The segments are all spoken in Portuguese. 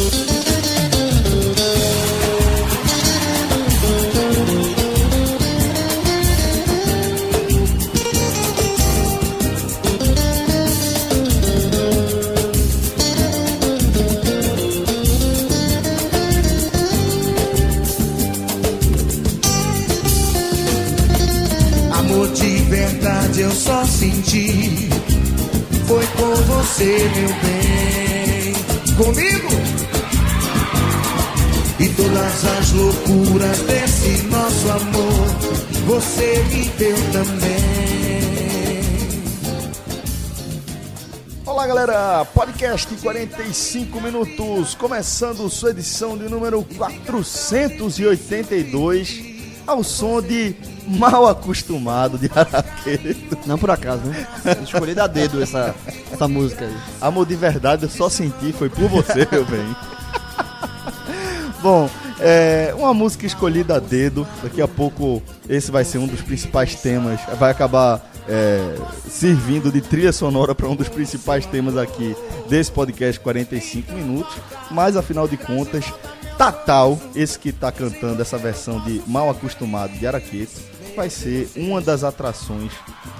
Amor podcast 45 minutos, começando sua edição de número 482, ao som de Mal Acostumado de Araqueto. Não por acaso, né? Eu escolhi dar dedo essa, essa música aí. Amor de verdade, eu só senti, foi por você, meu bem. Bom, é uma música escolhida a dedo. Daqui a pouco esse vai ser um dos principais temas. Vai acabar é, servindo de trilha sonora para um dos principais temas aqui desse podcast 45 minutos. Mas afinal de contas, Tatal, esse que tá cantando essa versão de Mal Acostumado de Araqueto, vai ser uma das atrações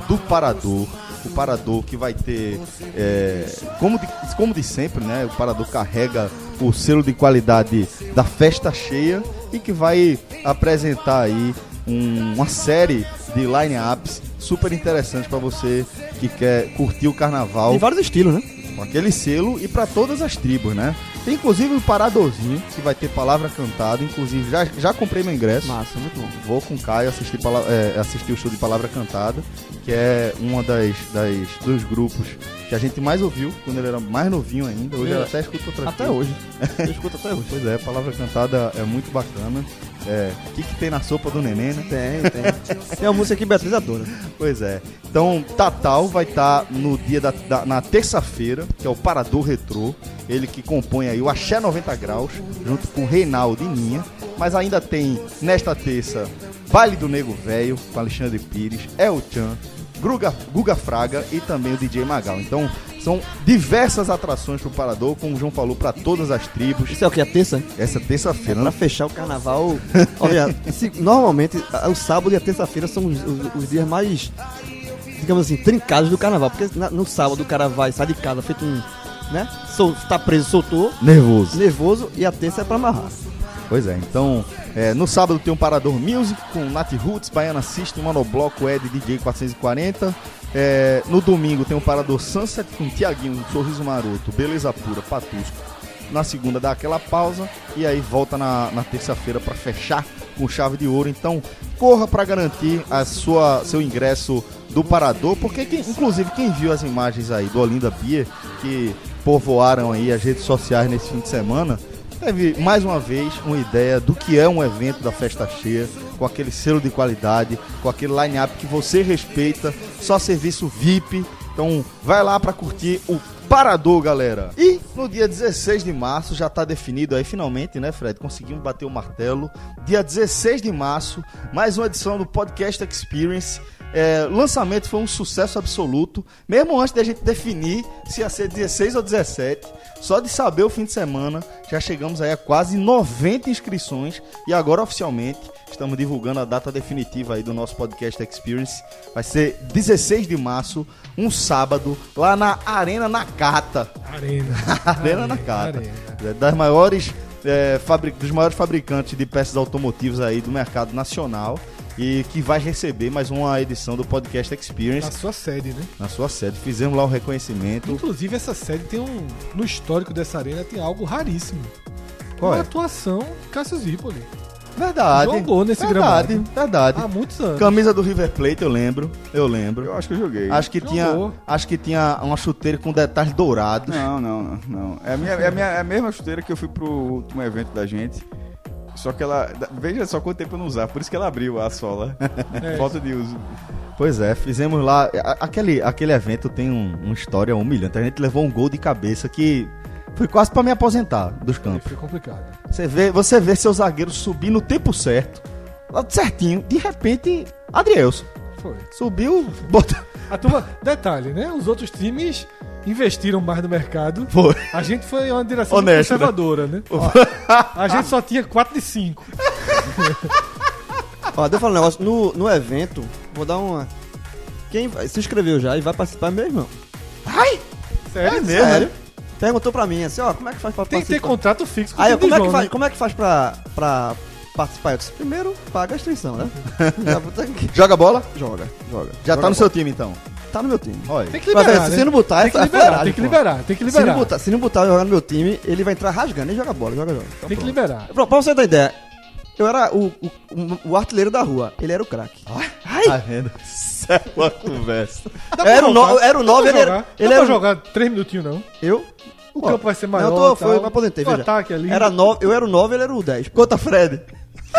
do Parador. O Parador que vai ter, é, como, de, como de sempre, né? O Parador carrega o selo de qualidade da festa cheia e que vai apresentar aí um- uma série de line-ups super interessantes para você que quer curtir o carnaval Tem vários estilos, né? com aquele selo e para todas as tribos, né? Tem inclusive o Paradorzinho, que vai ter palavra cantada, inclusive já, já comprei meu ingresso. Massa, muito bom. Vou com o Caio assistir, é, assistir o show de palavra cantada, que é uma das, das dos grupos que a gente mais ouviu quando ele era mais novinho ainda. Hoje É. eu até escuto outra Até hoje. Eu escuto até hoje. Pois é, palavra cantada é muito bacana. É, o que, que tem na sopa do neném, né? Tem, tem. Tem uma música aqui, Beatriz adora. Pois é. Então, Tatal vai estar no dia da, da- na terça-feira, que é o Parador Retrô. Ele que compõe aí o Axé 90 Graus, junto com Reinaldo e Ninha. Mas ainda tem, nesta terça, Baile do Nego Velho, com Alexandre Pires, El Chan, Guga, Guga Fraga e também o DJ Magal. Então, são diversas atrações pro Parador, como o João falou, para todas as tribos. Isso é o que? A terça? Essa terça-feira, Pra né? fechar o carnaval. Olha, se- normalmente o sábado e a terça-feira são os, os- os dias mais, digamos assim, trincados do carnaval. Porque na- no sábado o cara vai, sai de casa feito um. né? Sol, tá preso, soltou, Nervoso. nervoso, e a terça é pra amarrar. Pois é, então é, no sábado tem um Parador Music com Nat Roots, Baiana System, Monobloco, Ed, DJ 440. É, no domingo tem um Parador Sunset com Tiaguinho, Sorriso Maroto, Beleza Pura, Patusco. Na segunda dá aquela pausa e aí volta na, na terça-feira para fechar com chave de ouro. Então corra para garantir a sua, seu ingresso do Parador, porque quem- inclusive quem viu as imagens aí do Olinda Beer que povoaram aí as redes sociais nesse fim de semana teve mais uma vez uma ideia do que é um evento da festa cheia, com aquele selo de qualidade, com aquele line-up que você respeita, só serviço VIP. Então vai lá pra curtir o Parador, galera. E no dia 16 de março já tá definido aí finalmente, né, Fred? Conseguimos bater o martelo. Dia 16 de março, mais uma edição do Podcast Experience. É, lançamento foi um sucesso absoluto, mesmo antes da gente definir se ia ser 16 ou 17. Só de saber o fim de semana, já chegamos aí a quase 90 inscrições e agora oficialmente estamos divulgando a data definitiva aí do nosso podcast Experience. Vai ser 16 de março, um sábado, lá na Arena Nakata. Arena. Arena Nakata. Arena. É Das maiores, é, dos maiores fabricantes de peças automotivas aí do mercado nacional e que vai receber mais uma edição do podcast Experience Na sua sede, né? na sua sede. Fizemos lá o reconhecimento. Inclusive, essa sede tem um. No histórico dessa arena tem algo raríssimo. Qual uma é? atuação de Cassius Zipoli. Verdade. Jogou nesse verdade, gramado. Verdade. Há muitos anos. Camisa do River Plate, eu lembro. Eu lembro. Eu acho que eu joguei. Acho que Jogou. tinha, acho que tinha uma chuteira com detalhes dourados. Não, não, não, não. É a, minha, é, a minha, é a mesma chuteira que eu fui pro último evento da gente. Só que ela. Veja só quanto tempo eu não usar, por isso que ela abriu a sola. É. Falta de uso. Pois é, fizemos lá. Aquele, aquele evento tem um, uma história humilhante. A gente levou um gol de cabeça que foi quase pra me aposentar dos campos. Foi complicado. Você vê, você vê seu zagueiro subir no tempo certo, lá certinho. De repente, Adrielson Foi. subiu, botou. A turma, detalhe, né? Os outros times investiram mais no mercado. Foi. A gente foi uma direção né? conservadora, né? A gente só tinha 4 de 5. Ó, deixa eu falar um negócio. No, no evento, vou dar uma. Quem vai- se inscreveu já e vai participar é meu irmão. Sério? É mesmo? Sério? Perguntou pra mim assim, ó, como é que faz pra Tem que ter participar? contrato fixo com Aí, o eu, como, é que João, faz, né? como é que faz pra, pra participar? Eu disse, primeiro, paga a inscrição, né? Já Joga bola? joga, joga. Já Joga tá no seu time então. Tá no meu time. Olha. Tem que Mas, liberar, é, né? se não botar, tem que é liberar, tem que liberar, tem que Se não, liberar. botar, se não botar eu jogar no meu time, ele vai entrar rasgando e joga bola, joga, joga. Então, Tem que pronto. liberar. Pra, pra você ter ideia, eu era o, o, o- artilheiro da rua, ele era o craque. Tá vendo? É uma conversa. Era o no- era o Dá nove, pra ele era- ele Dá era jogar 3 minutinhos, não. Eu? O Ó, campo vai ser não, maior. eu tô, foi, eu me aposentei, veja. ataque ali. Era nove, eu era o 9, ele era o 10. Conta Fred.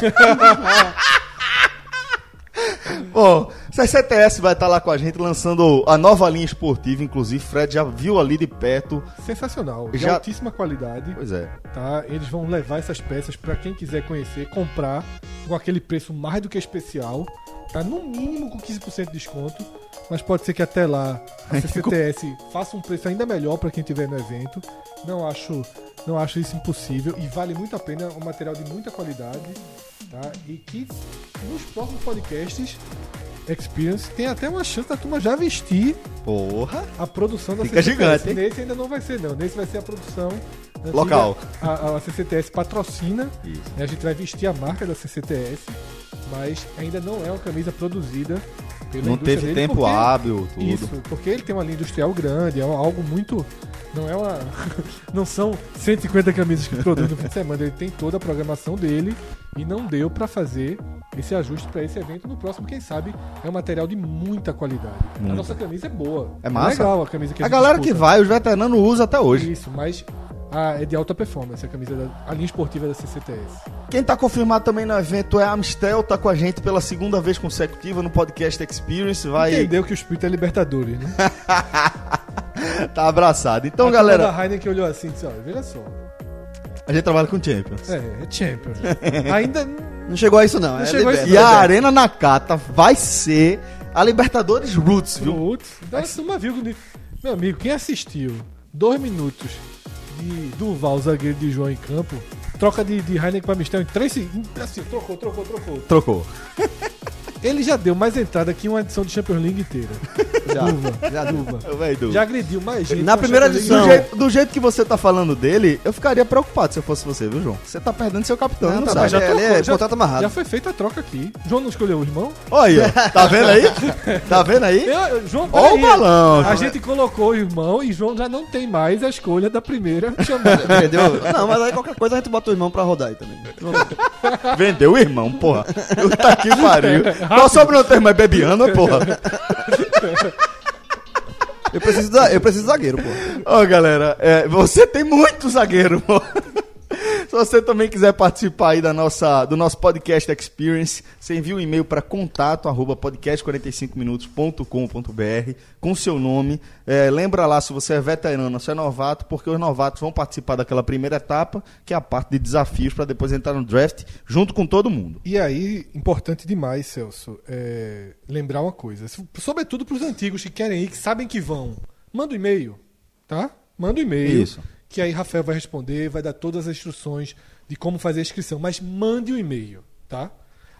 Bom, CCTS vai estar lá com a gente lançando a nova linha esportiva, inclusive Fred já viu ali de perto. Sensacional. De Já- altíssima qualidade. Pois é. Tá? Eles vão levar essas peças pra quem quiser conhecer, comprar com aquele preço mais do que especial. Tá no mínimo com 15% de desconto. Mas pode ser que até lá a CCTS faça um preço ainda melhor pra quem estiver no evento. Não acho, não acho isso impossível e vale muito a pena, um material de muita qualidade, tá? E que nos próximos podcasts Experience tem até uma chance da turma já vestir Porra. a produção da Fica CCTS. gigante, hein? Nesse ainda não vai ser, não. Nesse vai ser a produção antiga. Local. A, a CCTS patrocina. Isso. né? A gente vai vestir a marca da CCTS, mas ainda não é uma camisa produzida Não teve tempo porque- hábil, tudo. Isso, porque ele tem uma linha industrial grande, é algo muito. Não é uma. não são 150 camisas que produz no fim de semana. Ele tem toda a programação dele e não deu pra fazer esse ajuste pra esse evento. No próximo, quem sabe, é um material de muita qualidade. A nossa camisa é boa. É massa. legal a camisa que a, A galera que disputa. vai, os veteranos usam até hoje. Isso, mas a- é de alta performance a camisa da a linha esportiva da CCTS. Quem tá confirmado também no evento é a Amstel, tá com a gente pela segunda vez consecutiva no podcast Experience, vai Entendeu que o espírito é Libertadores, né? tá abraçado. Então, a galera, da Heineken olhou assim e disse: olha, veja só. a gente trabalha com Champions. É, é Champions. Ainda Não chegou a isso, não. Não é chegou a isso, E a. Arena Nakata vai ser a Libertadores Roots, viu? Putz, então a turma viu que. Meu amigo, quem assistiu dois minutos de Durval, zagueiro de João em campo, troca de, de Heineken pra Mistel em três segundos. Assim, trocou, trocou, trocou. Trocou. Ele já deu mais entrada que uma edição de Champions League inteira. Já, Durva. já Durva. Vai, Du. Já agrediu mais gente. Na primeira Champions Do edição. League. jeito, do jeito que você tá falando dele, eu ficaria preocupado se eu fosse você, viu, João? Você tá perdendo seu capitão, não, Não, tá, sabe? mas já trocou, é já- contrato amarrado. Já foi feita a troca aqui. João não escolheu o irmão? Olha aí, ó. tá vendo aí? Tá vendo aí? Eu, eu- João, Ó o balão. A gente colocou o irmão e João já não tem mais a escolha da primeira chamada. Entendeu? Não, mas aí qualquer coisa a gente bota o irmão pra rodar aí também. Vendeu o irmão, porra. Puta que pariu. Qual sobrenome teu irmão? É Bebiano, porra? Eu preciso, da, eu preciso de zagueiro, pô. Ó, galera, é, você tem muito zagueiro, pô. Se você também quiser participar aí da nossa, do nosso podcast Experience, você envia um e-mail para contato arroba podcast45minutos.com.br com seu nome. É, lembra lá se você é veterano ou se é novato, porque os novatos vão participar daquela primeira etapa, que é a parte de desafios, para depois entrar no draft junto com todo mundo. E aí, importante demais, Celso, é, lembrar uma coisa. So- Sobretudo para os antigos que querem ir, que sabem que vão. Manda um e-mail, tá? Manda um e-mail. Isso. Que aí Rafael vai responder, vai dar todas as instruções de como fazer a inscrição. Mas mande o e-mail, tá?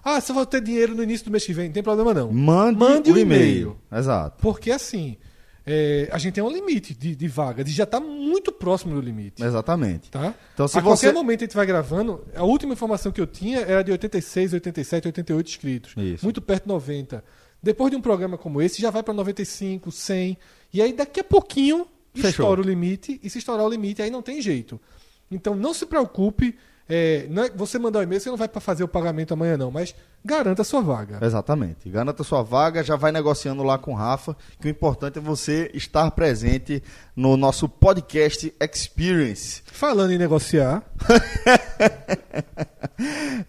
Ah, se eu vou ter dinheiro no início do mês que vem, não tem problema não. Mande, Mande o o e-mail. Exato. Porque assim, é, a gente tem um limite de, de vagas e já está muito próximo do limite. Exatamente. Tá? Então, se a você- qualquer momento a gente vai gravando, a última informação que eu tinha era de 86, 87, 88 inscritos. Isso. Muito perto de 90. Depois de um programa como esse, já vai para 95, 100. E aí daqui a pouquinho Fechou. estoura o limite. E se estourar o limite, aí não tem jeito. Então não se preocupe. é, não é- você mandar o e-mail, você não vai para fazer o pagamento amanhã, não. Mas garanta a sua vaga. Exatamente. Garanta sua vaga, já vai negociando lá com o Rafa, que o importante é você estar presente no nosso podcast Experience. Falando em negociar,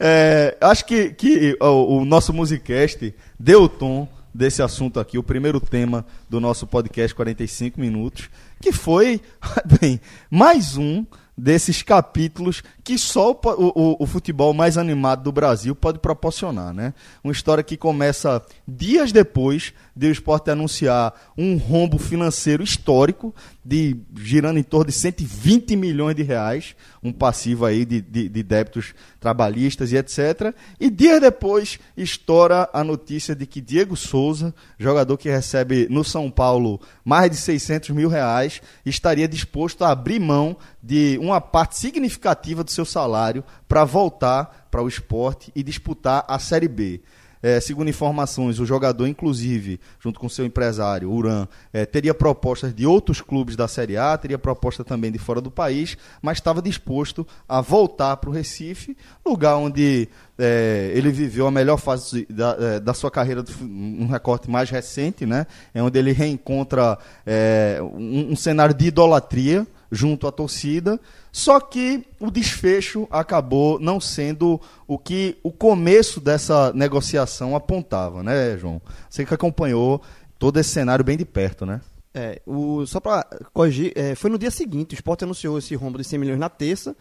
É, acho que, que o, o nosso Musicast deu o tom desse assunto aqui, o primeiro tema do nosso podcast 45 minutos, que foi, bem, mais um desses capítulos que só o, o- o futebol mais animado do Brasil pode proporcionar, né? Uma história que começa dias depois de o esporte anunciar um rombo financeiro histórico de girando em torno de 120 milhões de reais, um passivo aí de, de, de débitos trabalhistas e etc. E dias depois estoura a notícia de que Diego Souza, jogador que recebe no São Paulo mais de 600 mil reais, estaria disposto a abrir mão de uma parte significativa do seu salário para voltar para o esporte e disputar a Série B. É, segundo informações, o jogador, inclusive, junto com seu empresário, Uran, é, teria propostas de outros clubes da Série A, teria proposta também de fora do país, mas estava disposto a voltar para o Recife, lugar onde é, ele viveu a melhor fase da, é, da sua carreira, um recorte mais recente, né? É onde ele reencontra é, um, um cenário de idolatria junto à torcida. Só que o desfecho acabou não sendo o que o começo dessa negociação apontava, né, João? Você que acompanhou todo esse cenário bem de perto, né? É, o, só para corrigir, é, foi no dia seguinte, o Sport anunciou esse rombo de 100 milhões na terça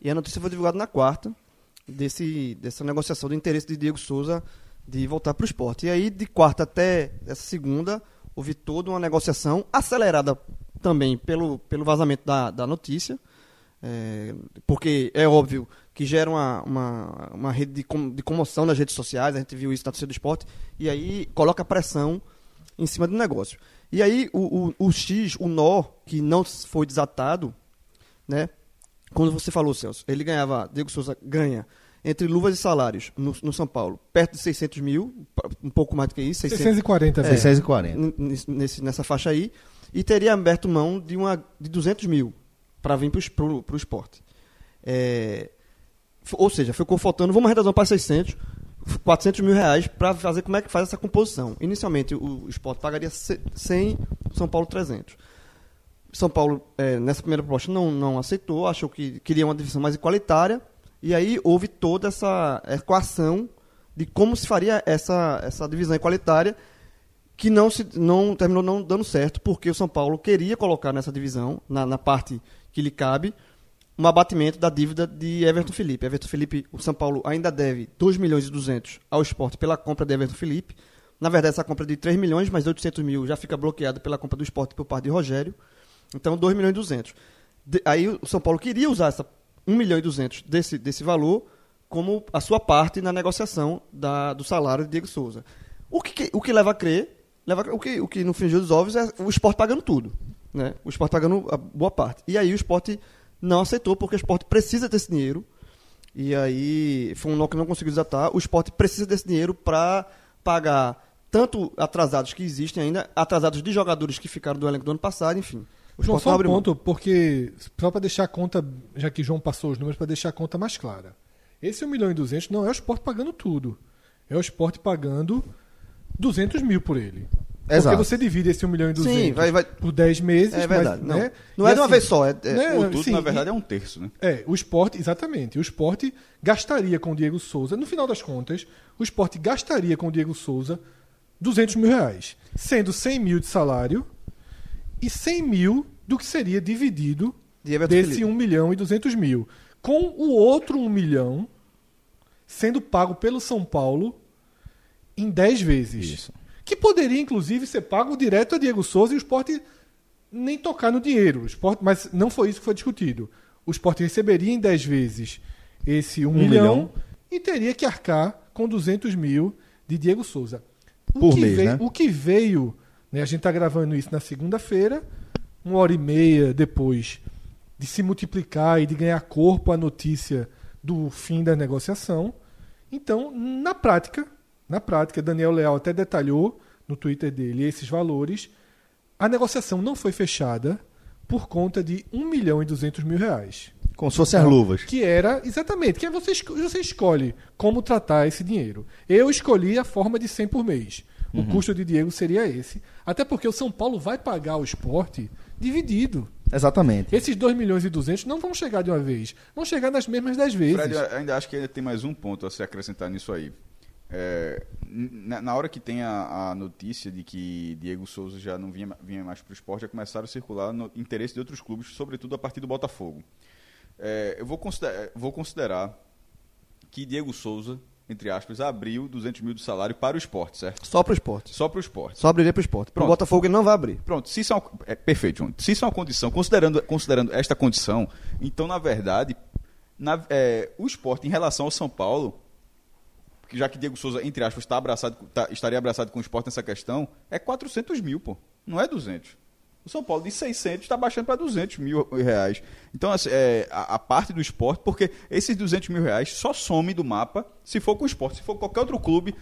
e a notícia foi divulgada na quarta desse, dessa negociação do interesse de Diego Souza de voltar para o esporte. E aí, de quarta até essa segunda, houve toda uma negociação acelerada também pelo, pelo vazamento da, da notícia, é, porque é óbvio que gera uma, uma, uma rede de, com, de comoção nas redes sociais, a gente viu isso na torcida do esporte, e aí coloca pressão em cima do negócio. E aí o, o, o X, o nó, que não foi desatado, né? Quando você falou, Celso, ele ganhava, Diego Souza ganha entre luvas e salários no, no, São Paulo, perto de 600 mil, um pouco mais do que isso. 600, 640, é, 640. Nesse, nessa faixa aí e teria aberto mão de, uma, de 200 mil para vir para o esporte. É, ou seja, ficou faltando, vamos arredondar para 600, 400 mil reais para fazer como é que faz essa composição. Inicialmente o, esporte pagaria 100, São Paulo 300. São Paulo, é, nessa primeira proposta, não, não aceitou, achou que queria uma divisão mais igualitária, e aí houve toda essa equação de como se faria essa, essa divisão igualitária, que não, se, não terminou não dando certo, porque o São Paulo queria colocar nessa divisão, na, na parte que lhe cabe, um abatimento da dívida de Everton Felipe. Everton Felipe, o São Paulo ainda deve 2 milhões e 200 ao esporte pela compra de Everton Felipe. Na verdade, essa compra é de 3 milhões, mas 800 mil já fica bloqueada pela compra do esporte por parte de Rogério. Então, 2 milhões e 200. De, aí o São Paulo queria usar essa 1 milhão e 200 desse, desse valor como a sua parte na negociação da, do salário de Diego Souza. O que, o que leva a crer leva, o, que, o que no fingir dos ovos é o esporte pagando tudo. Né? O esporte pagando a boa parte. E aí o esporte não aceitou, porque o esporte precisa desse dinheiro. E aí foi um nó que não conseguiu desatar. O esporte precisa desse dinheiro para pagar tanto atrasados que existem ainda, atrasados de jogadores que ficaram do elenco do ano passado, enfim. O João, só um ponto, mão. porque só para deixar a conta, já que João passou os números, para deixar a conta mais clara. Esse 1 milhão e 200 não é o esporte pagando tudo. É o esporte pagando 200 mil por ele. Exato. Porque você divide esse 1 milhão e 200 Sim, vai, vai... por 10 meses. É verdade. Mas, não, né? não é de uma assim, vez só. É, é... Né? O tudo, Sim, na verdade, e, é um terço. Né? É, o esporte, exatamente. O esporte gastaria com o Diego Souza, no final das contas, o esporte gastaria com o Diego Souza 200 mil reais. Sendo 100 mil de salário e 100 mil do que seria dividido de desse Felipe. 1 milhão e 200 mil. Com o outro 1 milhão sendo pago pelo São Paulo em 10 vezes. Isso. Que poderia, inclusive, ser pago direto a Diego Souza e o esporte nem tocar no dinheiro. O esporte, mas não foi isso que foi discutido. O esporte receberia em 10 vezes esse 1 um milhão, milhão, e teria que arcar com 200 mil de Diego Souza. O Por mês, veio, né? O que veio, né, a gente está gravando isso na segunda-feira, uma hora e meia depois de se multiplicar e de ganhar corpo a notícia do fim da negociação. Então, na prática, na prática, Daniel Leal até detalhou no Twitter dele esses valores. A negociação não foi fechada por conta de 1 milhão e 200 mil reais. Com suas as luvas. Que era, exatamente, que é você, você escolhe como tratar esse dinheiro. Eu escolhi a forma de 100 por mês. O uhum. custo de Diego seria esse. Até porque o São Paulo vai pagar o esporte dividido. Exatamente. Esses 2 milhões e 200 não vão chegar de uma vez. Vão chegar nas mesmas 10 vezes. Fred, ainda acho que ainda tem mais um ponto a se acrescentar nisso aí. É, na hora que tem a, a, notícia de que Diego Souza já não vinha, vinha mais para o esporte, já começaram a circular no interesse de outros clubes, sobretudo a partir do Botafogo. É, eu vou considerar, vou considerar que Diego Souza entre aspas, abriu 200 mil do salário para o esporte, certo? Só pro esporte. Só para o esporte. Só abriria pro esporte. Pro Pronto. Botafogo ele não vai abrir. Pronto, se isso é, é perfeito, João. Se isso é uma condição, considerando, considerando esta condição, então, na verdade, na- é, o esporte em relação ao São Paulo, já que Diego Souza, entre aspas, está abraçado, tá- estaria abraçado com o esporte nessa questão, é 400 mil, pô. Não é 200. O São Paulo de 600 está baixando para 200 mil reais. Então, assim, é, a, a parte do esporte, porque esses 200 mil reais só some do mapa se for com o esporte. Se for qualquer outro clube,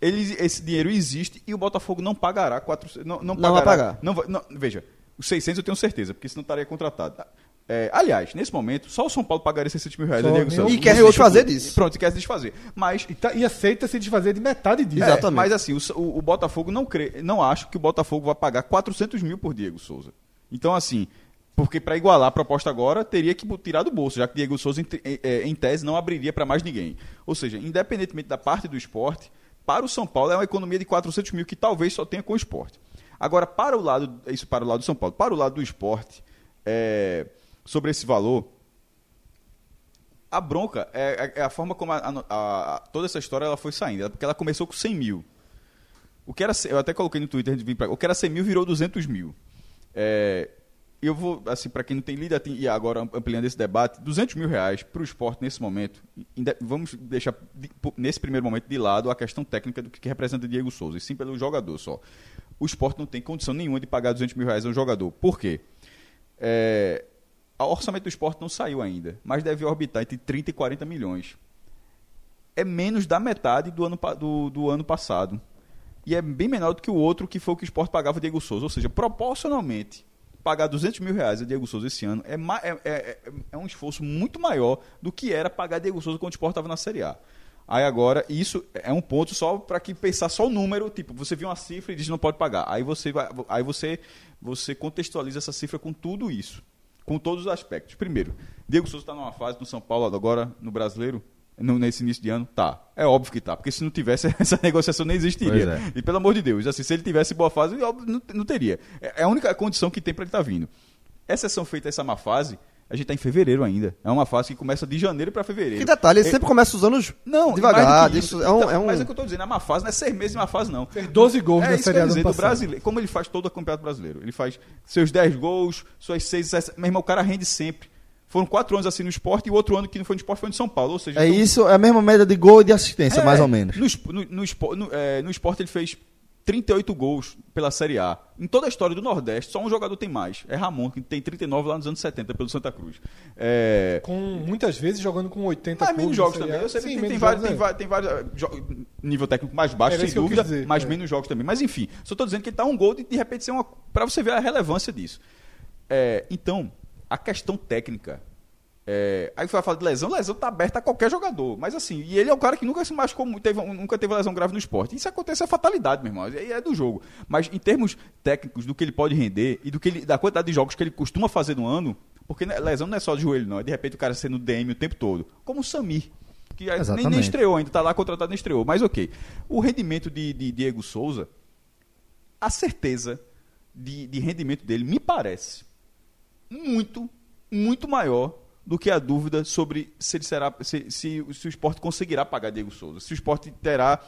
ele, esse dinheiro existe e o Botafogo não pagará 400. Não, não, Não vai pagará, pagar. não não, veja, os 600 eu tenho certeza, porque senão estaria contratado. É, aliás, nesse momento, só o São Paulo pagaria 600 mil reais. Só a Diego. Souza. E quer se desfazer disso. Pronto, e quer se desfazer. Mas E, tá- e aceita se desfazer de metade disso. é, Exatamente. mas assim, o, o- Botafogo não crê, não acho que o Botafogo vai pagar 400 mil por Diego Souza. Então, assim, porque para igualar a proposta agora, teria que tirar do bolso, já que Diego Souza, em, em- é, em tese, não abriria para mais ninguém. Ou seja, independentemente da parte do esporte, para o São Paulo é uma economia de 400 mil que talvez só tenha com o esporte. Agora, para o lado, isso para o lado do São Paulo, para o lado do esporte, é, sobre esse valor, a bronca é, é- é a forma como a- a- a- toda essa história ela foi saindo. Porque ela começou com 100 mil. O que era, eu até coloquei no Twitter pra, o que era 100 mil virou 200 mil. É, eu vou, assim, para quem não tem lido e agora ampliando esse debate, 200 mil reais para o esporte nesse momento, vamos deixar nesse primeiro momento de lado a questão técnica do que representa Diego Souza, e sim pelo jogador só. O esporte não tem condição nenhuma de pagar 200 mil reais a um jogador. Por quê? É, o orçamento do esporte não saiu ainda, mas deve orbitar entre 30 e 40 milhões. É menos da metade do ano, do, do ano passado. E é bem menor do que o outro, que foi o que o esporte pagava a Diego Souza. Ou seja, proporcionalmente, pagar 200 mil reais a Diego Souza esse ano é, é, é- é- é um esforço muito maior do que era pagar Diego Souza quando o esporte estava na Série A. Aí agora, isso é um ponto só para que pensar só o número, tipo, você viu uma cifra e diz não pode pagar. Aí você aí você você contextualiza essa cifra com tudo isso, com todos os aspectos. Primeiro, Diego Souza está numa fase no São Paulo agora no Brasileiro, no- nesse início de ano, tá. É óbvio que tá, porque se não tivesse essa negociação nem existiria. É. E pelo amor de Deus, assim, se ele tivesse boa fase, óbvio, não, não teria. É é a única condição que tem para ele estar vindo. Exceção feita essa má fase, a gente está em fevereiro ainda. É uma fase que começa de janeiro para fevereiro. Que detalhe, ele É- sempre começa os anos não, devagar. que Isso é um, Então, é um- Mas é o que eu tô dizendo, é uma fase, não é seis meses de uma fase, não. Fez 12 gols é na isso que eu Série A do brasileiro. Como ele faz todo o campeonato brasileiro. Ele faz seus 10 gols, suas 6, 7. Meu irmão, o cara rende sempre. Foram quatro anos assim no esporte e o outro ano que não foi no esporte foi no São Paulo. Ou seja, É então- isso, é a mesma média de gol e de assistência, é, mais ou menos. No, no, no, é, no esporte ele fez 38 gols pela Série A. Em toda a história do Nordeste, só um jogador tem mais. É Ramon, que tem 39 lá nos anos 70 pelo Santa Cruz. É, Com muitas vezes jogando com 80 mas menos jogos também. Eu sei que Sim, tem, tem menos vários, tem, é. va- tem vários eh, jo- nível técnico mais baixo, Era sem dúvida, dizer, mas é. menos jogos também. Mas enfim, só estou dizendo que ele tá um gol de de repente ser uma. Para você ver a relevância disso. É, então, a questão técnica. É, aí você vai falar de lesão, lesão tá aberta a qualquer jogador. Mas assim, e ele é o cara que nunca se machucou, muito, teve, nunca teve lesão grave no esporte. Isso acontece é fatalidade, meu irmão. É, é do jogo. Mas em termos técnicos, do que ele pode render e do que ele, da quantidade de jogos que ele costuma fazer no ano, porque né, lesão não é só de joelho, não. É de repente o cara sendo DM o tempo todo. Como o Samir. Que nem, nem estreou ainda, tá lá contratado, nem estreou. Mas ok. O rendimento de, de Diego Souza, a certeza de, de rendimento dele me parece muito, muito maior do que a dúvida sobre se, ele será, se, se, se o esporte conseguirá pagar Diego Souza. Se o esporte terá.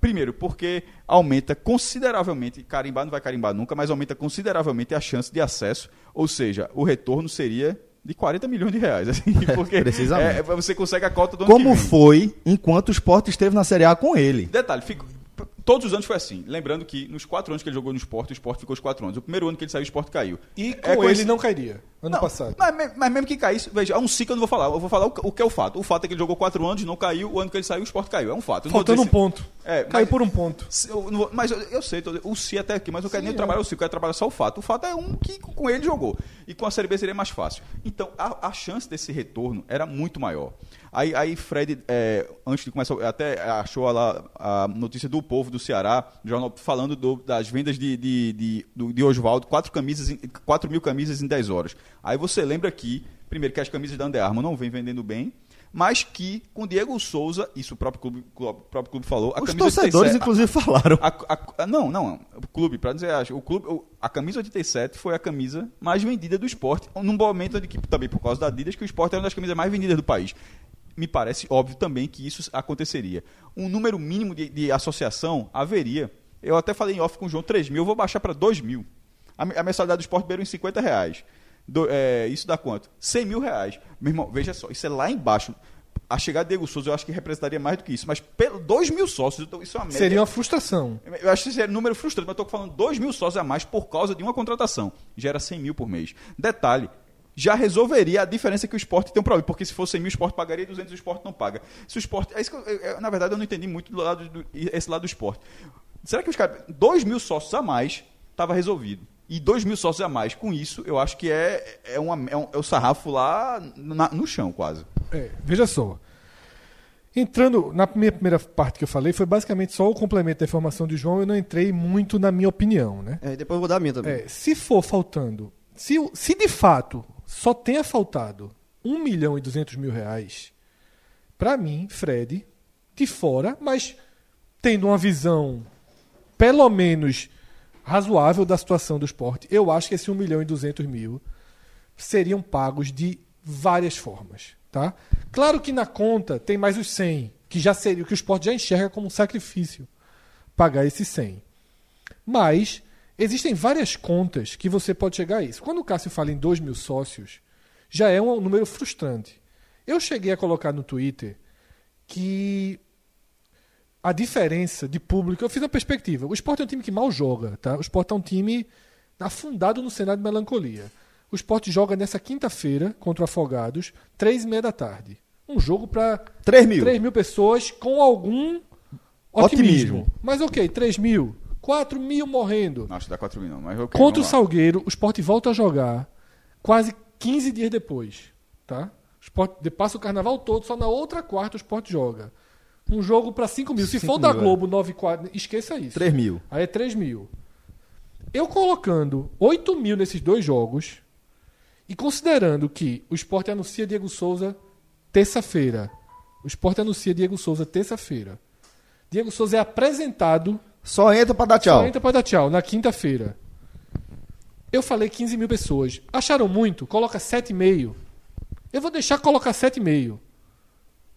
Primeiro, porque aumenta consideravelmente, carimbar não vai carimbar nunca, mas aumenta consideravelmente a chance de acesso, ou seja, o retorno seria de 40 milhões de reais. Assim, porque precisamente. é, você consegue a cota do ano Como que vem. foi enquanto o esporte esteve na Série A com ele. Detalhe, fica- todos os anos foi assim. Lembrando que nos quatro anos que ele jogou no esporte, o esporte ficou os quatro anos. O primeiro ano que ele saiu, o esporte caiu. E É com ele conhecido- não cairia, ano Não, passado. Mas, mas mesmo que caísse, veja, é um ciclo que eu não vou falar. Eu vou falar o, que- o que é o fato. O fato é que ele jogou quatro anos, não caiu. O ano que ele saiu, o esporte caiu. É um fato. Não Faltando um ponto. É, Caiu mas- por um ponto. se- eu não vou- mas eu, eu sei, tô- o Si até aqui, mas eu quero Sim, nem é. trabalhar o Si, eu quero trabalhar só o fato. O fato é um que com ele jogou. E com a Série B seria mais fácil. Então, a, a chance desse retorno era muito maior. Aí, aí Fred, é, antes de começar, até achou lá a notícia do Povo do Ceará, do jornal, falando do- das vendas de, de, de, do- de Oswaldo, 4, camisas, em- 4 mil camisas em 10 horas. Aí você lembra que, primeiro, que as camisas da Under Armour não vêm vendendo bem, mas que com Diego Souza, isso o próprio clube, o próprio clube falou, a Os camisa torcedores, 87 inclusive, falaram. a- a- a- não, não. O clube, para dizer, o clube, a camisa 87 foi a camisa mais vendida do esporte, num momento de que, também por causa da Adidas, que o esporte era uma das camisas mais vendidas do país. Me parece óbvio também que isso aconteceria. Um número mínimo de, de associação haveria. Eu até falei em off com o João, 3 mil, eu vou baixar para 2 mil. A, a mensalidade do esporte beira em 50 reais. Do- é, isso dá quanto? 100 mil reais. Meu irmão, veja só, isso é lá embaixo. A chegada de Diego Souza eu acho que representaria mais do que isso. Mas pelo 2 mil sócios, então isso é uma média. Seria uma frustração. Eu acho que é um número frustrante, mas estou falando 2 mil sócios a mais por causa de uma contratação. Gera 100 mil por mês. Detalhe, já resolveria a diferença que o esporte tem um problema, porque se fosse 100 mil, o esporte pagaria e 200 o esporte não paga. Se o esporte. É isso que eu- eu- eu- na verdade, eu não entendi muito do lado do, esse lado do esporte. Será que os caras. 2 mil sócios a mais estava resolvido. E 2 mil sócios a mais, com isso, eu acho que é, é, uma, é, um, é o sarrafo lá na- no chão, quase. É, veja só. Entrando na minha primeira parte que eu falei, foi basicamente só o complemento da informação de João, eu não entrei muito na minha opinião, né? É, depois eu vou dar a minha também. É, se for faltando, se, se de fato só tenha faltado 1 milhão e 200 mil reais, pra mim, Fred, de fora, mas tendo uma visão pelo menos razoável da situação do esporte, eu acho que esse 1 milhão e 200 mil seriam pagos de várias formas, tá? Claro que na conta tem mais os 100, que já seria que o esporte já enxerga como um sacrifício pagar esses 100. Mas existem várias contas que você pode chegar a isso. Quando o Cássio fala em 2 mil sócios, já é um número frustrante. Eu cheguei a colocar no Twitter que a diferença de público, eu fiz uma perspectiva. O Sport é um time que mal joga, tá? O Sport é um time afundado no cenário de melancolia. O Sport joga nessa quinta-feira contra o Afogados, três e meia da tarde. Um jogo para 3 mil. 3 mil pessoas com algum otimismo. Otimismo. Mas ok, 3 mil. 4 mil morrendo. Não acho que dá 4 mil, não. Mas ok, Contra o. Salgueiro, o Sport volta a jogar quase 15 dias depois. Tá? O Sport de- passa o carnaval todo, só na outra quarta o Sport joga. Um jogo para 5 mil. Se 5 for da mil, é. Globo 9 4, esqueça isso. 3 mil. Aí é 3 mil. Eu colocando 8 mil nesses dois jogos e considerando que o Sport anuncia Diego Souza terça-feira. O Sport anuncia Diego Souza terça-feira. Diego Souza é apresentado Só entra pra dar tchau. só entra pra dar tchau, na quinta-feira. Eu falei 15 mil pessoas. Acharam muito? Coloca 7,5. Eu vou deixar colocar 7,5.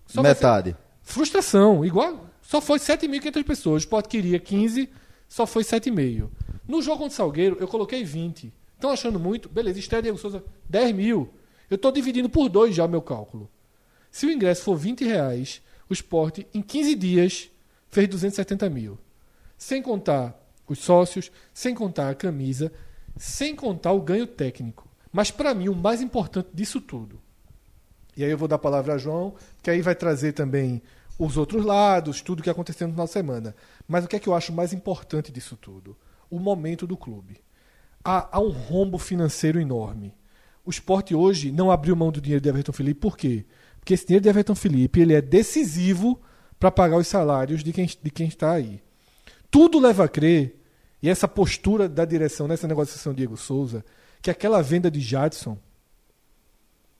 Só vai ser- Metade. Frustração, igual. Só foi 7.500 pessoas. O Sport queria 15, só foi 7,5. No jogo contra o Salgueiro, eu coloquei 20. Estão achando muito? Beleza, estreia Diego Souza, 10 mil. Eu estou dividindo por dois já o meu cálculo. Se o ingresso for 20 reais, o Sport, em 15 dias, fez 270 mil. Sem contar os sócios, sem contar a camisa, sem contar o ganho técnico. Mas, para mim, o mais importante disso tudo e aí eu vou dar a palavra a João, que aí vai trazer também os outros lados, tudo que aconteceu no final de semana. Mas o que é que eu acho mais importante disso tudo? O momento do clube. Há, há um rombo financeiro enorme. O esporte hoje não abriu mão do dinheiro de Everton Felipe, por quê? Porque esse dinheiro de Everton Felipe ele é decisivo para pagar os salários de quem, de quem está aí. Tudo leva a crer, e essa postura da direção nessa negociação Diego Souza, que aquela venda de Jadson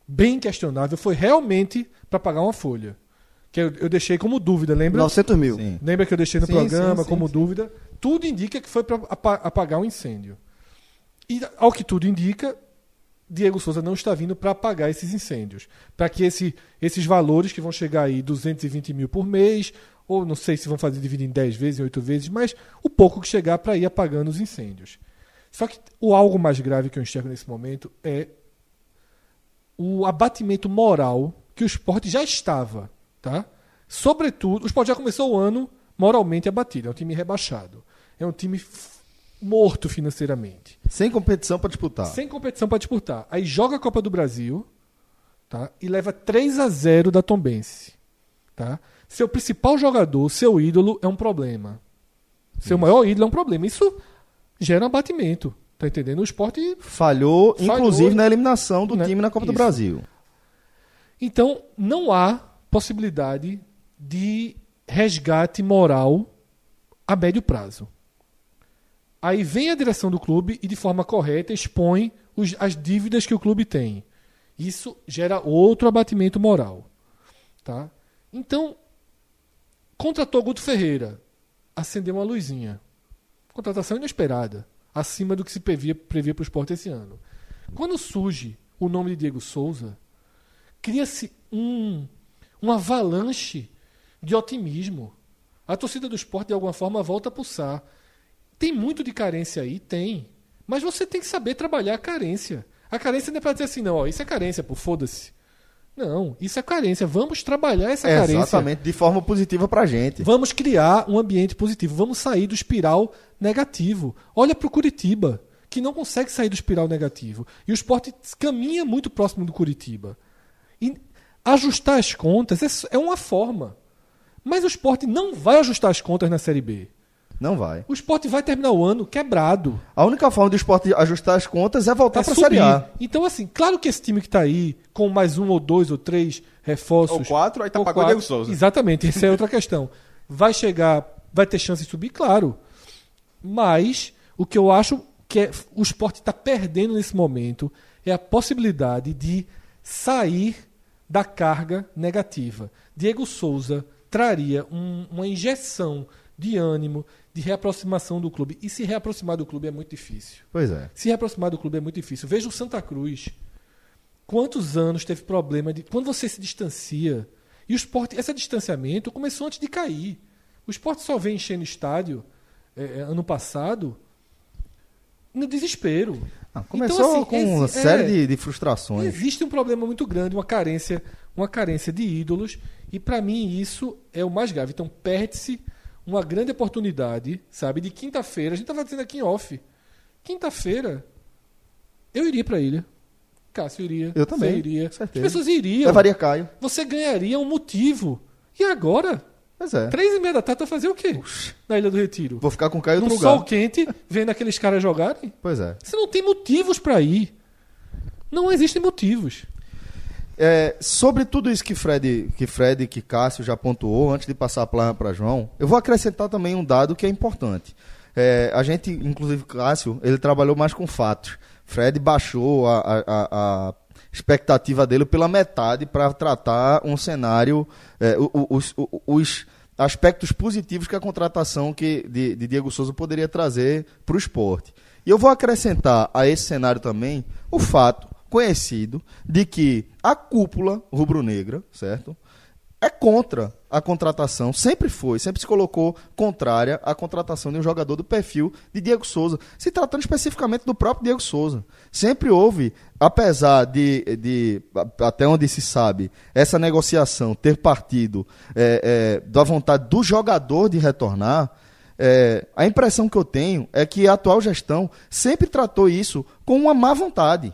bem questionável foi realmente para pagar uma folha. Que eu, eu deixei como dúvida, lembra? 900 mil. Sim. Lembra que eu deixei no Sim, programa sim, sim, como sim. dúvida? Tudo indica que foi para apagar um incêndio. E, ao que tudo indica, Diego Souza não está vindo para apagar esses incêndios. Para que esse- esses valores que vão chegar aí, 220 mil por mês, ou não sei se vão fazer dividir em 10 vezes, em 8 vezes, mas o pouco que chegar para ir apagando os incêndios. Só que o algo mais grave que eu enxergo nesse momento é o abatimento moral que o esporte já estava, tá? Sobretudo, o esporte já começou o ano moralmente abatido, é um time rebaixado. É um time morto financeiramente. Sem competição pra disputar. Sem competição para disputar. Aí joga a Copa do Brasil, tá? E leva 3 a 0 da Tombense, tá? Seu principal jogador, seu ídolo é um problema. Seu maior ídolo é um problema. Isso gera um abatimento, tá entendendo? O esporte Falhou, Falhou. inclusive, na eliminação do Né? time na Copa do Isso. Brasil. Então, não há possibilidade de resgate moral a médio prazo. Aí vem a direção do clube e, de forma correta, expõe os- as dívidas que o clube tem. Isso gera outro abatimento moral. Tá? Então, contratou Guto Ferreira. Acendeu uma luzinha. Contratação inesperada. Acima do que se previa, previa para o esporte esse ano. Quando surge o nome de Diego Souza, cria-se um, uma avalanche de otimismo. A torcida do esporte, de alguma forma, volta a pulsar. Tem muito de carência aí? Tem. Mas você tem que saber trabalhar a carência. A carência não é pra dizer assim, não, ó, isso é carência, pô, foda-se. Não, isso é carência. Vamos trabalhar essa carência. Exatamente, de forma positiva pra gente. Vamos criar um ambiente positivo. Vamos sair do espiral negativo. Olha pro Curitiba, que não consegue sair do espiral negativo. E o esporte caminha muito próximo do Curitiba. E ajustar as contas é- é uma forma. Mas o esporte não vai ajustar as contas na Série B. Não vai. O esporte vai terminar o ano quebrado. A única forma do esporte ajustar as contas é voltar É pra subir. Série A. Então, assim, claro que esse time que tá aí, com mais um ou dois ou três reforços. Ou quatro, aí tá ou pagando quatro, Diego Souza. Exatamente, essa é outra questão. Vai chegar, vai ter chance de subir, claro. Mas o que eu acho que é- o esporte está perdendo nesse momento é a possibilidade de sair da carga negativa. Diego Souza traria um- uma injeção de ânimo, de reaproximação do clube. E se reaproximar do clube é muito difícil. Pois é. Se reaproximar do clube é muito difícil. Veja o Santa Cruz. Quantos anos teve problema de. Quando você se distancia. E o esporte, esse distanciamento começou antes de cair. O esporte só vem enchendo estádio eh, eh, ano passado no desespero. Ah, começou Então, assim, com uma é, série de, de frustrações. Existe um problema muito grande, uma carência, uma carência de ídolos, e para mim isso é o mais grave. Então perde-se uma grande oportunidade, sabe, de quinta-feira. A gente estava dizendo aqui em off. Quinta-feira eu iria para ilha. Cássio iria. Eu também, Você iria. com As certeza. pessoas iriam. Levaria Caio. Você ganharia um motivo. E agora? Pois é. Três e meia da tarde vai fazer o quê? Na Ilha do Retiro. Vou ficar com o Caio outro sol quente, vendo aqueles caras jogarem? Pois é. Você não tem motivos para ir. Não existem motivos. É, sobre tudo isso que Fred, que Fred, que Cássio já pontuou, antes de passar a palavra para João, eu vou acrescentar também um dado que é importante. É, a gente, inclusive Cássio, ele trabalhou mais com fatos. Fred baixou a, a- a- expectativa dele pela metade para tratar um cenário, é, os, os aspectos positivos que a contratação que, de, de Diego Souza poderia trazer para o esporte. E eu vou acrescentar a esse cenário também o fato conhecido de que a cúpula rubro-negra, certo? É contra a contratação, sempre foi, sempre se colocou contrária à contratação de um jogador do perfil de Diego Souza, se tratando especificamente do próprio Diego Souza. Sempre houve, apesar de, de até onde se sabe, essa negociação ter partido é, é, da vontade do jogador de retornar, é, a impressão que eu tenho é que a atual gestão sempre tratou isso com uma má vontade.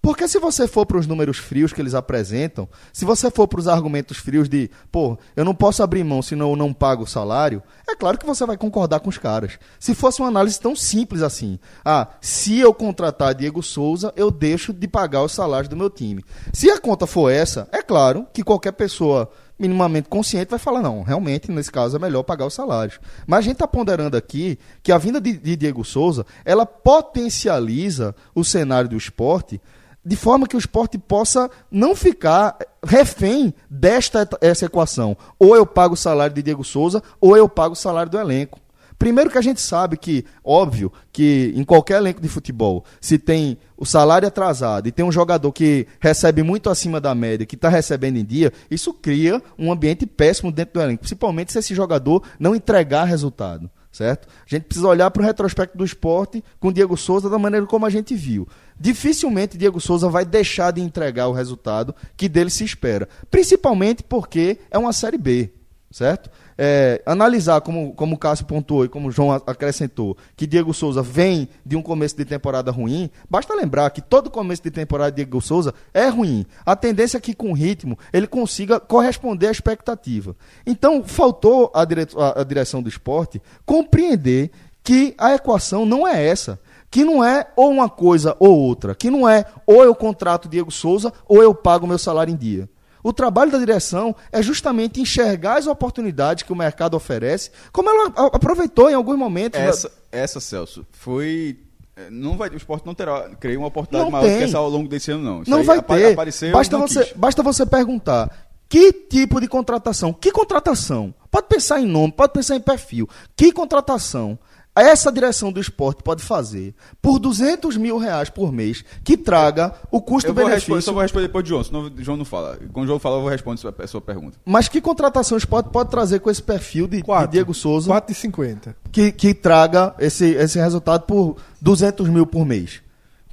Porque se você for para os números frios que eles apresentam, se você for para os argumentos frios de, pô, eu não posso abrir mão senão eu não pago o salário, é claro que você vai concordar com os caras. Se fosse uma análise tão simples assim, ah, se eu contratar Diego Souza, eu deixo de pagar os salários do meu time. Se a conta for essa, é claro que qualquer pessoa minimamente consciente vai falar, não, realmente, nesse caso, é melhor pagar os salários. Mas a gente está ponderando aqui que a vinda de, de Diego Souza, ela potencializa o cenário do esporte de forma que o esporte possa não ficar refém desta essa equação. Ou eu pago o salário de Diego Souza, ou eu pago o salário do elenco. Primeiro que a gente sabe que, óbvio, que em qualquer elenco de futebol, se tem o salário atrasado e tem um jogador que recebe muito acima da média, que está recebendo em dia, isso cria um ambiente péssimo dentro do elenco, principalmente se esse jogador não entregar resultado. Certo? A gente precisa olhar para o retrospecto do esporte com Diego Souza da maneira como a gente viu. Dificilmente Diego Souza vai deixar de entregar o resultado que dele se espera. Principalmente porque é uma Série B. Certo? É, analisar, como, como o Cássio pontuou e como o João acrescentou, que Diego Souza vem de um começo de temporada ruim, basta lembrar que todo começo de temporada de Diego Souza é ruim. A tendência é que, com ritmo, ele consiga corresponder à expectativa. Então, faltou a, dire- a- a direção do esporte compreender que a equação não é essa. Que não é ou uma coisa ou outra. Que não é ou eu contrato Diego Souza ou eu pago meu salário em dia. O trabalho da direção é justamente enxergar as oportunidades que o mercado oferece, como ela aproveitou em alguns momentos. Essa, essa Celso, foi. eh, Não vai, o esporte não terá, creio, uma oportunidade Não maior do tem. que essa ao longo desse ano, não. Isso Não aí vai ter. Apareceu, Basta você, quis. basta você perguntar que tipo de contratação? Que contratação? Pode pensar em nome, pode pensar em perfil. Que contratação essa direção do esporte pode fazer por 200 mil reais por mês que traga o Eu custo-benefício. só vou responder depois de João, senão o João não fala. Quando o João falar, eu vou responder sua- a sua pergunta. Mas que contratação o esporte pode trazer com esse perfil de, de Quatro. Diego Souza 4,50. que, que traga esse, esse resultado por 200 mil por mês?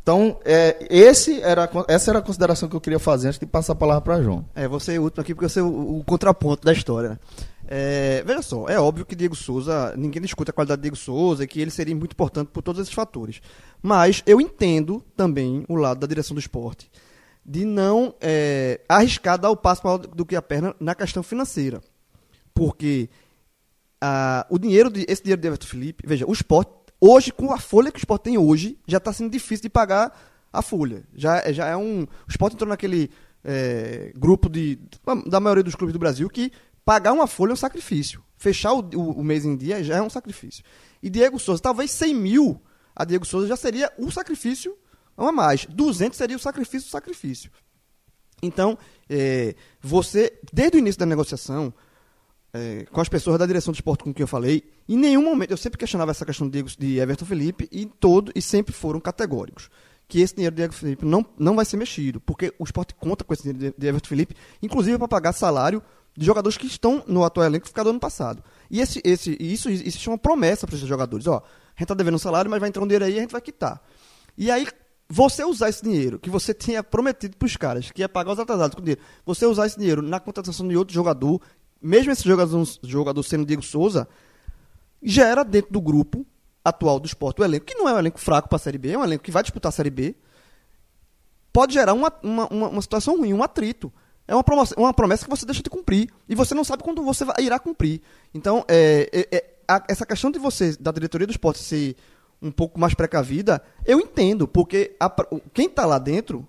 Então, é, esse era, essa era a consideração que eu queria fazer antes de passar a palavra para João. É, você é o último aqui porque você é o, o contraponto da história. Né? É, veja só, é óbvio que Diego Souza, ninguém discute a qualidade de Diego Souza e que ele seria muito importante por todos esses fatores. Mas eu entendo também o lado da direção do esporte de não é, arriscar dar o passo maior do que a perna na questão financeira. Porque ah, o dinheiro, de, esse dinheiro de Everton Felipe, veja, o esporte, hoje, com a folha que o esporte tem hoje, já está sendo difícil de pagar a folha. Já, é- já é um. O esporte entrou naquele é, grupo de, da maioria dos clubes do Brasil que pagar uma folha é um sacrifício. Fechar o, o- o mês em dia já é um sacrifício. E Diego Souza, talvez 100 mil a Diego Souza já seria um sacrifício a mais. 200 seria o sacrifício do sacrifício. Então, é, você, desde o início da negociação, é, com as pessoas da direção do esporte com quem eu falei, em nenhum momento, eu sempre questionava essa questão de, de Everton Felipe e todo e sempre foram categóricos. Que esse dinheiro de Everton Felipe não, não vai ser mexido, porque o esporte conta com esse dinheiro de Everton Felipe, inclusive para pagar salário de jogadores que estão no atual elenco que ficaram ano passado. E esse, esse, isso existe uma promessa para esses jogadores. Ó, a gente está devendo um salário, mas vai entrar um dinheiro aí e a gente vai quitar. E aí, você usar esse dinheiro que você tinha prometido para os caras, que ia pagar os atrasados com dinheiro, você usar esse dinheiro na contratação de outro jogador, mesmo esse jogador, jogador sendo Diego Souza, gera dentro do grupo atual do esporte, o elenco, que não é um elenco fraco para a Série B, é um elenco que vai disputar a Série B, pode gerar uma, uma, uma, uma situação ruim, um atrito. É uma promessa, uma promessa que você deixa de cumprir. E você não sabe quando você vai, irá cumprir. Então, é, é- é- a- essa questão de você, da diretoria do esporte, ser um pouco mais precavida, eu entendo, porque a quem está lá dentro,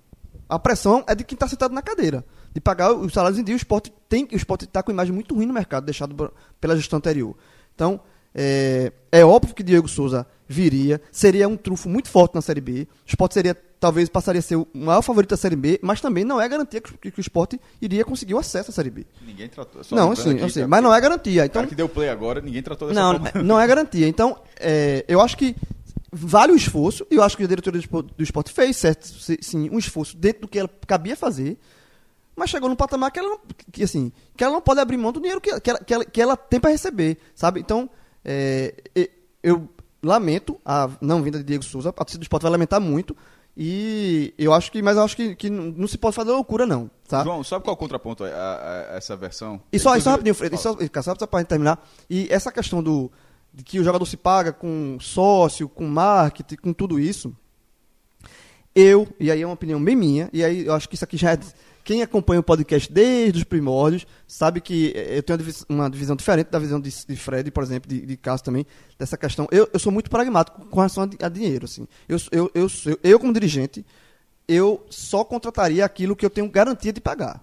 a pressão é de quem está sentado na cadeira. De pagar os salários em dia. O esporte tem o esporte está com imagem muito ruim no mercado, deixado pela gestão anterior. Então, é, é óbvio que Diego Souza viria, seria um trunfo muito forte na Série B. O esporte seria, talvez passaria a ser o maior favorito da Série B, mas também não é garantia que, que o esporte iria conseguir o acesso à Série B. Ninguém tratou. só não, sim, aqui, eu sei, mas não é garantia. Então, cara que deu play agora, ninguém tratou dessa não, forma. não é garantia. Então, é, eu acho que vale o esforço, e eu acho que a diretoria do esporte, fez, certo, sim, um esforço dentro do que ela cabia fazer, mas chegou num patamar que ela não, que, assim, que ela não pode abrir mão do dinheiro que, que, ela, que, ela, que ela tem para receber, sabe? Então, é, eu lamento a não vinda de Diego Souza, a torcida do esporte vai lamentar muito, e eu acho que, mas eu acho que, que não se pode fazer loucura, não, tá? João, sabe qual é o contraponto a, a- a essa versão? E só, e só rapidinho, Fred, e só, só gente terminar. E essa questão do de que o jogador se paga com sócio, com marketing, com tudo isso, eu, e aí é uma opinião bem minha, e aí eu acho que isso aqui já é. Quem acompanha o podcast desde os primórdios sabe que eh, eu tenho uma divisão diferente da visão de, de Fred, por exemplo, de, de Cássio também, dessa questão. Eu, eu sou muito pragmático com relação a, a dinheiro. Assim. Eu, eu, eu, eu, eu, como dirigente, eu só contrataria aquilo que eu tenho garantia de pagar.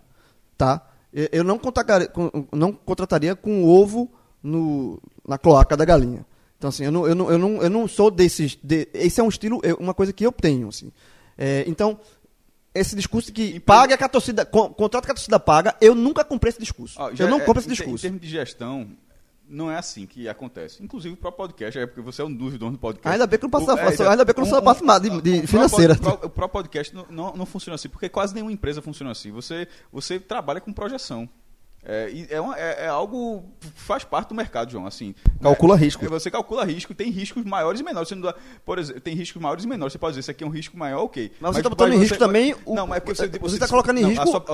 Tá? Eu eu não, contrataria, com- não contrataria com ovo no, na cloaca da galinha. Então, assim, eu não, eu não, eu não, eu não sou desses. De, esse é um estilo, uma coisa que eu tenho. Assim. É, então, esse discurso que paga que a torcida. Con, contrato que a torcida paga, eu nunca comprei esse discurso. Já eu não é- compro esse em te- Em discurso. termos de gestão, não é assim que acontece. Inclusive, o próprio podcast, é porque você é um dos donos do podcast. Ainda bem que não passa- O- é, ainda bem que eu não sou da parte de- de financeira. O próprio podcast não, não, não funciona assim, porque quase nenhuma empresa funciona assim. Você, você trabalha com projeção. É, é, uma- é- é algo faz parte do mercado, João. Assim, Calcula né? risco. É, Você calcula risco, tem riscos maiores e menores. Você dá- por exemplo, tem riscos maiores e menores. Você pode dizer, isso aqui é um risco maior, ok. Mas você está botando em risco também o- Não, mas é porque você, você está colocando em risco palavra-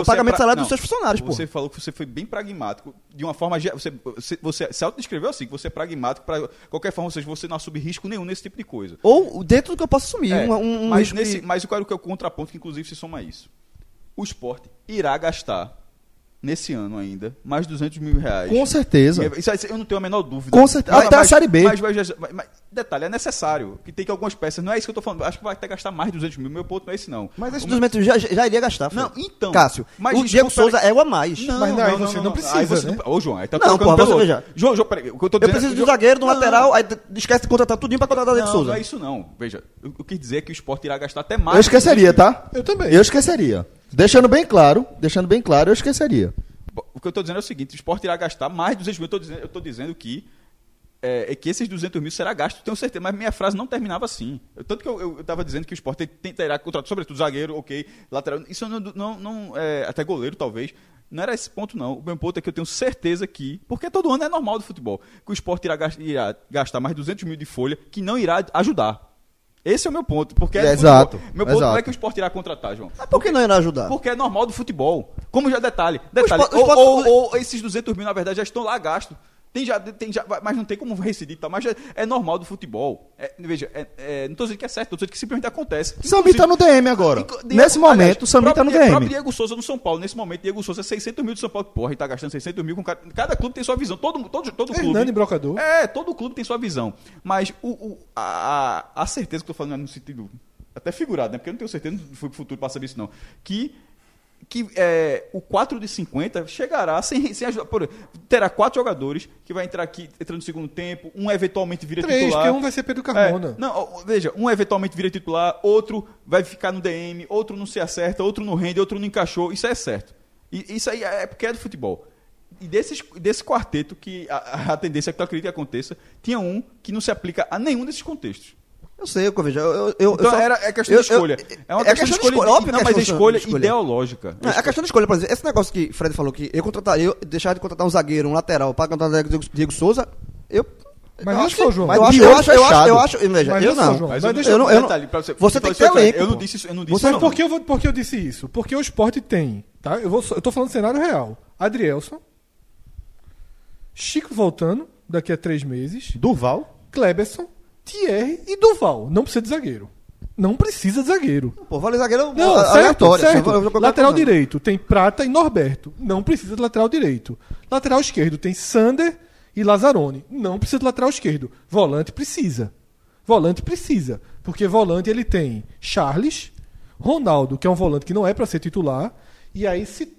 o você pagamento de salário não, dos seus funcionários, pô. Você falou que você foi bem pragmático, de uma forma. Você, você, você se autodescreveu assim, que você é pragmático para qualquer forma, ou seja, você não assume risco nenhum nesse tipo de coisa. Ou dentro do que eu posso assumir. É, um, um, um mas, risco nesse, que- mas eu quero que é o contraponto que, inclusive, se soma a isso. O esporte irá gastar, nesse ano ainda, mais 200 mil reais. Com certeza. Isso aí eu não tenho a menor dúvida. Com certeza. Até a Série B. Mas, mas- mas- mas- detalhe, é necessário. Que tem que algumas peças. Não é isso que eu tô falando. Acho que vai até gastar mais de 200 mil. Meu ponto não é esse, não. Mas esse O- dos metros já, já iria gastar. Não, Fred. então. Cássio, Mas o Diego Souza é o a mais. Não, Mas não, aí você não precisa, Aí você né? não- Ô, João, aí tá Não, pelo você veja. João, João, peraí. O que eu tô Eu dizendo preciso de um zagueiro, de um Não, lateral, aí esquece de contratar tudinho pra contratar o Diego Não, Souza. não é isso não. Veja, eu, eu quis dizer que o esporte irá gastar até mais. Eu esqueceria, tá? Eu também. Eu esqueceria. Deixando bem claro, deixando bem claro, eu esqueceria. O que eu tô dizendo é o seguinte: o esporte irá gastar mais de 200 mil. Eu tô dizendo, dizendo que é, é que esses 200 mil será gasto, tenho certeza, mas minha frase não terminava assim. Eu- tanto que eu, eu, eu tava dizendo que o esporte terá contrato, sobretudo zagueiro, ok, lateral, isso não, não, não é, até goleiro talvez, não era esse ponto não, o meu ponto é que eu tenho certeza que, porque todo ano é normal do futebol, que o esporte irá, irá gastar mais 200 mil de folha, que não irá ajudar. Esse é o meu ponto, porque é É, exato, Meu ponto não é exato. que o esporte irá contratar, João. Mas por que não irá ajudar? Porque é normal do futebol. Como já detalhe. Detalhe. esporte- o ou, esporte- ou- ou esses 200 mil, na verdade, já estão lá gastos. Tem já, tem já, mas não tem como recidir, tá? Mas já é normal do futebol. É, veja, é, é, não estou dizendo que é certo, estou dizendo que simplesmente acontece. Sambi tá no DM agora. Inclu- Diego- Nesse momento, aliás, o Sambi tá no próprio Die- próprio DM. Diego Souza no São Paulo. Nesse momento, Diego Souza, 600 mil do São Paulo. Porra, e tá gastando 600 mil com cada... Cada clube tem sua visão. Todo, todo, todo clube. Hernani Brocador. É, todo clube tem sua visão. Mas o, o- a, a- certeza que eu tô falando é no sentido até figurado, né? Porque eu não tenho certeza, não fui pro futuro para saber isso não. Que, que é, o 4 de 50 chegará sem, sem ajuda. Por, terá quatro jogadores que vai entrar aqui, entrando no segundo tempo, um eventualmente vira Três, titular. porque um vai ser Pedro Carmona. É, não, veja, um eventualmente vira titular, outro vai ficar no DM, outro não se acerta, outro não rende, outro não encaixou. Isso é certo. E isso aí é porque é do futebol. E desses, desse quarteto, que a, a tendência é que eu acredito que aconteça, tinha um que não se aplica a nenhum desses contextos. Eu sei, eu vejo. Eu, eu, eu Então só- era, é questão eu- de escolha. eu- é uma é questão, de escolha, óbvio não, é mas é questão escolha, escolha. ideológica. Não, é questão de escolha, por exemplo, esse negócio que Fred falou que eu contrataria, eu deixar de contratar um zagueiro, um lateral, para contratar Diego, Diego Souza, eu. Mas eu não acho sou, que- João. Eu Mas acho, eu acho, eu acho, eu acho, veja, Mas eu não. João. Mas Mas eu, deixa eu não- eu não- você, você então tem que ter elenco, Eu não disse isso, eu não disse Mas isso. por que, eu, por que eu disse isso? Porque o esporte tem, tá? Eu, vou, eu tô falando cenário real. Adrielson, Chico voltando daqui a três meses, Durval. Kleberson, Thierry e Duval. Não precisa de zagueiro. Não precisa de zagueiro. Pô, vale zagueiro Não, a- certo, aleatório. certo. Vai colocar Lateral coisa. direito tem Prata e Norberto. Não precisa de lateral direito. Lateral esquerdo tem Sander e Lazzaroni. Não precisa de lateral esquerdo. Volante precisa. Volante precisa. Porque volante ele tem Charles, Ronaldo, que é um volante que não é para ser titular. E aí se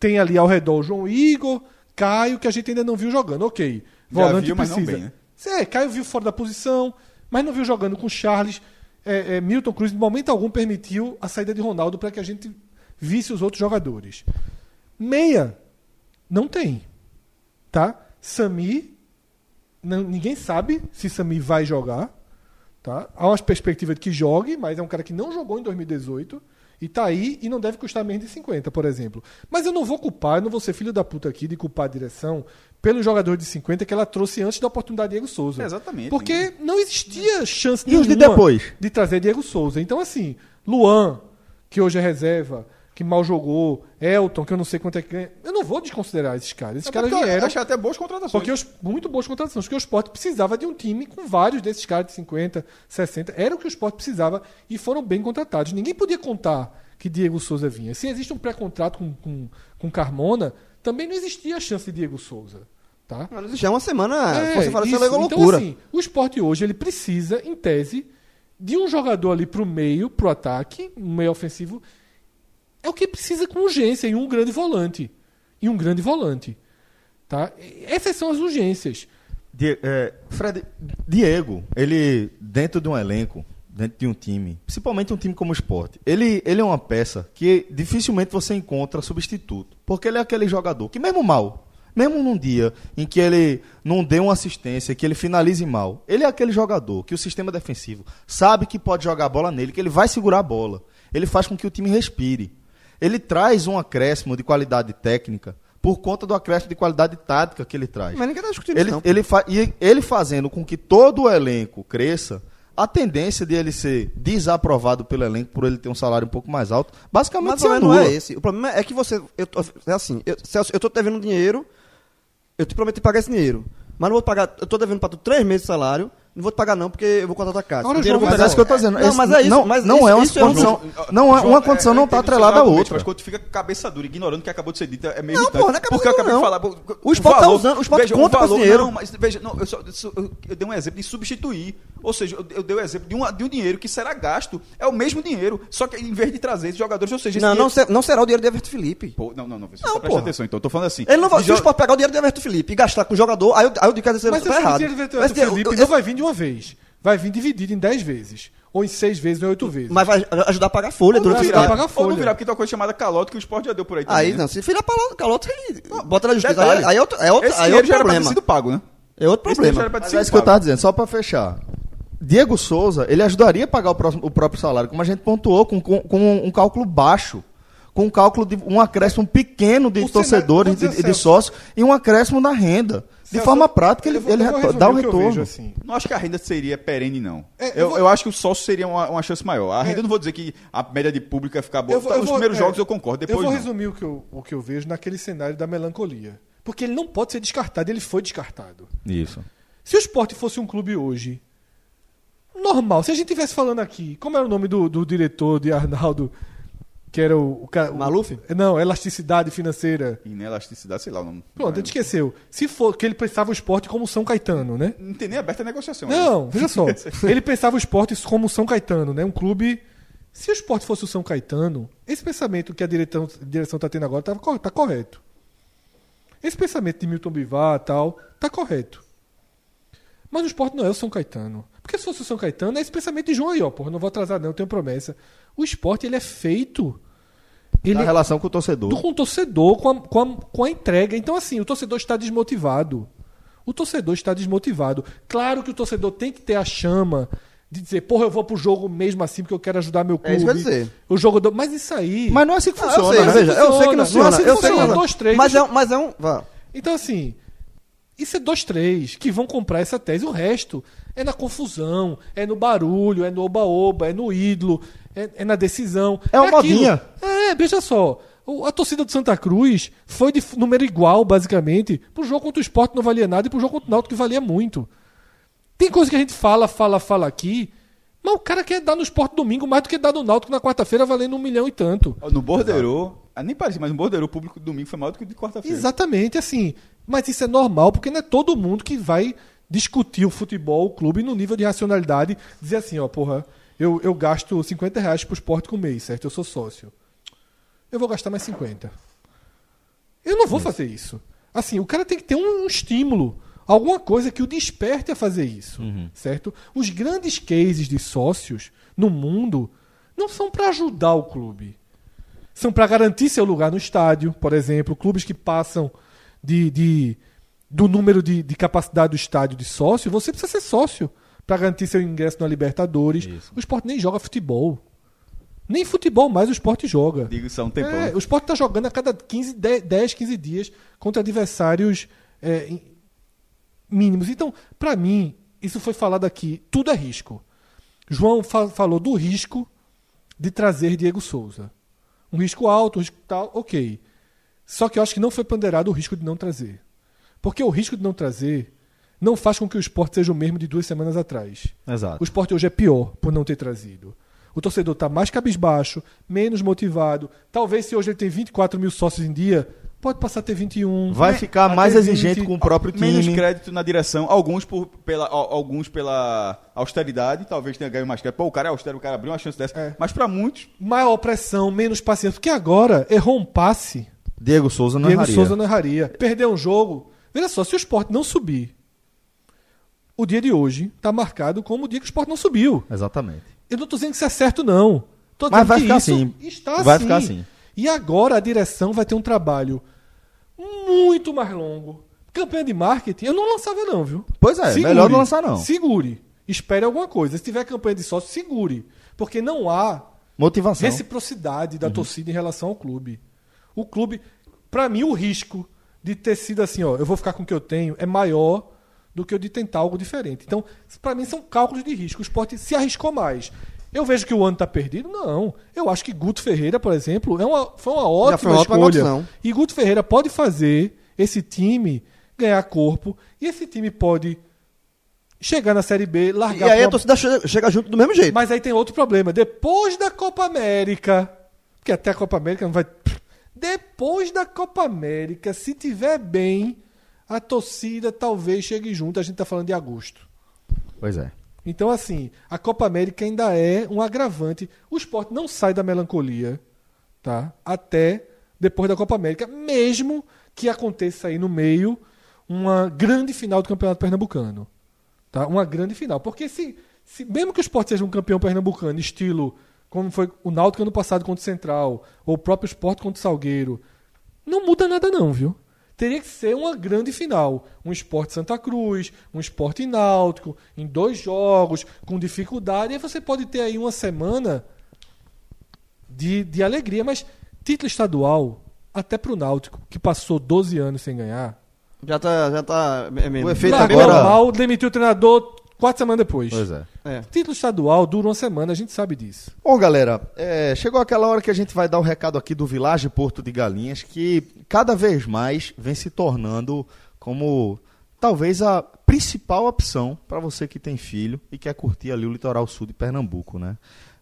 tem ali ao redor o João Igor, Caio, que a gente ainda não viu jogando. Ok. Já Volante viu, mas não precisa. bem, né? É, Caio viu fora da posição, mas não viu jogando com Charles. É, é, Milton Cruz, em momento algum, permitiu a saída de Ronaldo para que a gente visse os outros jogadores. Meia, não tem. Tá? Sami, ninguém sabe se Sami vai jogar. Tá? Há uma perspectiva de que jogue, mas é um cara que não jogou em 2018 e tá aí e não deve custar menos de 50, por exemplo. Mas eu não vou culpar, eu não vou ser filho da puta aqui de culpar a direção pelo jogador de 50 que ela trouxe antes da oportunidade de Diego Souza. É, exatamente. Porque não existia chance E os de nenhuma depois? de trazer Diego Souza. Então, assim, Luan, que hoje é reserva, que mal jogou, Elton, que eu não sei quanto é que ganha. Eu não vou desconsiderar esses caras. Esses É caras vieram. Achei até boas contratações. Porque os, muito boas contratações, porque o esporte precisava de um time com vários desses caras de 50, 60. Era o que o esporte precisava e foram bem contratados. Ninguém podia contar que Diego Souza vinha. Se existe um pré-contrato com, com, com Carmona, também não existia a chance de Diego Souza. Tá? Mas não é uma semana. É, você fala, isso é isso. legal então, loucura. assim, o esporte hoje ele precisa, em tese, de um jogador ali pro meio, pro ataque, meio ofensivo. É o que precisa com urgência, e um grande volante. E um grande volante. Tá? Essas são as urgências. É, Fred, Diego, ele, dentro de um elenco, dentro de um time, principalmente um time como o esporte, ele, ele é uma peça que dificilmente você encontra substituto. Porque ele é aquele jogador que, mesmo mal, mesmo num dia em que ele não dê uma assistência, que ele finalize mal, ele é aquele jogador que o sistema defensivo sabe que pode jogar a bola nele, que ele vai segurar a bola. Ele faz com que o time respire. Ele traz um acréscimo de qualidade técnica por conta do acréscimo de qualidade tática que ele traz. Mas ninguém tá discutindo Ele, isso, ele, fa- e ele fazendo com que todo o elenco cresça, a tendência de ele ser desaprovado pelo elenco por ele ter um salário um pouco mais alto, basicamente Mas se o problema não anula. é esse. O problema é que você. Eu é assim, eu, Celso, eu te devendo dinheiro, eu te prometi pagar esse dinheiro. Mas não vou pagar. Eu tô devendo pra tu três meses de salário, não vou te pagar, não, porque eu vou contratar a casa. Ora, O dinheiro eu João, vou Mas é isso que eu tô dizendo. Não, Esse- mas é isso. não, mas não isso- é uma isso é um- condição. Não é, João, uma condição não é, está é, atrelada à outra. Mas quando tu fica cabeça dura, ignorando o que acabou de ser dito, é meio Não, irritante. pô, não é cabeça Porque eu dura, acabei não. de falar. O esporte tá usando- o esporte conta com dinheiro. Não, mas veja, não, eu, só, eu, dei um exemplo de substituir. Ou seja, eu, eu dei o exemplo de um, de um dinheiro que será gasto, é o mesmo dinheiro, só que em vez de trazer esses jogadores, ou seja, Não, não, dinheiro- ser- não será o dinheiro de Everton Felipe. Pô, não, não, não, você Não, tá porra. atenção, então. Eu tô falando assim. Ele não vai, de se o Sport pegar o dinheiro de Everton Felipe e gastar com o jogador, aí eu, aí eu digo que esse Mas tá esse errado. dinheiro vai ter Esse dinheiro- Felipe esse- não vai vir de uma vez. Vai vir dividido em 10 vezes. Ou em 6 vezes, ou em 8 vezes. Mas vai ajudar a pagar a folha Não durante virar, tempo. pagar Ou folha. não virar, porque tem uma coisa chamada calote que o esporte já deu por aí também. Aí né? não, se virar calota, aí bota na justiça. Detalhe, Aí, aí é outro, é outro, Esse aí é outro problema. sido pago, né? É outro Esse problema. já era pra Mas é isso que eu dissipar. tava dizendo, só pra fechar. Diego Souza, ele ajudaria a pagar o, próximo- o próprio salário, como a gente pontuou, com, com- com um cálculo baixo. Com um cálculo de um acréscimo pequeno de O torcedores, vou de, de sócios, e um acréscimo da renda. De Celso, forma prática, ele, vou- ele dá o retorno. vejo, assim. Não acho que a renda seria perene, não. É, eu eu, vou- eu acho que o sócio seria uma, uma chance maior. A renda eu não vou dizer que a média de público ia ficar boa. Eu vou- Os vou- primeiros é, jogos eu concordo, depois eu vou não. resumir o que eu, o que eu vejo naquele cenário da melancolia. Porque ele não pode ser descartado, ele foi descartado. Isso. Se o esporte fosse um clube hoje, normal, se a gente estivesse falando aqui, como era o nome do, do diretor de Arnaldo, que era o, o cara. o- Maluf? Não, elasticidade financeira. Inelasticidade, sei lá o nome. Pronto, a gente esqueceu. Se for que ele pensava o esporte como São Caetano, né? Não tem nem aberta a negociação. Não, veja só. Ele pensava o esporte como São Caetano, né? Um clube. Se o esporte fosse o São Caetano, esse pensamento que a direção está tendo agora tá, cor- tá correto. Esse pensamento de Milton Bivar e tal, tá correto. Mas o esporte não é o São Caetano. Porque se fosse o São Caetano, é esse pensamento de João aí, ó. Porra, não vou atrasar, não, eu tenho promessa. O esporte, ele é feito. Ele, Na relação com o torcedor. do, com o torcedor, com a, com, a, com a entrega. Então, assim, o torcedor está desmotivado. O torcedor está desmotivado. Claro que o torcedor tem que ter a chama de dizer, porra, eu vou pro jogo mesmo assim porque eu quero ajudar meu clube. É isso que eu dizer. O jogo do... Mas isso aí. Mas não é assim que Ah, funciona, eu sei, né? veja, eu sei que não Funciona. funciona. Não é assim que eu sei que funciona. não. Dois, três, mas, é, um- mas é um. Vá. Então, assim, isso é dois, três que vão comprar essa tese. O resto é na confusão, é no barulho, é no oba-oba, é no ídolo, é, é na decisão. É uma aquilo. modinha. É, veja só. o- A torcida do Santa Cruz foi de número igual, basicamente, pro jogo contra o esporte não valia nada e pro jogo contra o Náutico que valia muito. Tem coisa que a gente fala, fala, fala aqui, mas o cara quer dar no esporte domingo mais do que dar no Náutico na quarta-feira valendo um milhão e tanto. No Bordeiro, ah, nem parece, mas no Bordeiro o público do domingo foi maior do que o de quarta-feira. Exatamente, assim. Mas isso é normal, porque não é todo mundo que vai discutir o futebol, o clube, no nível de racionalidade, dizer assim, ó, porra, eu, eu gasto 50 reais pro esporte com mês, certo? Eu sou sócio. Eu vou gastar mais 50. Eu não vou fazer isso. Assim, o cara tem que ter um, um estímulo, alguma coisa que o desperte a fazer isso, certo? Os grandes cases de sócios no mundo não são para ajudar o clube são para garantir seu lugar no estádio, por exemplo, clubes que passam de, de- do número de, de capacidade do estádio de sócio, você precisa ser sócio para garantir seu ingresso na Libertadores. O esporte nem joga futebol. Nem futebol mais o esporte joga. Digo isso há um tempão. É, o esporte está jogando a cada 15, 10, 10, 15 dias contra adversários é, mínimos. Então, para mim, isso foi falado aqui, tudo é risco. João fa- falou do risco de trazer Diego Souza. Um risco alto, um risco tal, ok. Só que eu acho que não foi ponderado o risco de não trazer. Porque o risco de não trazer não faz com que o esporte seja o mesmo de duas semanas atrás. Exato. O esporte hoje é pior por não ter trazido. O torcedor está mais cabisbaixo, menos motivado. Talvez se hoje ele tem 24 mil sócios em dia, pode passar a ter 21. Vai né? ficar mais 20. exigente com o próprio Menos time. crédito na direção, alguns, por, pela, al- alguns pela austeridade, talvez tenha ganho mais crédito. Pô, o cara é austero, o cara abriu uma chance dessa. É. Mas pra muitos, Maior pressão, menos paciência. Porque agora errou um passe. Diego Souza não Diego erraria. Souza não erraria. Perdeu um jogo. Veja só, se o esporte não subir, o dia de hoje está marcado como o dia que o esporte não subiu. Exatamente. Eu não estou dizendo que isso é certo, não. Tô Mas vai que ficar isso assim. Está Vai assim. ficar assim. E agora a direção vai ter um trabalho muito mais longo. Campanha de marketing, eu não lançava, não, viu? Pois é, melhor não lançar, não. Segure. Espere alguma coisa. Se tiver campanha de sócio, segure. Porque não há Motivação. reciprocidade da torcida em relação ao clube. O clube, pra mim, o risco de ter sido assim, ó, eu vou ficar com o que eu tenho, é maior do que o de tentar algo diferente. Então, pra mim, são cálculos de risco. O esporte se arriscou mais. Eu vejo que o ano tá perdido? Não. Eu acho que Guto Ferreira, por exemplo, é uma, foi uma ótima foi uma ótima escolha. opção. E Guto Ferreira pode fazer esse time ganhar corpo. E esse time pode chegar na Série B, E largar aí pra a torcida chega junto do mesmo jeito. mas aí tem outro problema. Depois da Copa América, porque até a Copa América não vai. Depois da Copa América, se tiver bem, a torcida talvez chegue junto. A gente tá falando de agosto. Pois é. Então, assim, a Copa América ainda é um agravante. O esporte não sai da melancolia, tá? Até depois da Copa América, mesmo que aconteça aí no meio uma grande final do Campeonato Pernambucano. Tá? Uma grande final. Porque se, se mesmo que o esporte seja um campeão pernambucano, estilo como foi o Náutico ano passado contra o Central, ou o próprio esporte contra o Salgueiro, não muda nada não, viu? Teria que ser uma grande final. Um esporte Santa Cruz, um esporte náutico, em dois jogos, com dificuldade. E aí você pode ter aí uma semana de, de alegria, mas título estadual, até pro Náutico, que passou 12 anos sem ganhar. Já tá. Já tá é menos. O efeito Largou agora- mal, demitiu o treinador quatro semanas depois. Pois é. É. Título estadual dura uma semana, a gente sabe disso. Bom, galera, é, chegou aquela hora que a gente vai dar o recado aqui do Village Porto de Galinhas, que cada vez mais vem se tornando como talvez a principal opção para você que tem filho e quer curtir ali o litoral sul de Pernambuco, né?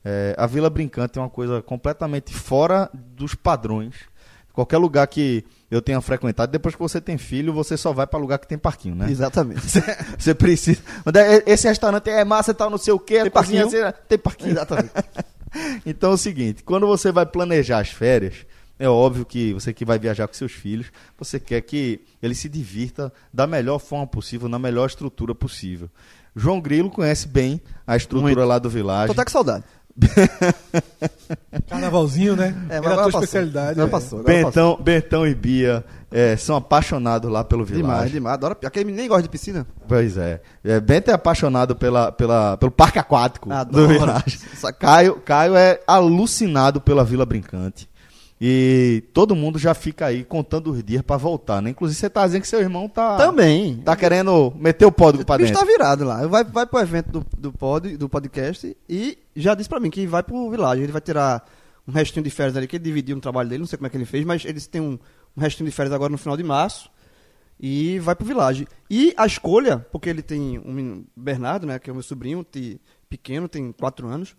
É, a Vila Brincante é uma coisa completamente fora dos padrões. Qualquer lugar que eu tenha frequentado, depois que você tem filho, você só vai para lugar que tem parquinho, né? Exatamente. Você precisa. É- Esse restaurante é massa e tal, não sei o quê. Tem a cozinha parquinho? assim, Tem parquinho. Exatamente. Então é o seguinte, quando você vai planejar as férias, é óbvio que você que vai viajar com seus filhos, você quer que ele se divirta da melhor forma possível, na melhor estrutura possível. João Grilo conhece bem a estrutura Muito. lá do Village. Tô até com saudade. Carnavalzinho, né? É, Era mas a tua passou. especialidade. Agora é. passou. agora passou. Bentão, Bentão e Bia é, são apaixonados lá pelo Village. Demais, demais. Adoro. Aquele menino nem gosta de piscina. Pois é. é Bento é apaixonado pela, pela, pelo parque aquático Adoro. do Village. Caio, Caio é alucinado pela Vila Brincante. E todo mundo já fica aí contando os dias pra voltar, né? Inclusive você tá dizendo que seu irmão tá, Também. tá querendo meter o código pra o bicho dentro. tá virado lá. Vai, vai pro evento do, do, pod, do podcast e já disse pra mim que vai pro Village. Ele vai tirar um restinho de férias ali, que ele dividiu no trabalho dele, não sei como é que ele fez, mas eles têm um, um restinho de férias agora no final de março e vai pro Village. E a escolha, porque ele tem um Bernardo, né, que é o meu sobrinho, pequeno, tem quatro anos,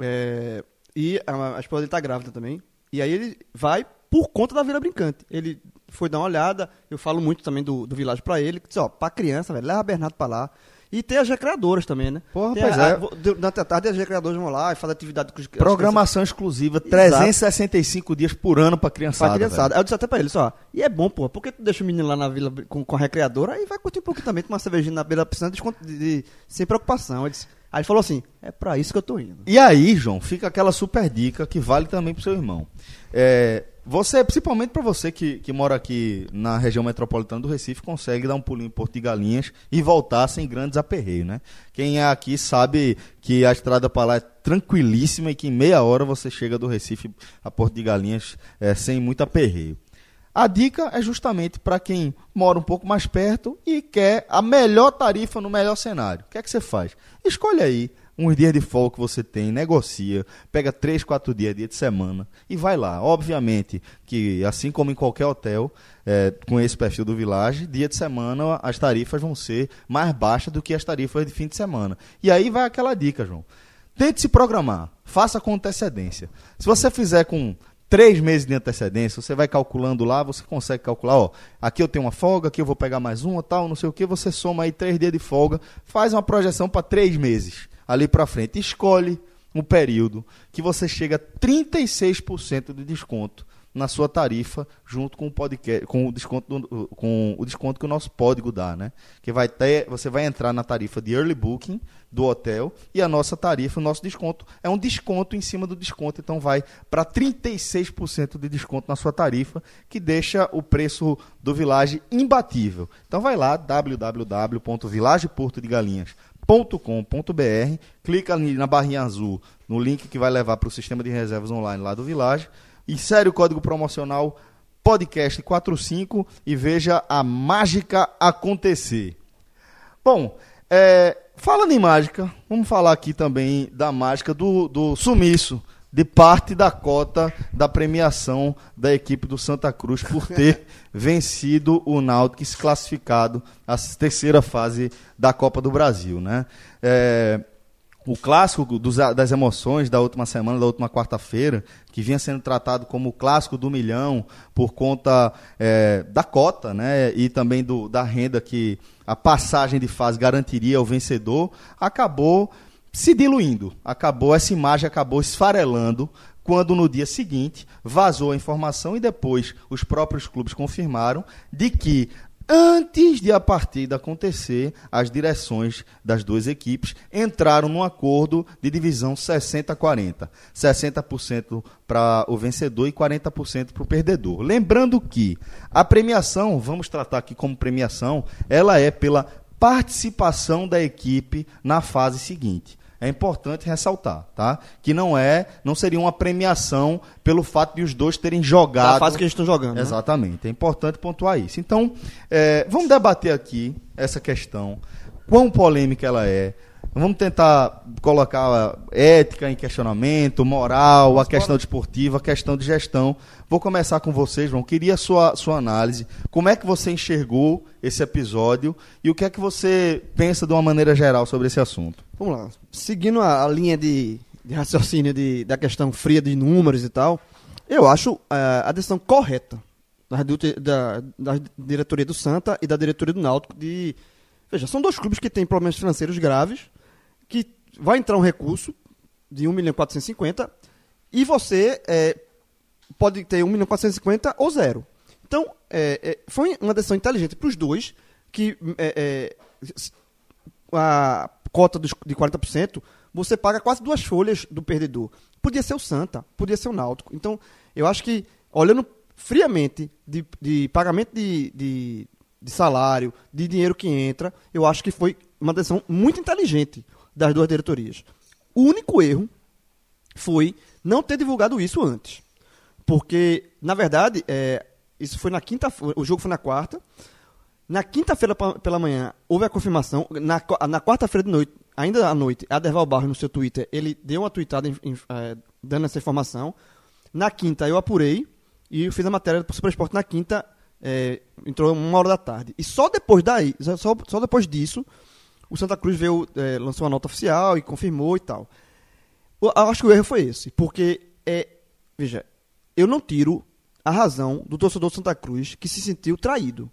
é, e a, a esposa dele tá grávida também. E aí ele vai por conta da Vila Brincante. Ele foi dar uma olhada, eu falo muito também do, do Village pra ele, que diz, ó, pra criança, velho, leva Bernardo pra lá. E tem as recreadoras também, né? Porra, Tem pois a- é. a- Durante a tarde as recreadoras vão lá e fazem atividade com os Programação exclusiva, Exato. 365 dias por ano pra criançada. Pra criançada. velho. Aí eu disse até pra ele, só, e é bom, pô, porque tu deixa o menino lá na vila com, com a recreadora, aí vai curtir um pouquinho também, tomar uma cervejinha na beira da piscina descont- de- de- sem preocupação. Ele disse- aí ele falou assim, é pra isso que eu tô indo. E aí, João, fica aquela super dica que vale também pro seu irmão. É, você, principalmente para você que, que mora aqui na região metropolitana do Recife, consegue dar um pulinho em Porto de Galinhas e voltar sem grandes aperreios, né? Quem é aqui sabe que a estrada para lá é tranquilíssima e que em meia hora você chega do Recife a Porto de Galinhas é, sem muito aperreio. A dica é justamente para quem mora um pouco mais perto e quer a melhor tarifa no melhor cenário. O que é que você faz? Escolhe aí uns dias de folga que você tem, negocia, pega três, quatro dias, dia de semana e vai lá. Obviamente que, assim como em qualquer hotel, é, com esse perfil do Village, dia de semana as tarifas vão ser mais baixas do que as tarifas de fim de semana. E aí vai aquela dica, João. Tente se programar, faça com antecedência. Se você fizer com três meses de antecedência, você vai calculando lá, você consegue calcular, ó, aqui eu tenho uma folga, aqui eu vou pegar mais uma, tal, não sei o que, você soma aí três dias de folga, faz uma projeção para três meses ali para frente, escolhe um período que você chega a 36% de desconto na sua tarifa junto com o podcast, com o desconto do- com o desconto que o nosso código dá, né? Que vai ter, você vai entrar na tarifa de early booking do hotel e a nossa tarifa, o nosso desconto é um desconto em cima do desconto, então vai para 36% de desconto na sua tarifa, que deixa o preço do Village imbatível. Então vai lá www.villageportodegalinhas.com.br, clica ali na barrinha azul, no link que vai levar para o sistema de reservas online lá do Village, insere o código promocional podcast45 e veja a mágica acontecer. Bom, é, falando em mágica, vamos falar aqui também da mágica do, do sumiço de parte da cota da premiação da equipe do Santa Cruz por ter vencido o Náutico e se classificado à terceira fase da Copa do Brasil, né? É, o clássico dos- das emoções da última semana, da última quarta-feira, que vinha sendo tratado como o clássico do milhão por conta é, da cota, né, e também do, da renda que a passagem de fase garantiria ao vencedor, acabou se diluindo, acabou essa imagem acabou esfarelando quando no dia seguinte vazou a informação e depois os próprios clubes confirmaram de que Antes de a partida acontecer, as direções das duas equipes entraram num acordo de divisão 60-40. 60% para o vencedor e 40% para o perdedor. Lembrando que a premiação, vamos tratar aqui como premiação, ela é pela participação da equipe na fase seguinte. É importante ressaltar, tá? Que não é, não seria uma premiação pelo fato de os dois terem jogado. Da fase que eles estão jogando. né? Exatamente. É importante pontuar isso. Então, é, vamos debater aqui essa questão, quão polêmica ela é. Vamos tentar colocar ética em questionamento, moral, a questão desportiva, a questão de gestão. Vou começar com vocês, João. Queria a sua, sua análise. Como é que você enxergou esse episódio e o que é que você pensa de uma maneira geral sobre esse assunto? Vamos lá. Seguindo a, a linha de, de raciocínio de, da questão fria de números e tal, eu acho eh, a decisão correta da, da, da diretoria do Santa e da diretoria do Náutico de... Veja, são dois clubes que têm problemas financeiros graves, que vai entrar um recurso de 1 milhão e 450 e você eh, pode ter 1 milhão e 450 ou zero. Então, eh, eh, foi uma decisão inteligente para os dois, que eh, eh, a cota dos, de 40%, você paga quase duas folhas do perdedor. Podia ser o Santa, podia ser o Náutico. Então, eu acho que, olhando friamente de, de pagamento de, de, de salário, de dinheiro que entra, eu acho que foi uma decisão muito inteligente das duas diretorias. O único erro foi não ter divulgado isso antes. Porque, na verdade, é, isso foi na quinta o jogo foi na quarta. Na quinta-feira pela manhã, houve a confirmação. Na, na quarta-feira de noite, ainda à noite, Aderval Barros, no seu Twitter, ele deu uma tweetada em- em- eh, dando essa informação. Na quinta, eu apurei e fiz a matéria para o Super Esporte na quinta, eh, entrou uma hora da tarde. E só depois daí, só, só depois disso, o Santa Cruz veio, eh, lançou uma nota oficial e confirmou e tal. Eu acho que o erro foi esse, porque é, veja, eu não tiro a razão do torcedor do Santa Cruz que se sentiu traído,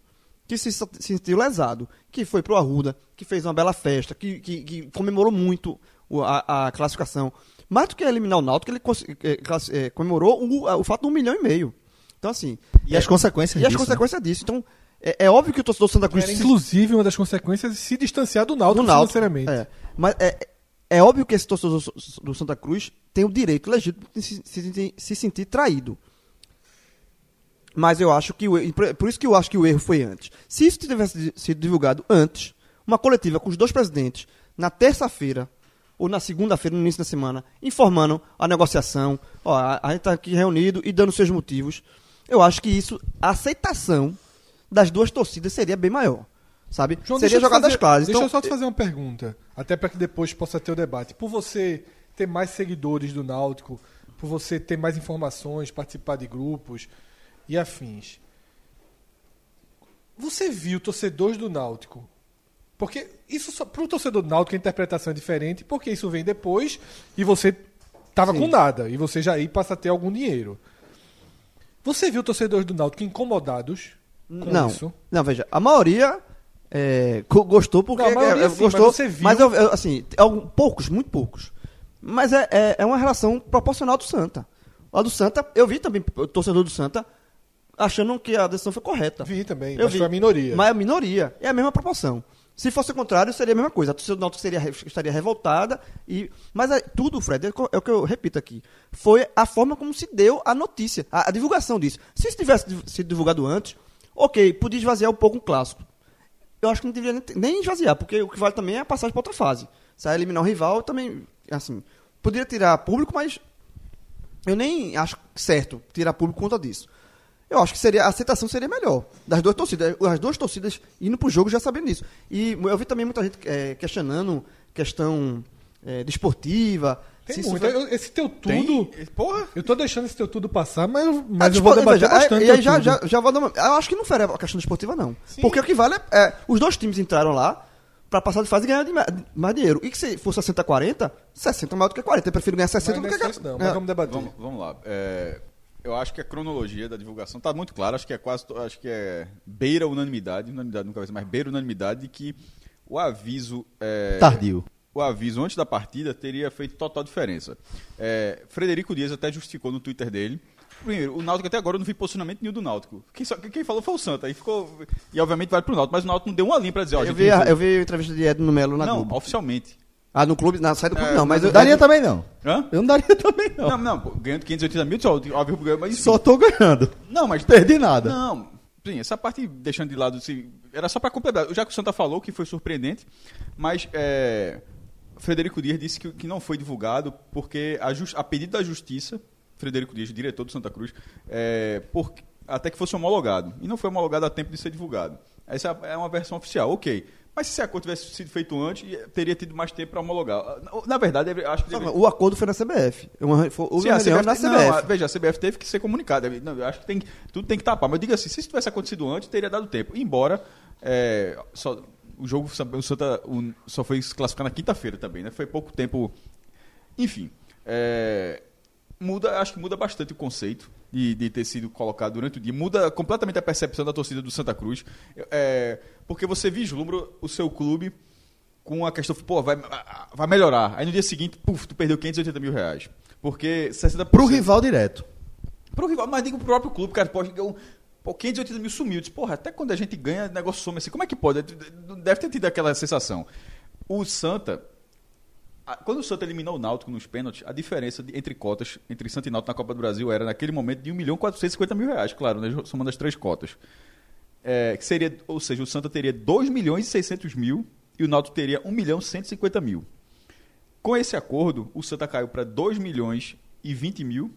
que se sentiu lesado, que foi pro Arruda, que fez uma bela festa, que, que, que comemorou muito a, a classificação. Mais do que eliminar o Náutico, ele classi- eh, comemorou o, o fato de um milhão e meio. Então, assim... E as consequências E as disso, né? consequências disso. Então, é, é óbvio que o torcedor do Santa Cruz... Era, inclusive, uma das consequências de se distanciar do Náutico, do Náutico. financeiramente. É. Mas é, é óbvio que esse torcedor do Santa Cruz tem o direito legítimo de se, se sentir- se sentir traído. Mas eu acho que o por- isso que eu acho que o erro foi antes. Se isso tivesse sido divulgado antes, uma coletiva com os dois presidentes na terça-feira ou na segunda-feira, no início da semana, informando a negociação, ó, a, a gente está aqui reunido e dando seus motivos, eu acho que isso, a aceitação das duas torcidas seria bem maior. Sabe? João, seria jogadas fazer- claras. Deixa Então, eu só te fazer uma pergunta, até para que depois possa ter o debate. Por você ter mais seguidores do Náutico, por você ter mais informações, participar de grupos e afins, você viu torcedores do Náutico? Porque isso para o torcedor do Náutico a interpretação é diferente, porque isso vem depois e você tava Sim. com nada e você já aí passa a ter algum dinheiro. Você viu torcedores do Náutico incomodados com não, isso? não, veja, a maioria é, go- gostou porque Não, a maioria é, sim, gostou, mas você viu- mas eu, eu, assim, algum- poucos, muito poucos. Mas é, é, é uma relação proporcional do Santa. A do Santa, eu vi também o torcedor do Santa achando que a decisão foi correta. Vi também, Eu mas vi. foi a minoria. Mas a minoria é a mesma proporção. Se fosse o contrário, seria a mesma coisa. A torcida do Náutico seria, estaria revoltada. E, mas é, tudo, Fred, é o que- é o que eu repito aqui. Foi a forma como se deu a notícia, a, a divulgação disso. Se isso tivesse sido divulgado antes, ok, podia esvaziar um pouco o clássico. Eu acho que não deveria nem, esvaziar, porque o que vale também é a passagem para outra fase. Se é eliminar o rival, também, assim, poderia tirar público, mas eu nem acho certo tirar público por conta disso. Eu acho que seria, a aceitação seria melhor. Das duas torcidas. As duas torcidas indo pro jogo já sabendo disso. E eu vi também muita gente eh, questionando questão eh, desportiva. Tem se muito. vai- Esse teu tudo. Tem? Porra! Eu tô deixando esse teu tudo passar, mas, eu- Ah, mas eu vou debater veja, bastante. E teu aí já, já, já vou dar uma, Eu acho que não fere a questão desportiva, não. Porque o que vale é, é, Os dois times entraram lá pra passar de fase e ganhar de ma- mais dinheiro. E que se for 60-40, 60 é maior do que 40. Eu prefiro ganhar 60 Mas do que é ganhar. só isso não, É. mas vamos debater. Vamos, vamos lá. É, eu acho que a cronologia da divulgação está muito clara. Acho que é quase, acho que é beira unanimidade, unanimidade nunca vai ser, mas beira unanimidade de que o aviso é, Tardio. O aviso antes da partida teria feito total diferença. É, Frederico Dias até justificou no Twitter dele Primeiro, o Náutico até agora eu não vi posicionamento nenhum do Náutico. Quem, só- quem falou foi o Santa. Aí ficou. E obviamente vai pro Náutico, mas o Náutico não deu uma linha pra dizer, ó, Eu vi, a, eu vi a entrevista de Edno Melo na Não, Globo. oficialmente. Ah, no clube, na saída do clube É, não, mas eu, daria também não. Hã? Eu não daria também não. Não, não, pô, ganhando 580 mil, só, óbvio, mas enfim. Só tô ganhando. Não, mas. Perdi nada. Não, sim, essa parte deixando de lado, assim, era só para completar. Já que o Santa falou que foi surpreendente, mas é, Frederico Dias disse que, que não foi divulgado porque a, jus- a pedido da Justiça, Frederico Dias, diretor do Santa Cruz, é, por- até que fosse homologado. E não foi homologado a tempo de ser divulgado. Essa é uma versão oficial, ok. Mas se esse acordo tivesse sido feito antes, teria tido mais tempo para homologar. Na- verdade, eu acho que que O acordo foi na CBF. Uma, foi, houve Sim, uma CBF, na CBF. não, veja, a CBF teve que ser comunicada. Não, eu acho que tem, tudo tem que tapar. Mas eu digo assim, se isso tivesse acontecido antes, teria dado tempo. Embora é, só, o jogo o Santa o- só foi se classificar na quinta-feira também, né? Foi pouco tempo. Enfim, é, muda, acho que muda bastante o conceito de, de ter sido colocado durante o dia. Muda completamente a percepção da torcida do Santa Cruz. É, porque você vislumbra o seu clube com a questão, pô, vai, vai melhorar. Aí no dia seguinte, puf, tu perdeu 580 mil reais. Porque 60%. Pro rival direto. Pro rival, mas digo pro próprio clube, cara, pode um. Pô, 580 mil sumiu. Diz, porra, até quando a gente ganha, o negócio some assim. Como é que pode? Deve ter tido aquela sensação. O Santa. Quando o Santa eliminou o Náutico nos pênaltis, a diferença de- entre cotas, entre Santa e Náutico na Copa do Brasil, era naquele momento de 1 milhão 450 mil reais, claro, né, somando as três cotas. É, que seria, ou seja, o Santa teria 2 milhões e 600 mil e o Náutico teria 1 milhão e 150 mil. Com esse acordo, o Santa caiu para 2 milhões e 20 mil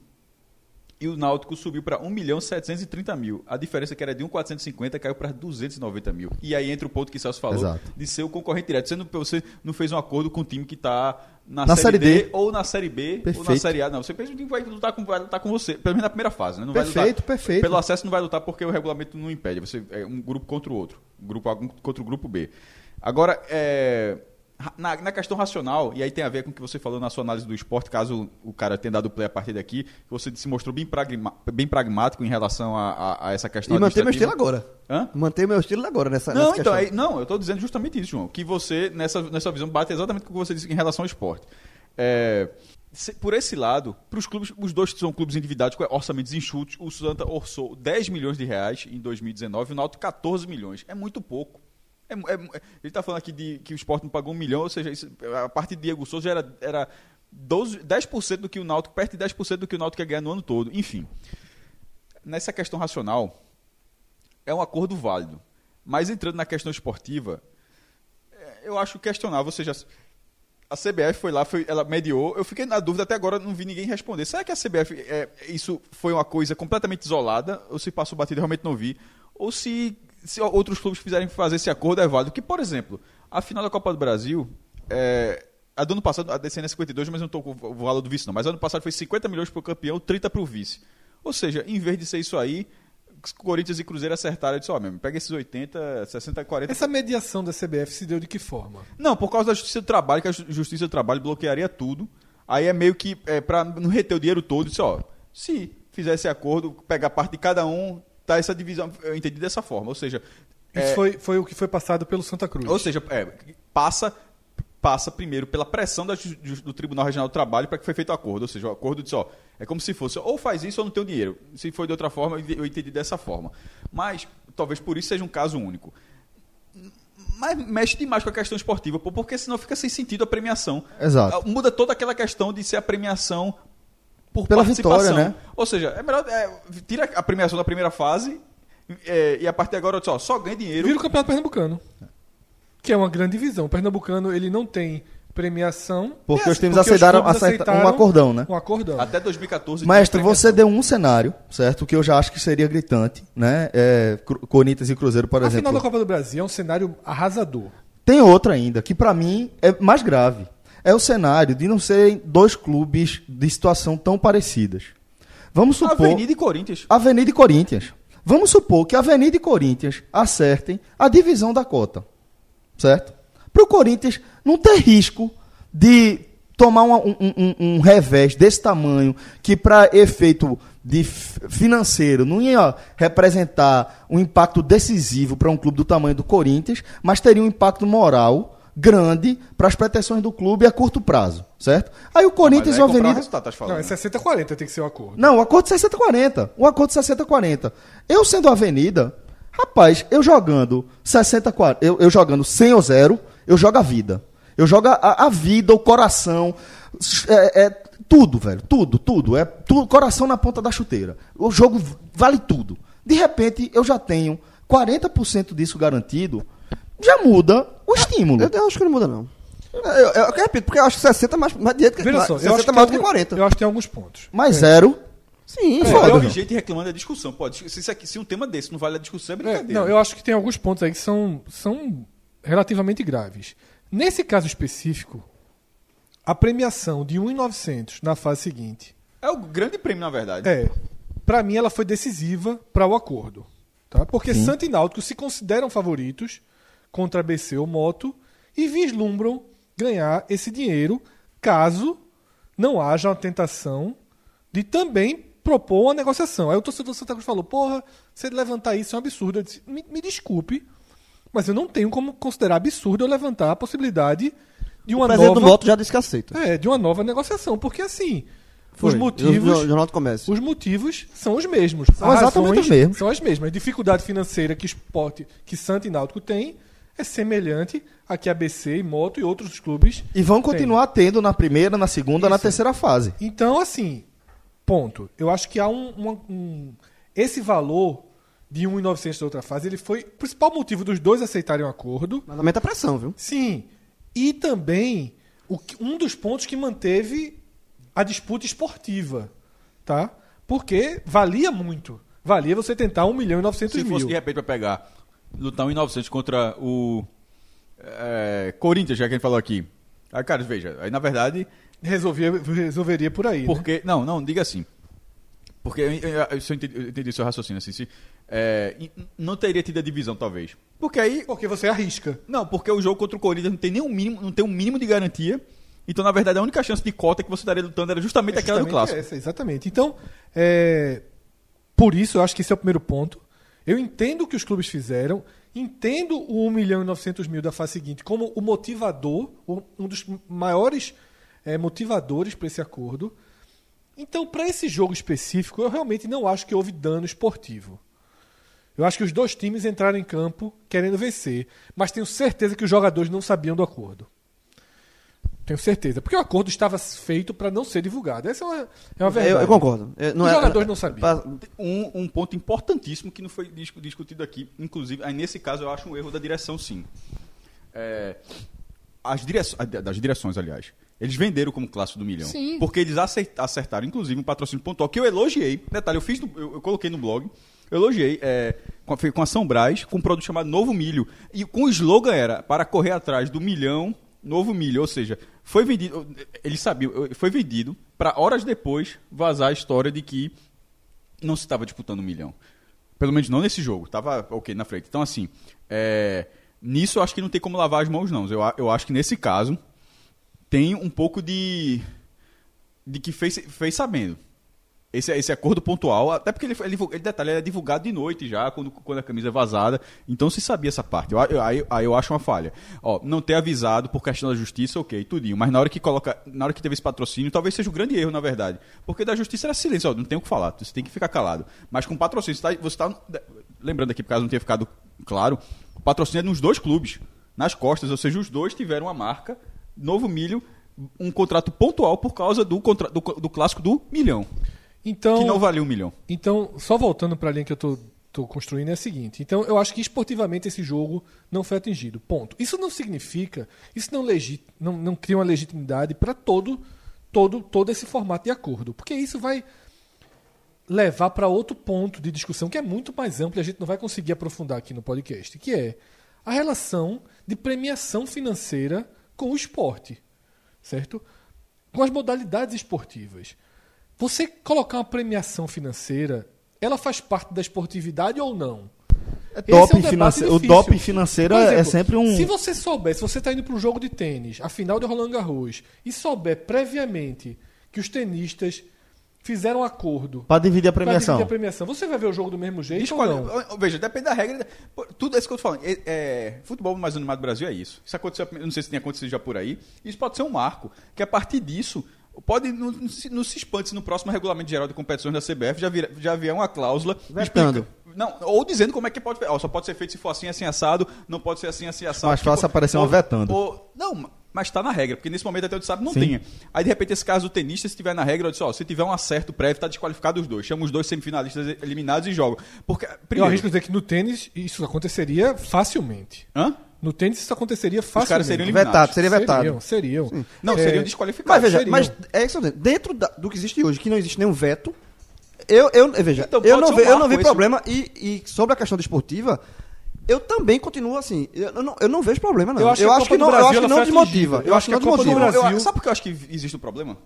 e o Náutico subiu para 1 milhão 730 mil. A diferença que era de 1,450 caiu para 290 mil. E aí entra o ponto que o Celso falou Exato. de ser o concorrente direto. Você não, você não fez um acordo com o time que está na, Na série, Série D, D. ou na Série B ou na Perfeito. Série A. Não, você pensa que o time vai lutar com, vai lutar com você, pelo menos na primeira fase. Né? Não vai Perfeito, lutar, perfeito. Pelo acesso não vai lutar porque o regulamento não impede. Você é um grupo contra o outro. Um grupo A contra o grupo B. Agora, é, na, na questão racional, e aí tem a ver com o que você falou na sua análise do esporte, caso o cara tenha dado play a partir daqui, que você se mostrou bem, pragma- bem pragmático em relação a, a- a essa questão E manter meu estilo agora. Hã? Manter meu estilo agora nessa, Não, nessa então, aí- não, eu estou dizendo justamente isso, João. Que você, nessa, nessa visão, bate exatamente com o que você disse em relação ao esporte. É, por esse lado, para os clubes, os dois são clubes endividados com orçamentos enxutos. O Santa orçou 10 milhões de reais em 2019 e o Náutico 14 milhões. É muito pouco. É é mu- ele está falando aqui de que o esporte não pagou um milhão, ou seja, isso- a parte de Diego Souza era, era 12, 10% do que o Náutico, perto de 10% do que o Náutico ia ganhar no ano todo. Enfim, nessa questão racional, é um acordo válido. Mas entrando na questão esportiva, é, eu acho questionável, ou seja, a CBF foi lá, foi, ela mediou. Eu fiquei na dúvida, até agora não vi ninguém responder. Será que a CBF, é, isso foi uma coisa completamente isolada, ou se passou batido, realmente não vi, ou se, se outros clubes fizerem fazer esse acordo é válido. Que, por exemplo, a final da Copa do Brasil, é, a do ano passado, a DCN é 52, mas eu não estou com o valor do vice não, mas ano passado foi 50 milhões para o campeão, 30 para o vice. Ou seja, em vez de ser isso aí, Corinthians e Cruzeiro acertaram e disse, ó, mesmo, pega esses 80, 60, 40. Essa mediação da CBF se deu de que forma? Não, por causa da Justiça do Trabalho, que a Ju- Justiça do Trabalho bloquearia tudo. Aí é meio que, é, para não reter o dinheiro todo, disse, ó, se fizer esse acordo, pegar parte de cada um, tá essa divisão, eu entendi dessa forma. Ou seja, Isso é, foi, foi o que foi passado pelo Santa Cruz. ou seja, é, passa passa primeiro pela pressão da do Tribunal Regional do Trabalho para que foi feito o acordo. Ou seja, o acordo disse, ó, é como se fosse, ou faz isso ou não tem o dinheiro. Se foi de outra forma, eu entendi dessa forma. Mas, talvez por isso seja um caso único. Mas mexe demais com a questão esportiva, porque senão fica sem sentido a premiação. Exato. Muda toda aquela questão de ser a premiação por Pela participação. vitória, né? Ou seja, é melhor é, tira a premiação da primeira fase é, e a partir de agora ó, só ganha dinheiro. Vira o Campeonato Pernambucano. Que é uma grande divisão. O Pernambucano, ele não tem premiação. Porque É, os times porque aceitaram, clubes aceita- um aceitaram acordão, né? Um acordão. Até 2014. tinha Mestre, você deu um cenário, certo? Que eu já acho que seria gritante, né? É, Corinthians e Cruzeiro, por A exemplo. final da Copa do Brasil é um cenário arrasador. Tem outro ainda, que pra mim é mais grave. É o cenário de não serem dois clubes de situação tão parecidas. Vamos supor. Avenida e Corinthians. Avenida e Corinthians. Vamos supor que Avenida e Corinthians acertem a divisão da cota. Certo? Para o Corinthians não ter risco de tomar uma- um, um- um revés desse tamanho, que para efeito de financeiro não ia representar um impacto decisivo para um clube do tamanho do Corinthians, mas teria um impacto moral grande para as pretensões do clube a curto prazo, certo? Aí o Corinthians e o o Avenida. resultado, tá falando, Não, é né? 60-40 tem que ser o acordo. Não, o acordo 60-40. O acordo 60-40. Eu sendo Avenida, rapaz, eu jogando 60-40, eu, eu jogando 100 ou 0, eu jogo a vida. Eu jogo a, a vida, o coração, é, é tudo, velho, tudo, tudo. É tudo, coração na ponta da chuteira. O jogo vale tudo. De repente, eu já tenho 40% disso garantido, já muda o estímulo. Eu, eu acho que não muda, não. Eu, eu, eu repito, porque eu acho que 60 é mais, mais dinheiro que Veja só, 60 eu acho, é mais do que algum- 40. eu acho que tem alguns pontos. Mais zero. Sim, É, foda. eu ouvi gente reclamando da discussão. Pode, se, isso aqui- se um tema desse não vale a discussão, é É, brincadeira. não, eu acho que tem alguns pontos aí que são, são relativamente graves. Nesse caso específico, a premiação de 1,900 na fase seguinte, É o grande prêmio, na verdade. é, para mim ela foi decisiva para o acordo, tá? Porque Santa e Náutico se consideram favoritos contra BC ou Moto e vislumbram ganhar esse dinheiro caso não haja uma tentação de também propor uma negociação. Aí o torcedor do Santa Cruz falou: porra, você levantar isso é um absurdo. Eu disse, me, me desculpe, mas eu não tenho como considerar absurdo eu levantar a possibilidade de O uma presidente nova. do Moto já disse que aceita. É, de uma nova negociação. Porque assim, Foi. os motivos. O Jornal do Comércio. Os motivos são os mesmos. São exatamente os mesmos. São as mesmas. A dificuldade financeira que esporte, que Santa e Náutico tem é semelhante a que ABC e Moto e outros clubes. E vão continuar tendo na primeira, na segunda, na Isso. terceira fase. Então, assim, ponto. Eu acho que há um, um- um- esse valor de 1,900 da outra fase, ele foi o principal motivo dos dois aceitarem o acordo. Mas aumenta a pressão, viu? Sim. E também o um dos pontos que manteve a disputa esportiva, tá? Porque valia muito. Valia você tentar 1 milhão e 900 Se mil. fosse de repente pra pegar, lutar um em 900 contra o é, Corinthians, já que a gente falou aqui. Aí, cara, veja, aí na verdade, Resolvia, resolveria por aí. né? porque. Não, não, diga assim. Porque eu, eu, eu, entendi, eu entendi seu raciocínio assim. Se, é, não teria tido a divisão, talvez. Porque aí. Porque você arrisca. Não, porque o jogo contra o Corinthians não tem nenhum mínimo, não tem um mínimo de garantia. Então, na verdade, a única chance de cota que você estaria lutando era justamente aquela do Justamente clássico. Essa, exatamente. Então, é, por isso, eu acho que esse é o primeiro ponto. Eu entendo o que os clubes fizeram, entendo o 1 milhão e 900 mil da fase seguinte como o motivador, um dos maiores é, motivadores para esse acordo. Então, para esse jogo específico, eu realmente não acho que houve dano esportivo. Eu acho que os dois times entraram em campo querendo vencer, mas tenho certeza que os jogadores não sabiam do acordo. Tenho certeza. Porque o acordo estava feito para não ser divulgado. Essa é uma, é uma verdade. Eu, eu concordo. É, não Os é- jogadores não sabiam. pra- Um, um ponto importantíssimo que não foi discu- discutido aqui, inclusive, aí nesse caso eu acho um erro da direção, sim. É, as direções, das direções, aliás. Eles venderam como clássico do milhão. Sim. Porque eles acertaram, inclusive, um patrocínio pontual que eu elogiei. Detalhe, eu fiz, no- eu, eu coloquei no blog. Eu elogiei é, com, a, com a São Brás, com um produto chamado Novo Milho. E com o slogan era para correr atrás do milhão, novo milho. Ou seja, foi vendido. Eles sabiam, foi vendido para horas depois vazar a história de que não se estava disputando um milhão. Pelo menos não nesse jogo. Tava ok na frente. Então, assim, é, nisso eu acho que não tem como lavar as mãos, não. Eu, eu acho que nesse caso tem um pouco de. de que fez, fez sabendo. Esse, esse acordo pontual, até porque ele, ele, ele detalhe, ele é divulgado de noite já, quando, quando a camisa é vazada. Então se sabia essa parte. Eu, eu- aí, aí eu acho uma falha. Ó, não ter avisado por questão da justiça, ok, tudinho. Mas na hora que coloca. Na hora que teve esse patrocínio, talvez seja o grande erro, na verdade. Porque da justiça era silêncio, ó, não tem o que falar, você tem que ficar calado. Mas com patrocínio, você tá, você tá- Lembrando aqui, por caso não tenha ficado claro, o patrocínio é nos dois clubes, nas costas, ou seja, os dois tiveram uma marca, Novo Milho, um contrato pontual por causa do, contra, do, do clássico do milhão. Então, Que não valia um milhão. então só voltando para a linha que eu tô construindo, é a seguinte. Então, eu acho que esportivamente esse jogo não foi atingido. Ponto. Isso não significa, isso não, legi, não, não cria uma legitimidade para todo, todo, todo esse formato de acordo. Porque isso vai levar para outro ponto de discussão que é muito mais amplo e a gente não vai conseguir aprofundar aqui no podcast, que é a relação de premiação financeira com o esporte, certo? Com as modalidades esportivas. Você colocar uma premiação financeira, ela faz parte da esportividade ou não? É Esse é um doping financeiro. O doping financeiro é- é exemplo, sempre um. Se você souber, se você está indo para um jogo de tênis, a final de Roland Garros, e souber previamente que os tenistas fizeram um acordo Pra dividir a pra premiação. dividir a premiação. Você vai ver o jogo do mesmo jeito ou não? Veja, depende da regra. Tudo isso que eu tô falando. É, é, futebol mais animado do Brasil é isso. Isso aconteceu, eu não sei se tem acontecido já por aí. Isso pode ser um marco. Que a partir disso, pode não, não se- não se espante se no próximo regulamento geral de competições da CBF já, vira, já vier uma cláusula Vetando. explica- Não, ou dizendo como é que pode. Ó, só pode ser feito se for assim, assim, assado, não pode ser assim, assim, assado. Mais fácil aparecer uma ou- vetando. ou- não, mas tá na regra, porque nesse momento até onde sabe não Sim. tinha. Aí de repente esse caso do tenista, se tiver na regra, eu disse, ó, se tiver um acerto prévio, tá desqualificado os dois. Chama os dois semifinalistas eliminados e jogam. Porque, Eu primeiro, arrisco dizer que no tênis isso aconteceria facilmente. Hã? No tênis isso aconteceria Os caras seriam eliminados. Vetado, seria vetado. Seriam, seriam. Não, É, seriam Mas desqualificados. veja, seriam. mas é isso, dentro da- do que existe hoje, que não existe nenhum veto, eu, eu veja, Então, eu não, um ve- eu não vi problema e, e sobre a questão desportiva, eu também continuo assim, eu não, eu não vejo problema não. Eu acho que a Copa do não, eu acho que não desmotiva. atingida. Eu acho que não a Copa do desmotiva. Brasil- Eu- sabe por que eu acho que existe um problema?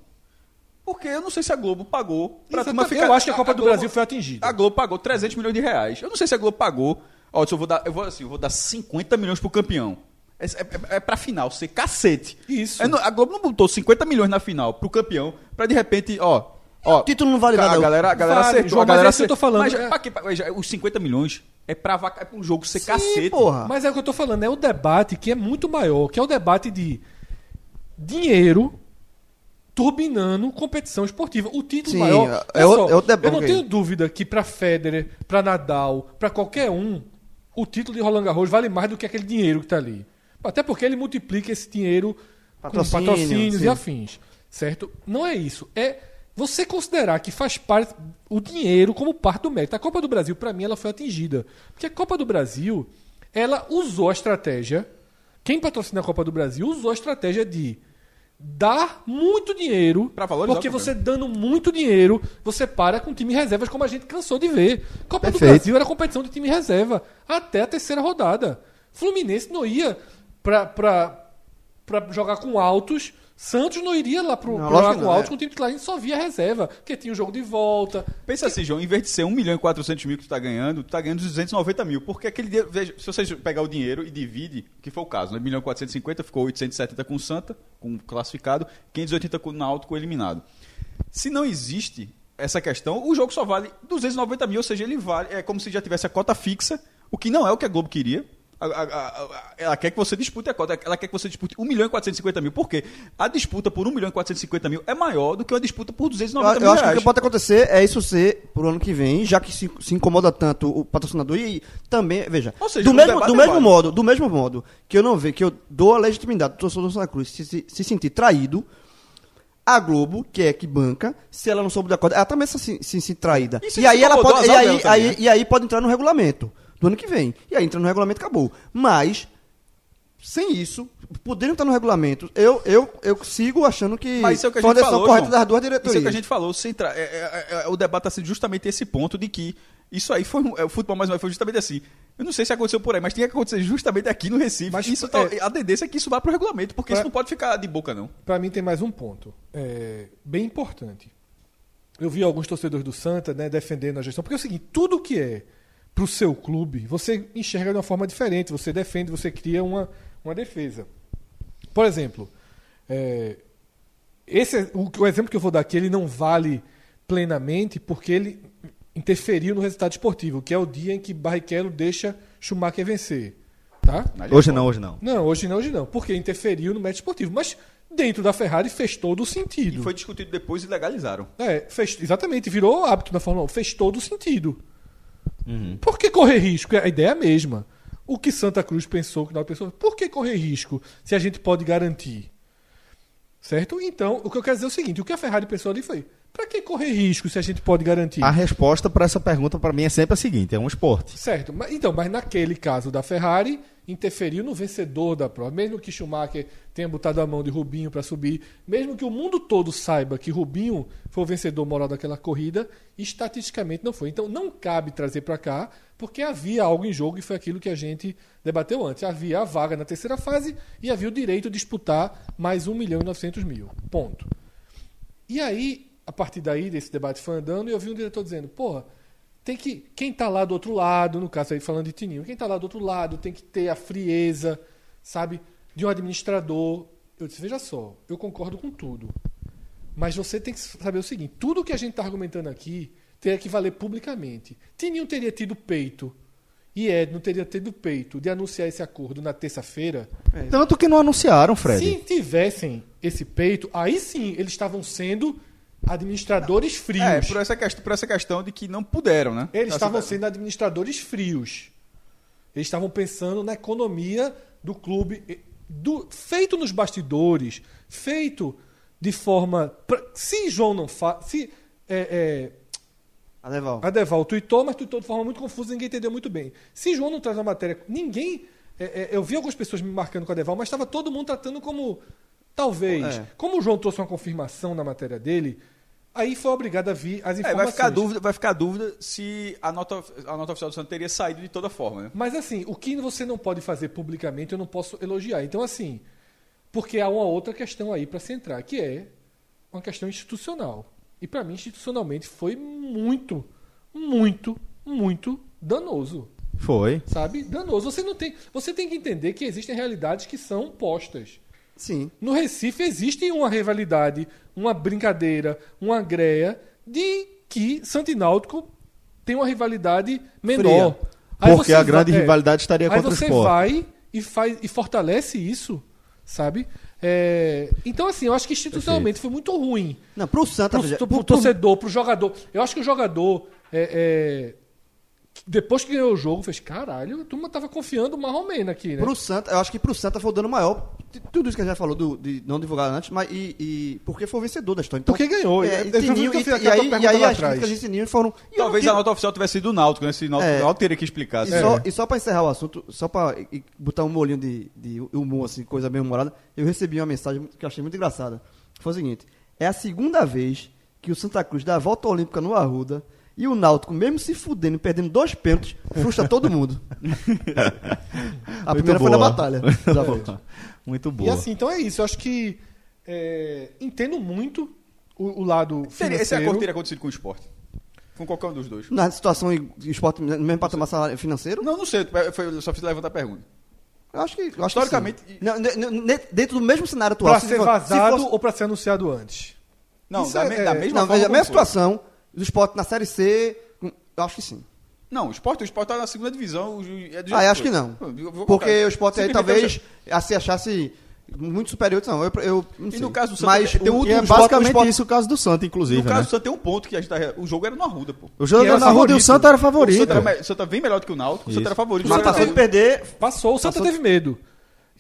Porque eu não sei se a Globo pagou pra Exatamente. turma ficar... Eu acho que a Copa do Globo- Brasil foi atingida. A Globo pagou 300 milhões de reais. Eu não sei se a Globo pagou... Ó, eu vou dar, eu vou assim, eu vou dar 50 milhões pro campeão. É, é, é pra final ser cacete. Isso. É, não- a Globo não botou 50 milhões na final pro campeão pra de repente, ó... ó O título não vale a nada. galera, a galera Vale, acertou, João, a galera mas é isso que eu tô acertou. falando, Mas, é- pra quê? Pra- os 50 milhões é pra, vaca- é pra um jogo ser Sim, cacete. porra. Mas é o que eu tô falando, é o debate que é muito maior, que é o debate de dinheiro turbinando competição esportiva. O título Sim, maior. é o- só, é o debate. Eu não tenho dúvida que pra Federer, pra Nadal, pra qualquer um, o título de Roland Garros vale mais do que aquele dinheiro que tá ali. Até porque ele multiplica esse dinheiro Patrocínio, com patrocínios sim. e afins. Certo? Não é isso. É você considerar que faz parte o dinheiro como parte do mérito. A Copa do Brasil, pra mim, ela foi atingida. Porque a Copa do Brasil, ela usou a estratégia. Quem patrocina a Copa do Brasil usou a estratégia de dar muito dinheiro. Pra valorizar porque você dando muito dinheiro, você para com time reservas, como a gente cansou de ver. Copa do Perfeito. Brasil era competição de time reserva até a terceira rodada. Fluminense não ia pra, pra, pra jogar com altos. Santos não iria lá pro, Não, que com não, altos é. com o time titular. A gente só via reserva, porque tinha o jogo de volta. Pensa assim, João, em vez de ser 1 milhão e 400 mil que tu tá ganhando, tu tá ganhando 290 mil. Porque aquele dinheiro, veja, se você pegar o dinheiro e divide, que foi o caso, né? 1 milhão e 450 ficou 870 com o Santa, com o classificado, 580 com o Náutico com o eliminado. Se não existe essa questão, o jogo só vale 290 mil, ou seja, ele vale, é como se já tivesse a cota fixa, o que não é o que a Globo queria. A- a- a- ela quer que você dispute a cota, ela quer que você dispute 1 milhão e 450 mil. Por quê? A disputa por 1 milhão e 450 mil é maior do que uma disputa por Eu, 290 eu mil acho que o reais. que pode acontecer é isso ser pro ano que vem, já que se, se incomoda tanto o patrocinador e também, veja, seja, do mesmo, do mesmo modo, do mesmo modo que eu não vejo que eu dou a legitimidade do torcedor do Santa Cruz se, se, se sentir traído, a Globo, que é que banca, se ela não soube da corda, ela também se, se, se sentir traída. E se E aí ela pode, e aí, aí, né? e aí pode entrar no regulamento do ano que vem. E aí entra no regulamento acabou. Mas sem isso, podendo estar no regulamento, eu, eu, eu sigo achando que Mas isso é o que a gente falou, correta João. das duas Isso diretorias. é o que a gente falou. centra- é- é- é- o debate está sendo justamente esse ponto de que isso aí foi um- é, o futebol mais uma vez foi justamente assim. Eu não sei se aconteceu por aí, mas tinha que acontecer justamente aqui no Recife. Mas, isso tá- é- a tendência é que isso vá para o regulamento, porque Pra- isso não pode ficar de boca não. Pra mim tem mais um ponto, é, bem importante. Eu vi alguns torcedores do Santa né, defendendo a gestão, porque é o seguinte, tudo que é pro seu clube, você enxerga de uma forma diferente, você defende, você cria uma, uma defesa. Por exemplo, é, esse é- o, o exemplo que eu vou dar aqui, ele não vale plenamente porque ele interferiu no resultado esportivo, que é o dia em que Barrichello deixa Schumacher vencer. Tá? Hoje não, hoje não. Não, hoje não, hoje não. Porque interferiu no método esportivo. Mas dentro da Ferrari fez todo o E sentido. foi discutido depois e legalizaram. É, fez, exatamente, virou hábito na Fórmula 1. Fez todo o sentido. Por que correr risco? A ideia é a mesma. O que Santa Cruz pensou, que não pensou, por que correr risco se a gente pode garantir? Certo? Então, o que eu quero dizer é o seguinte: o que a Ferrari pensou ali foi: para que correr risco se a gente pode garantir? A resposta para essa pergunta para mim é sempre a seguinte: é um esporte. Certo, mas, então, mas naquele caso da Ferrari, interferiu no vencedor da prova. Mesmo que Schumacher tenha botado a mão de Rubinho para subir, mesmo que o mundo todo saiba que Rubinho foi o vencedor moral daquela corrida, estatisticamente não foi. Então não cabe trazer para cá, porque havia algo em jogo e foi aquilo que a gente debateu antes. Havia a vaga na terceira fase e havia o direito de disputar mais 1 milhão e 900 mil. Ponto. E aí, a partir daí, desse debate foi andando, e eu vi um diretor dizendo, porra, tem que. Quem tá lá do outro lado, no caso aí falando de Tininho, quem tá lá do outro lado tem que ter a frieza, sabe, de um administrador. Eu disse, veja só, eu concordo com tudo. Mas você tem que saber o seguinte: tudo que a gente está argumentando aqui teria que valer publicamente. Tininho teria tido peito e Ed não teria tido peito de anunciar esse acordo na terça-feira. Tanto que não anunciaram, Fred. Se tivessem esse peito, aí sim eles estavam sendo administradores frios. É, por essa, questão, por essa questão de que não puderam, né? Eles Assim, estavam sendo administradores frios. Eles estavam pensando na economia do clube, do- feito nos bastidores, feito de forma. pra- se João não faz. Se é, é, Adeval. Adeval tweetou, mas tweetou de forma muito confusa, ninguém entendeu muito bem. Se João não traz a matéria, ninguém. é, é, eu vi algumas pessoas me marcando com a Adeval, mas estava todo mundo tratando como. Talvez. É. Como o João trouxe uma confirmação na matéria dele, aí foi obrigado a vir as É, informações. vai ficar a dúvida, vai ficar a dúvida se a nota, a nota oficial do Santos teria saído de toda forma, né? Mas assim, o que você não pode fazer publicamente, eu não posso elogiar. Então, assim, porque há uma outra questão aí para se entrar, que é uma questão institucional. E para mim, institucionalmente, foi muito, muito, muito danoso. Foi. Sabe? Danoso. Você não tem. Você tem que entender que existem realidades que são postas. Sim. No Recife existe uma rivalidade, uma brincadeira, uma greia de que Santo e Náutico tem uma rivalidade menor. Fria. Aí Porque você a grande vai- é. rivalidade estaria Aí contra o você Sport. vai e, faz, e fortalece isso, sabe? É, então, assim, eu acho que institucionalmente foi muito ruim. Não, pro Santa, Pro, pro, por- torcedor, pro jogador. Eu acho que o jogador, é, é, depois que ganhou o jogo, fez caralho, a turma tava confiando o Marromeno aqui, né? Pro Santa, eu acho que pro Santa foi o dano maior. de Tudo isso que a gente já falou do- de não divulgar antes, mas e, e porque foi o vencedor da história. Então, Porque ganhou. É, É, e, Tininho, o e, e aí, e aí as críticas de Tininho foram. e eu Talvez não a nota oficial tivesse sido do Náutico, né? Se o Náutico, É. o Náutico teria que explicar. E assim. só, e só pra encerrar o assunto, só pra e- e botar um molinho de, de humor, assim, coisa bem humorada, eu recebi uma mensagem que eu achei muito engraçada. Foi o seguinte: é a segunda vez que o Santa Cruz dá a volta olímpica no Arruda e o Náutico, mesmo se fudendo e perdendo dois pênaltis, frustra todo mundo. a primeira foi na boa. batalha volta. Muito E boa. assim, então é isso. Eu acho que é, entendo muito o, o lado esse financeiro. acordo teria acontecido com o esporte. Com qualquer um dos dois. Na situação e e esporte, mesmo pra tomar salário financeiro, Não, não sei. Foi, eu só fiz levantar a pergunta. eu acho que. Eu acho Historicamente- Que. Não, dentro do mesmo cenário atual. Pra se ser for- vazado se fosse- ou pra ser anunciado antes? Não, da, é- me- da é- mesma Não, forma. veja, a mesma foi. situação do esporte na Série C, hum, eu acho que sim. Não, o esporte, o esporte tá na segunda divisão. o É Ah, eu acho que não. Porque o esporte aí talvez a se achasse muito superior. Não, eu, eu não E sei. no caso do Santa, Mas tem o, E é o esporte- basicamente o esporte- isso o caso do Santa, inclusive. No caso né? do Santa tem um ponto que a gente tá. O jogo era no Arruda, pô. O jogo E era na rua e o. Santa era O favorito. Santa, era, o Santa vem melhor do que o Náutico, o Santa era favorito. Mas O passou Santa- de perder. Passou, o Santa Passou- teve medo.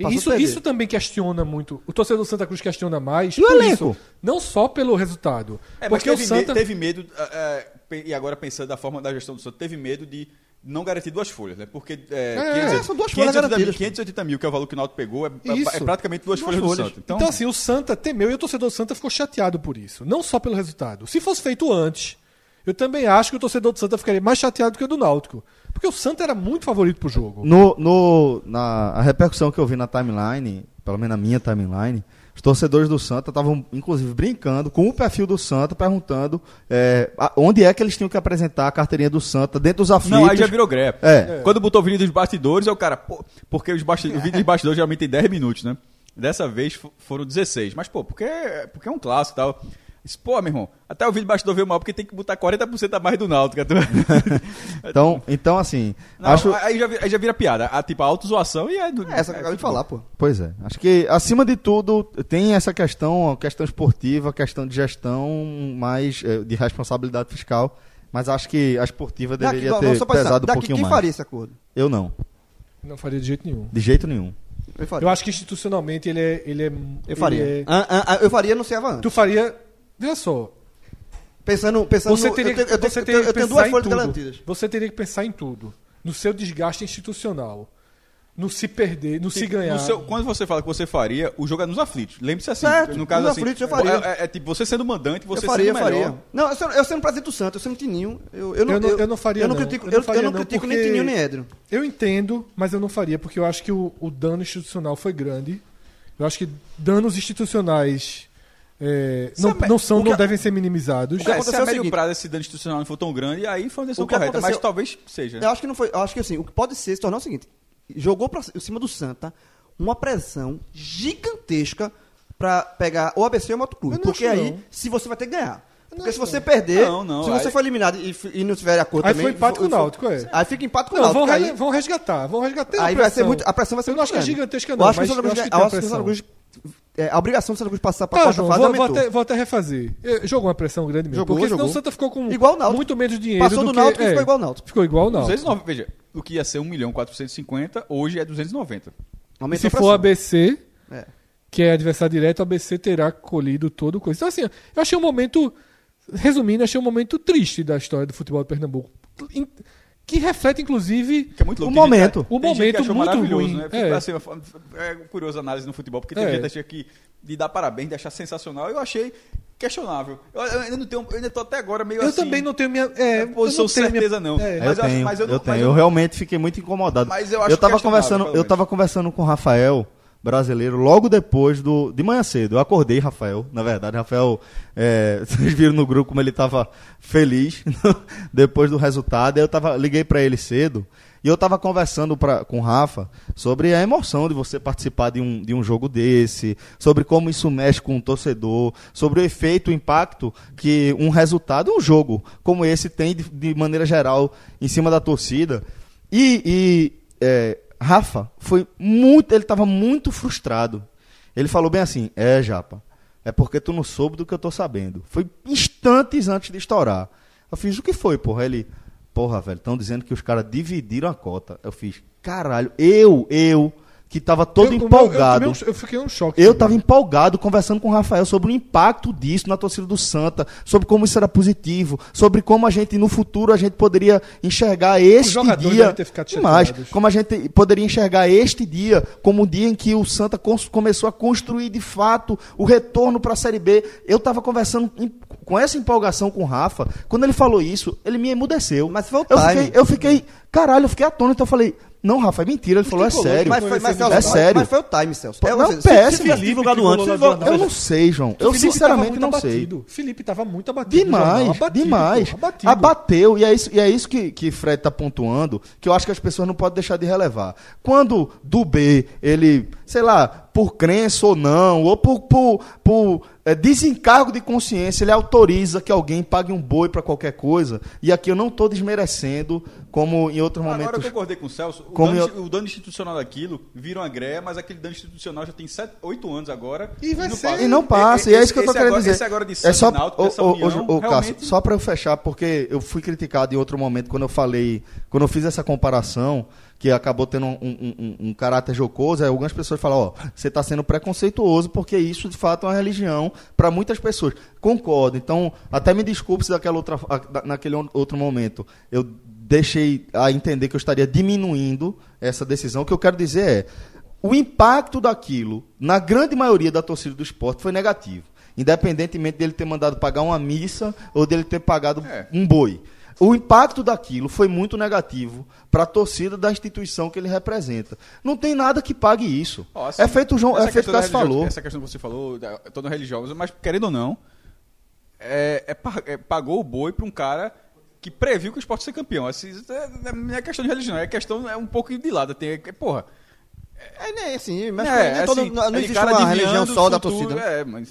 Isso, isso também questiona muito. O torcedor do Santa Cruz questiona mais. E o elenco? isso. Não só pelo resultado. É, mas porque teve, o Santa. me- teve medo, é, e agora pensando da forma da gestão do Santa, teve medo de não garantir duas folhas, né? Porque é, É, são duas folhas 580 mil, garantidas. 580 mil, que é o valor que o Náutico pegou, é, é- Isso. é praticamente duas, Duas folhas, folhas. do Santa. Então, Então, assim, o Santa temeu e o torcedor do Santa ficou chateado por isso. Não só pelo resultado. Se fosse feito antes, eu também acho que o torcedor do Santa ficaria mais chateado que o do Náutico. Porque o Santa era muito favorito pro jogo. No, no, na a repercussão que eu vi na timeline, pelo menos na minha timeline, os torcedores do Santa estavam, inclusive, brincando com o perfil do Santa, perguntando é, a- onde é que eles tinham que apresentar a carteirinha do Santa dentro dos aflitos. não, aí já virou grepe. É. Quando botou o vídeo dos bastidores, é o cara, pô, porque os basti- o vídeo dos bastidores geralmente tem 10 minutos, né? Dessa vez fo- foram 16. Mas, pô, porque, porque é um clássico e tal. Disse, Pô, meu irmão, até o vídeo do bastidor veio mal porque tem que botar 40% a mais do Náutico. Então, então assim, Não, acho... aí, já, aí já vira piada. A, tipo, a autozoação e é... Do, É essa que eu acabei de falar, pô. Pois é. Acho que, acima de tudo, tem essa questão, a questão esportiva, a questão de gestão, mais eh, de responsabilidade fiscal. Mas acho que a esportiva Daqui, deveria vamos ter pesado um daqui pouquinho quem mais. faria esse acordo? Eu não. Não faria de jeito nenhum. De jeito nenhum. Eu faria. Eu acho que institucionalmente ele é. Ele é Eu ele faria. é- Ah, ah, ah, eu faria, anunciava antes. Tu faria. Veja só. Pensando, pensando Você no- teria, eu, tenho- eu, tenho- teria eu que tenho pensar duas em folhas tudo. garantidas. Você teria que pensar em tudo. No seu desgaste institucional. No se perder, no se ganhar. No seu- quando você fala que você faria, o jogo é nos aflitos. Lembre-se assim. Certo, no caso nos assim, aflitos eu faria. É, é- é tipo você sendo mandante, você eu faria, sendo melhor. faria. Não, eu sendo, eu sendo presidente do Santos, eu sendo Tininho, eu, eu, não, Eu não- eu não faria, Eu não critico, Eu eu, não faria, eu não não, critico nem Tininho nem Edro. Eu entendo, mas eu não faria, porque eu acho que o, o dano institucional foi grande. Eu acho que danos institucionais é, não, não são, o que não a- devem ser minimizados. que É, se aconteceu a é o médio seguinte- prazo esse dano institucional não for tão grande, aí foi uma decisão O correta. Mas talvez seja. Eu acho que não foi. Eu acho que assim, o que pode ser se tornar o seguinte: jogou pra cima do Santa uma pressão gigantesca pra pegar o ABC ou o Moto Clube. Eu não Porque aí, não. se você vai ter que ganhar. Porque acho se você não. perder, Não, não, se você aí- for eliminado e, e não tiver acordo Aí também... foi empate com o Náutico, é. Aí fica empate com o Não, Náutico. vão, aí, vão resgatar, vão resgatar. Aí vai ser muito... A pressão vai ser Eu muito não acho que é grande. gigantesca, Eu não, acho que o mas Santa eu acho que acho que o pressão. É, a obrigação do Santa Cruz passar pra Tá, quarta João, fase vou, vou, até, vou até refazer. Eh, Jogou uma pressão grande mesmo. Jogou, porque senão jogou. o Santa ficou com Igual o Náutico. muito menos dinheiro Passou do do que... Náutico e é, ficou igual o Náutico. Ficou igual o Náutico. 290, veja, o que ia ser 1 milhão 450, hoje é 290. Aumentou Se a for. ABC, É. que é adversário direto, o ABC terá colhido todo o coisa. Então, assim, eu achei um momento, resumindo, achei um momento triste da história do futebol de Pernambuco. Que reflete, inclusive, Que é muito louco. O momento. que- O tem gente que momento achou muito maravilhoso, ruim. Né? É. Assim, é curioso a análise no futebol, porque tem É. gente que acha que de dar parabéns, de achar sensacional, eu achei questionável. Eu, eu ainda não tenho, eu ainda tô até agora meio eu assim. também não tenho minha. É, posição eu não tenho minha- certeza, não. É, Eu Mas eu acho- tenho, mas eu eu, não- tenho. mas Eu, eu- realmente fiquei muito incomodado. Mas eu acho tava questionável, conversando, eu menos. tava conversando com o Rafael, brasileiro, logo depois do de manhã cedo. Eu acordei Rafael, na verdade, Rafael, é, vocês viram no grupo como ele tava feliz depois do resultado. Eu tava liguei para ele cedo. E eu tava conversando pra, com o Rafa sobre a emoção de você participar de um, de um jogo desse, sobre como isso mexe com o torcedor, sobre o efeito, o impacto que um resultado, um jogo como esse tem de, de maneira geral em cima da torcida. E, e, é, Rafa foi muito, ele estava muito frustrado. Ele falou bem assim: É, Japa, é porque tu não soube do que eu tô sabendo. Foi instantes antes de estourar. Eu fiz: O que foi, porra? Ele, porra, velho, estão dizendo que os caras dividiram a cota. Eu fiz: Caralho, eu, eu, que tava todo eu- eu- empolgado. Eu, eu fiquei um choque. Eu estava empolgado conversando com o Rafael sobre o impacto disso na torcida do Santa, sobre como isso era positivo, sobre como a gente no futuro a gente poderia enxergar este dia devem ter ficado demais, chateados. como a gente poderia enxergar este dia como o dia em que o Santa começou a construir de fato o retorno para a Série B. Eu estava conversando em- com essa empolgação com o Rafa, quando ele falou isso, ele me emudeceu. Mas foi o eu fiquei, eu fiquei, caralho, eu fiquei atônito, eu falei, não, Rafa, é mentira, ele falou, é sério. Mas foi, mas, Celso, É sério. mas foi o time, Celso. É, não, péssimo. Se tivesse divulgado Felipe antes, Eu não sei, João. Eu Felipe sinceramente não muito sei. abatido. Felipe tava muito abatido. Demais, jornal, abatido, demais. pô, abatido. Abateu, e é isso, e é isso que, que Fred tá pontuando, que eu acho que as pessoas não podem deixar de relevar. Quando do B, ele, sei lá, por crença ou não, ou por, por, por é, desencargo de consciência, ele autoriza que alguém pague um boi para qualquer coisa, e aqui eu não tô desmerecendo, como em outros Agora eu concordei com o Celso. O Como dano, eu- o dano institucional daquilo vira uma greia, mas aquele dano institucional já tem 7, 8 anos agora. E vai não ser- passa. E não passa, e é isso que eu tô esse querendo agora, dizer. Esse agora de é só, e Náutico, essa união, ô, Cássio, realmente... só para eu fechar, porque eu fui criticado em outro momento quando eu falei, quando eu fiz essa comparação, que acabou tendo um, um- um- um caráter jocoso, algumas pessoas falam, ó, você está sendo preconceituoso, porque isso de fato é uma religião para muitas pessoas. Concordo, então até me desculpe se daquela outra, naquele outro momento eu deixei a entender que eu estaria diminuindo essa decisão. O que eu quero dizer é, o impacto daquilo, na grande maioria da torcida do esporte, foi negativo. Independentemente dele ter mandado pagar uma missa ou dele ter pagado É. um boi. O impacto daquilo foi muito negativo para a torcida da instituição que ele representa. Não tem nada que pague isso. Ó, assim, é feito o João, essa é feito o Cássio religião- falou. Essa questão que você falou, da- toda religiosa, mas querendo ou não, é, é é, pagou o boi para um cara que previu que o esporte ia ser campeão. Assim, isso é- não é questão de religião, é questão é um pouco de lado. Tem, é, porra, É, né, assim, mas é, nem todo- assim, não, não existe uma religião só da futuro, torcida. É, mas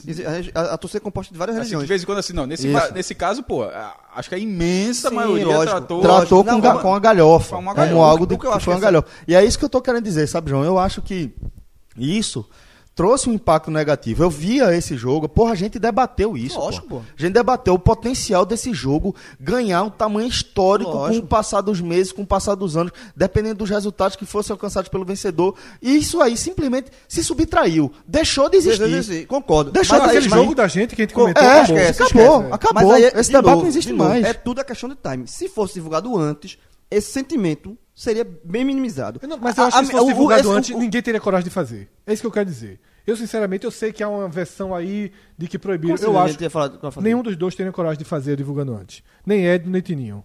A, a- a torcida é composta de várias assim, de religiões. vez em quando assim, não. Nesse, ca- nesse caso, pô, a- acho que a imensa Sim, maioria lógico. tratou. tratou Não, com, ga- mas- com a galhofa, com uma como galhofa. algo de, O que eu acho uma essa- galhofa. E é isso que eu estou querendo dizer, sabe, João? Eu acho que isso trouxe um impacto negativo. Eu via esse jogo, porra, a gente debateu isso. Lógico, porra. pô. A gente debateu o potencial desse jogo ganhar um tamanho histórico com Lógico. o passar dos meses, com o passar dos anos, dependendo dos resultados que fossem alcançados pelo vencedor. E isso aí simplesmente se subtraiu, deixou de existir. Sim, Concordo. Deixa Mas aí, aquele jogo da gente que a gente Co- comentou, é, acabou. esquece, acabou, esquece, acabou. Mas aí, Esse de debate novo, não existe de novo, mais. É tudo a questão de time. Se fosse divulgado antes, esse sentimento seria bem minimizado. Não- mas eu acho A- que se a- fosse o- divulgado esse- antes, o- ninguém teria coragem de fazer. É isso que eu quero dizer. Eu, sinceramente, eu sei que há uma versão aí de que proibiram. Como Eu assim, acho fazer? nenhum dos dois teria coragem de fazer divulgando antes. Nem Edno, nem Tininho.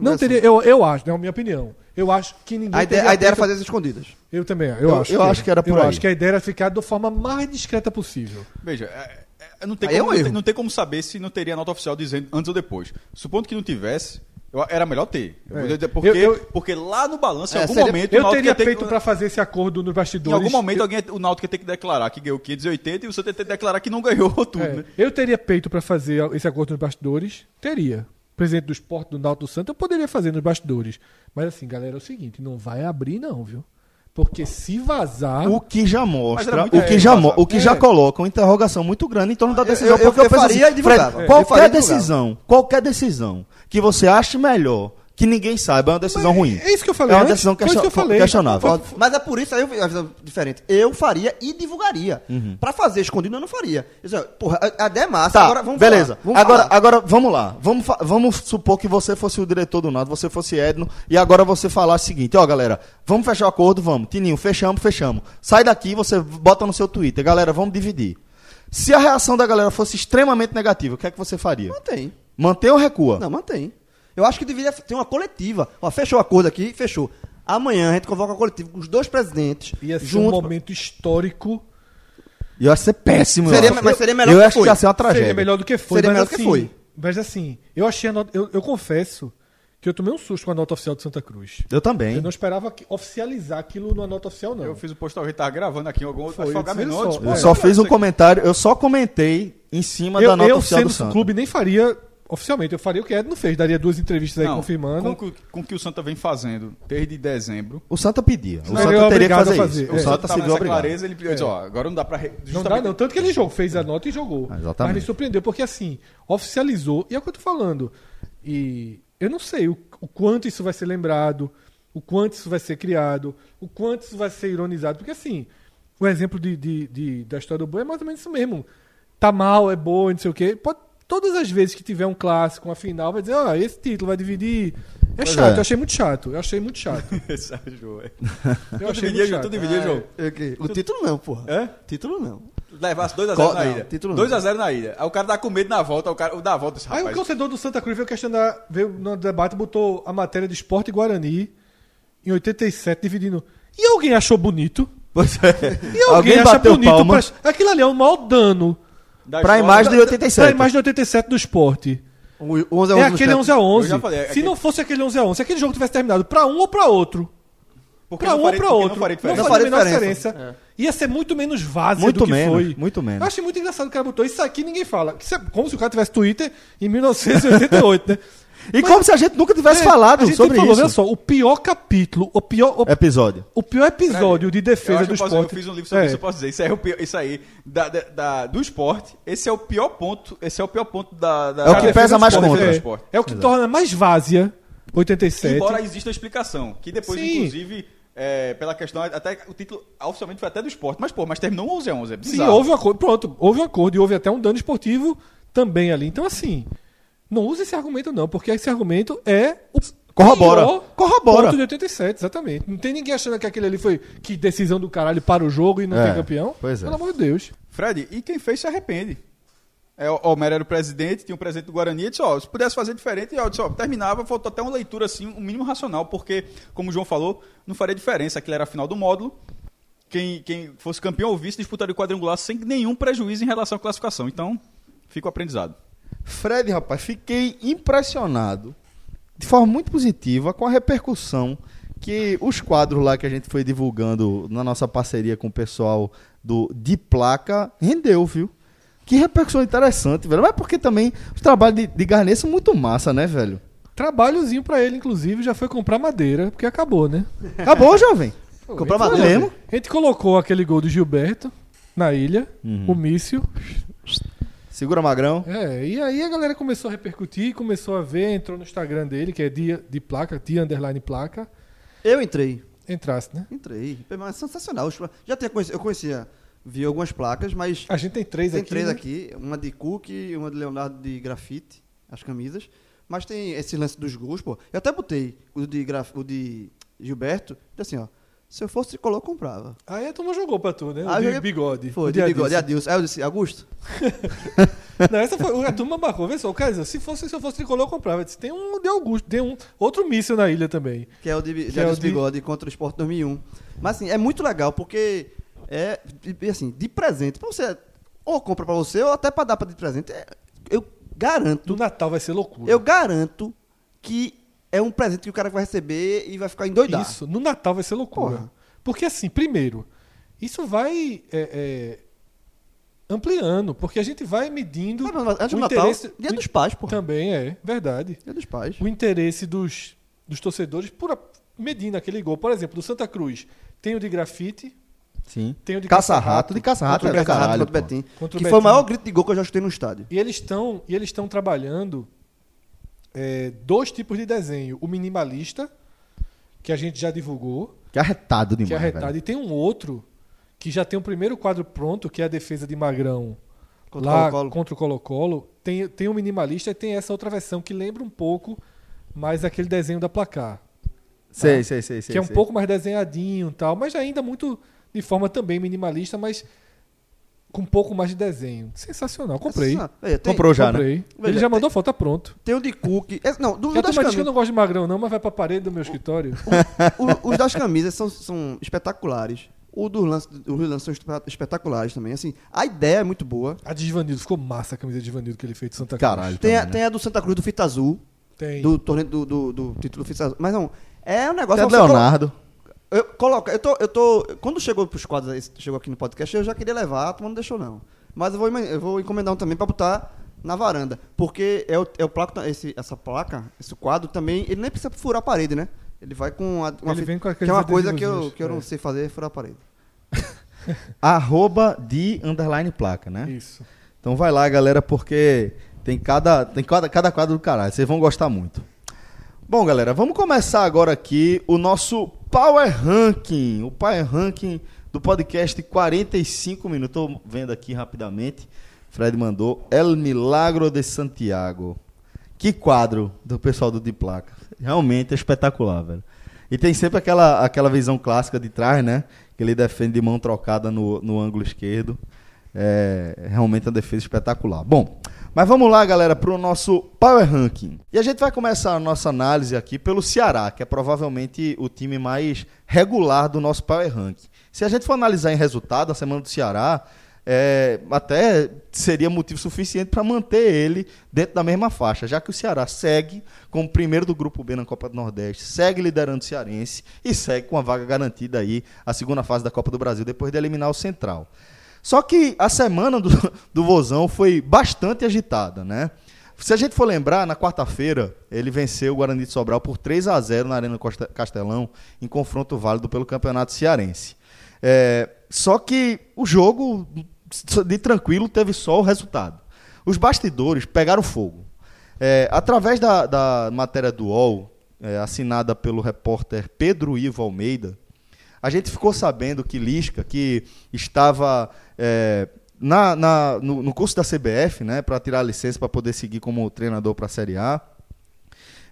não assim- teria, eu, eu acho, é a minha opinião. Eu acho que ninguém A ideia, teria a ideia era fazer as escondidas. Eu também, eu, Eu- acho. eu acho que era por Eu aí. acho que a ideia era ficar da forma mais discreta possível. Veja, é- é- não, tem é como, um não, tem, não tem como saber se não teria nota oficial dizendo antes ou depois. Supondo que não tivesse, Eu- era melhor ter. É. Porque, Eu- eu- porque lá no balanço, em É, algum seria- momento, Eu teria que- pra fazer esse acordo nos Em bastidores. algum momento, alguém, o Náutico ia ter que declarar que ganhou 580 e o Santa ia ter que declarar que não ganhou tudo, É, né? Eu teria peito pra fazer esse acordo nos bastidores? Teria. Presidente do esporte do Náutico Santo, eu poderia fazer nos bastidores. Mas assim, galera, é o seguinte, não vai abrir não, viu? Porque se vazar... O que já mostra, o que é, já, vazar. o que É. já coloca uma interrogação muito grande em torno da decisão. eu- porque eu penso faria e divulgava. Fred, É. Eu qualquer decisão, qualquer decisão que você ache melhor, que ninguém saiba, é uma decisão Mas ruim. É isso que eu falei É uma antes, decisão que eu falei. questionável. Mas é por isso aí eu vi a visão diferente. Eu faria e divulgaria. Uhum. Pra fazer escondido eu não faria. Eu disse, porra, a, a ideia é massa. Tá, agora vamos beleza. vamos agora, falar. agora, vamos lá. Vamos, vamos supor que você fosse o diretor do Náutico, você fosse Edno, e agora você falar o seguinte, ó, galera, vamos fechar o acordo, vamos. Tininho, fechamos, fechamos. Sai daqui, você bota no seu Twitter. Galera, vamos dividir. Se a reação da galera fosse extremamente negativa, o que é que você faria? Mantém. Manter ou recua? Não, mantém. Eu acho que deveria ter uma coletiva. Ó, fechou o acordo aqui, fechou. Amanhã a gente convoca a coletiva com os dois presidentes. Ia ser um juntos. momento histórico. E eu acho ser péssimo. eu Seria- acho. mas seria melhor eu do que acho que foi. ia ser uma tragédia. Seria melhor do que foi. Seria mas melhor do que assim, foi. Mas assim, eu achei a nota, eu, eu confesso que eu tomei um susto com a nota oficial de Santa Cruz. Eu também. Eu não esperava que- oficializar aquilo numa nota oficial, não. Eu fiz o postal, gente tava gravando aqui em algum outro. Foi, Acho que foi eu Agamenon, só, disse, Eu pô, só fiz um comentário, eu só comentei em cima da eu, nota eu oficial sendo do Santos. clube nem faria oficialmente, eu faria o que Edno fez, daria duas entrevistas aí Não, confirmando. Com, o que- com o que o Santa vem fazendo desde dezembro. O Santa pedia. O Santa é teria que fazer, a fazer. isso. É. O O Santa Santa se obrigado. clareza, ele disse, ó, agora não dá pra... re- Não dá não, tanto que ele jogou, fez a nota e jogou. Ah, exatamente. Mas me surpreendeu, porque assim, oficializou, e é o que eu tô falando. E eu não sei o, o quanto isso vai ser lembrado, o quanto isso vai ser criado, o quanto isso vai ser ironizado, porque assim, o exemplo de, de- de- da história do Boi é mais ou menos isso mesmo. Tá mal, é boa, não sei o quê. Pode, todas as vezes que tiver um clássico, uma final, vai dizer, ó, esse título vai dividir. É Pois chato, é. eu achei muito chato. Eu achei muito chato. Sérgio, é. Eu Tu achei muito chato. Tu dividia, João? É, ok. O título não, porra. É? Título não. Levasse 2x0 Co- na ilha. título não. 2x0 na ilha. Aí o cara tá com medo na volta, o cara o da volta disse, Aí o torcedor do Santa Cruz veio questionar, veio no debate, botou a matéria de esporte Guarani em 87, dividindo. E alguém achou bonito? Pois é. E alguém, Alguém acha bonito? palma Pra... Aquilo ali é um mau dano da pra escola- imagem de pra 87. imagem de 87 do esporte. O 11 a 11 É aquele 11 a 11 Eu já falei, é Se aquele- não fosse aquele 11 a 11 se aquele jogo tivesse terminado pra um ou pra outro, Porque pra não um ou pra outro, Não faria não diferença. Não faria a menor faria diferença. diferença. Ia ser muito menos vazio Muito do que menos, foi. muito menos. Eu achei muito engraçado que o cara botou isso aqui ninguém fala. Isso é como se o cara tivesse Twitter em 1988, né? E Mas- como se a gente nunca tivesse É, falado a gente sobre falou, isso. Olha só, o pior capítulo, o pior, o, Episódio. o pior episódio de defesa do posso- esporte. eu fiz um livro sobre é, isso, eu posso dizer. Isso aí, é o pior- isso aí da, da- da- do esporte, esse é o pior ponto. Esse é o pior ponto da. da É o que pesa mais esporte, contra. é, esporte. é o que torna mais várzea 87. Embora exista uma explicação, que depois, Sim. inclusive, é, pela questão, até o título oficialmente foi até do esporte, mas pô, mas terminou 11 a 11, é Sim, bizarro. houve um acordo. Pronto, houve um acordo e houve até um dano esportivo também ali. Então, assim, não use esse argumento, não, porque esse argumento é o Corrobora. pior Corrobora. ponto de 87, exatamente. Não tem ninguém achando que aquele ali foi que decisão do caralho para o jogo e não É, tem campeão. pois é. Pelo amor de Deus. Fred, e quem fez se arrepende. É, o Homero era o presidente, tinha um presidente do Guarani, e disse, ó, se pudesse fazer diferente, ó, disse, ó, terminava, faltou até uma leitura, assim, um mínimo racional, porque, como o João falou, não faria diferença, aquilo era a final do módulo, quem, quem fosse campeão ou vice disputaria o quadrangular sem nenhum prejuízo em relação à classificação, então, fica o aprendizado. Fred, rapaz, fiquei impressionado de forma muito positiva com a repercussão que os quadros lá que a gente foi divulgando na nossa parceria com o pessoal do De Placa rendeu, viu? Que repercussão interessante, velho. Mas porque também os trabalhos de, de Garnet são muito massa, né, velho? Trabalhozinho pra ele, inclusive, já foi comprar madeira, porque acabou, né? Acabou, jovem. Comprar Foi madeira mesmo. A gente colocou aquele gol do Gilberto na ilha, Uhum. o míssil. Segura Magrão. É, e aí a galera começou a repercutir, começou a ver, entrou no Instagram dele, que é dia de placa, dia underline placa. Eu entrei. Entrasse, né? Entrei. Mas é sensacional. Já tinha conhecido, eu conhecia, vi algumas placas, mas A gente tem três tem aqui. três né? aqui. Uma de Cook e uma de Leonardo de grafite, as camisas. Mas tem esse lance dos gols, pô. Eu até botei o de, graf, o de Gilberto, assim, ó. Se eu fosse tricolor, eu comprava. Aí a turma jogou pra tu, né? O de joguei- bigode. Foi, o de bigode, Adilson. Aí eu disse, Augusto, Não, essa foi. A turma marcou. Vê só, o cara disse, se, fosse, se eu fosse tricolor, eu comprava. Eu disse, tem um de Augusto, tem um outro míssil na ilha também. que é o de, de é Adilson de- Bigode contra o Sport 2001. Mas assim, é muito legal, porque é, assim, de presente, pra você, ou compra pra você, ou até pra dar pra de presente, é- eu garanto Do Natal vai ser loucura. Eu garanto que é um presente que o cara vai receber e vai ficar endoidado. Isso, no Natal vai ser loucura. Porra. Porque assim, primeiro, isso vai é, é, ampliando, porque a gente vai medindo Mas, mas, antes o do Natal, interesse dia o- dos pais, pô. Também é, verdade. Dia dos pais. O interesse dos, dos torcedores por medindo aquele gol. Por exemplo, do Santa Cruz, tem o de grafite, Sim. tem o de Caça-rato, de caça-rato Contra é contra o. Betim. Que foi o maior grito de gol que eu já chutei no estádio. E eles estão e eles estão trabalhando é, dois tipos de desenho. O minimalista, que a gente já divulgou, Que arretado demais, que é arretado. velho. E tem um outro que já tem o primeiro quadro pronto, que é a defesa de Magrão Contra o lá Colo-Colo. contra o Colo-Colo. Tem, tem o minimalista e tem essa outra versão que lembra um pouco mais aquele desenho da placar. Sei, sei, sei, sei. que é um sei. pouco mais desenhadinho e tal, mas ainda muito de forma também minimalista, mas com um pouco mais de desenho. Sensacional. Comprei. Tem, Comprou já, né? Comprei. Ele Velho, já tem- mandou foto, tá pronto. Tem o de Cook. é, não, do, Já das diz que eu camisas. não gosto de magrão, não, mas vai pra parede do meu escritório. o- os das camisas são, são espetaculares. O dos lances, os lances são espe- espetaculares também. Assim, a ideia é muito boa. A de Givanildo, ficou massa a camisa de Givanildo que ele fez de Santa Cruz. Caralho. Tem a, também, né? tem a do Santa Cruz do Fita Azul, Tem. do torneio do, do, do título Fita Azul. Mas não, é um negócio. Tem a do Leonardo. Eu, coloca, eu tô, eu tô. Quando chegou pros quadros, chegou aqui no podcast, eu já queria levar, a turma não deixou não. Mas eu vou, eu vou encomendar um também pra botar na varanda. Porque é o, é o placa, esse, essa placa, esse quadro também, ele nem precisa furar a parede, né? Ele vai com a, uma Ele vem com que aqueles é uma coisa que eu, que eu não é. sei fazer, é furar a parede. Arroba de underline placa, né? Isso. Então vai lá, galera, porque tem cada, tem cada, cada quadro do caralho. Vocês vão gostar muito. Bom, galera, vamos começar agora aqui o nosso Power Ranking. O Power Ranking do podcast 45 minutos. Tô vendo aqui rapidamente. Fred mandou El Milagro de Santiago. Que quadro do pessoal do De Placa. Realmente é espetacular, velho. E tem sempre aquela, aquela visão clássica de trás, né? Que ele defende de mão trocada no, no ângulo esquerdo. É realmente uma defesa espetacular. Bom, mas vamos lá, galera, para o nosso Power Ranking. E a gente vai começar a nossa análise aqui pelo Ceará, que é provavelmente o time mais regular do nosso Power Ranking. Se a gente for analisar em resultado, a semana do Ceará, é, até seria motivo suficiente para manter ele dentro da mesma faixa, já que o Ceará segue como primeiro do grupo B na Copa do Nordeste, segue liderando o Cearense e segue com a vaga garantida aí a segunda fase da Copa do Brasil depois de eliminar o Central. Só que a semana do, do Vozão foi bastante agitada, né? Se a gente for lembrar, na quarta-feira, ele venceu o Guarani de Sobral por 3 a 0 na Arena Castelão, em confronto válido pelo Campeonato Cearense. É, só que o jogo, de tranquilo, teve só o resultado. Os bastidores pegaram fogo. É, através da, da matéria do UOL, é, assinada pelo repórter Pedro Ivo Almeida, a gente ficou sabendo que Lisca, que estava é, na, na- no, no curso da CBF, né, para tirar a licença para poder seguir como treinador para a Série A,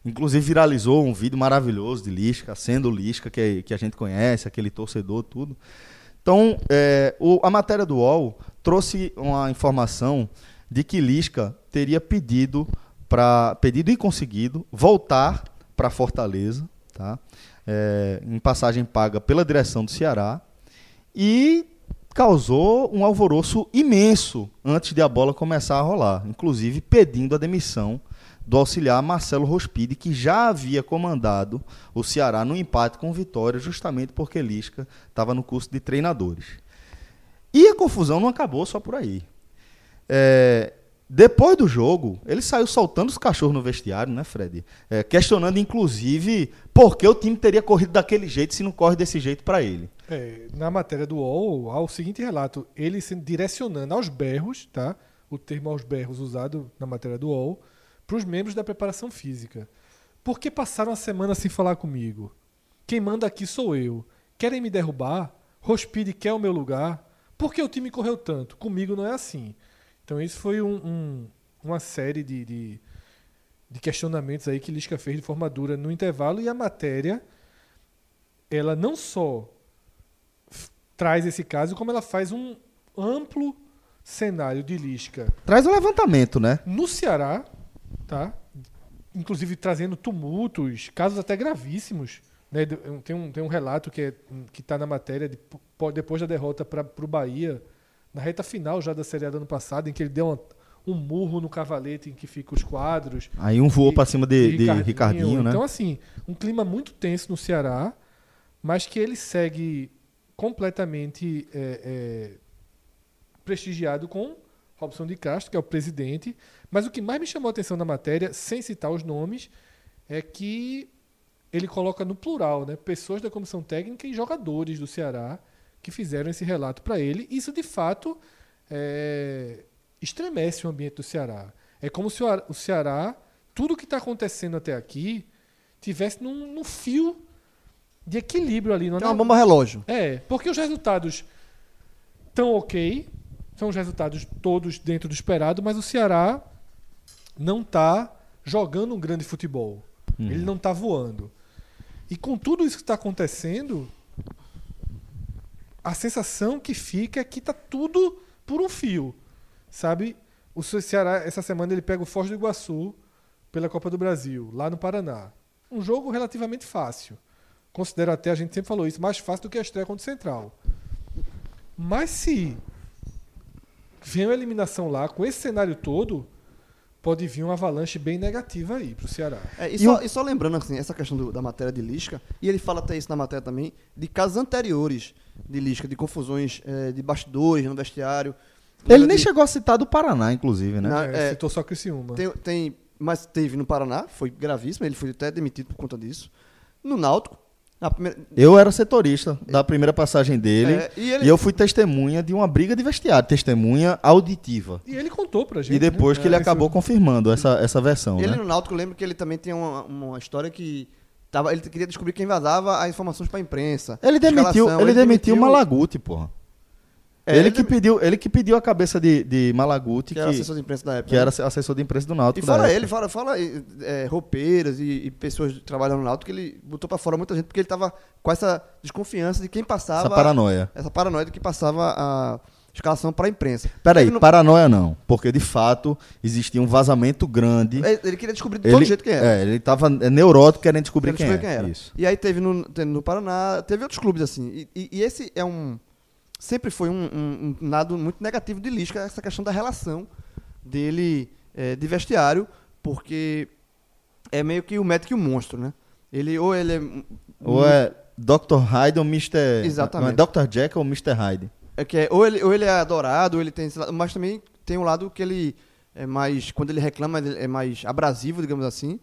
inclusive viralizou um vídeo maravilhoso de Lisca, sendo Lisca que, que a gente conhece, aquele torcedor, tudo. Então, é, o- a matéria do UOL trouxe uma informação de que Lisca teria pedido para pedido e conseguido voltar para Fortaleza, tá? É, em passagem paga pela direção do Ceará e causou um alvoroço imenso antes de a bola começar a rolar, inclusive pedindo a demissão do auxiliar Marcelo Rospide, que já havia comandado o Ceará no empate com Vitória, justamente porque Lisca estava no curso de treinadores. E a confusão não acabou só por aí. É, depois do jogo, ele saiu soltando os cachorros no vestiário, né, Fred? É, questionando, inclusive, por que o time teria corrido daquele jeito se não corre desse jeito para ele. É, na matéria do UOL, há o seguinte relato: ele se direcionando aos berros, tá? O termo aos berros usado na matéria do UOL, para os membros da preparação física. Por que passaram a semana sem falar comigo? Quem manda aqui sou eu. Querem me derrubar? Rospide quer o meu lugar? Por que o time correu tanto? Comigo não é assim. Então, isso foi um- um- uma série de, de, de questionamentos aí que Lisca fez de forma dura no intervalo e a matéria ela não só traz esse caso, como ela faz um amplo cenário de Lisca Traz o levantamento, né? no Ceará, tá? Inclusive trazendo tumultos, casos até gravíssimos. Né? Tem, um, tem um relato que é, está na matéria de, po- depois da derrota para o Bahia, na reta final já da Série A do ano passado, em que ele deu uma, um murro no cavalete em que ficam os quadros. Aí um voou pra cima de, de e Ricardinho, né? Então, assim, um clima muito tenso no Ceará, mas que ele segue completamente é, é, prestigiado com Robson de Castro, que é o presidente. Mas o que mais me chamou a atenção na matéria, sem citar os nomes, é que ele coloca no plural, né? Pessoas da comissão técnica e jogadores do Ceará que fizeram esse relato para ele. Isso, de fato, é, estremece o ambiente do Ceará. É como se o Ar- o Ceará, tudo que está acontecendo até aqui, tivesse num, num fio de equilíbrio ali. Não Tem uma bomba relógio. é, porque os resultados estão ok, são os resultados todos dentro do esperado, mas o Ceará não está jogando um grande futebol. Ele não está voando. E com tudo isso que está acontecendo, a sensação que fica é que está tudo por um fio. Sabe? O Ceará, essa semana, ele pega o Foz do Iguaçu pela Copa do Brasil, lá no Paraná. Um jogo relativamente fácil. Considero até, a gente sempre falou isso, mais fácil do que a estreia contra o Central. Mas se vem uma eliminação lá, com esse cenário todo, pode vir uma avalanche bem negativa aí pro Ceará. É, e, E só, o- e só lembrando assim, essa questão do- da matéria de Lisca, e ele fala até isso na matéria também, de casos anteriores de Lisca, de confusões eh, de bastidores no vestiário. Ele nem de- chegou a citar do Paraná, inclusive, né? Na- É, é, citou só Criciúma. Tem, tem, mas teve no Paraná, foi gravíssimo, ele foi até demitido por conta disso. No Náutico, na primeira, Eu era setorista da primeira passagem dele É, e ele- e eu fui testemunha de uma briga de vestiário, testemunha auditiva. E ele contou pra gente. E depois né? que ele É, acabou esse- confirmando essa, essa versão, ele né? no Náutico, eu lembro que ele também tem uma, uma história que tava, ele queria descobrir quem vazava as informações para a imprensa. Ele demitiu, Escalação, ele demitiu o Malaguti, porra. É, ele, ele que dem- pediu, ele que pediu a cabeça de, de Malaguti, que que, era assessor de imprensa da época. que né? era assessor de imprensa do E Náutico. da fora ele, fora, fora é, roupeiras e, e pessoas que trabalham no Náutico, que ele botou pra fora muita gente, porque ele tava com essa desconfiança de quem passava. essa paranoia. Essa paranoia de que passava a escalação pra imprensa. Peraí, não- paranoia não, porque de fato existia um vazamento grande. Ele, ele queria descobrir de ele, todo jeito quem era. É, ele tava é, neurótico querendo descobrir quem, descobrir é. era. Isso. E aí teve no, teve no Paraná, teve outros clubes assim. E, e- e esse é um. Sempre foi um, um- um lado muito negativo de Lisca, essa questão da relação dele eh, de vestiário, porque é meio que o médico e o monstro, né? Ele, ou ele é. Ou é Dr. Hyde ou Mr. Exatamente. Não, é Dr. Jack ou Mr. Hyde. É que é- ou, ele, ou ele é adorado, ou ele tem mas também tem um lado que ele é mais, quando ele reclama, ele é mais abrasivo, digamos assim,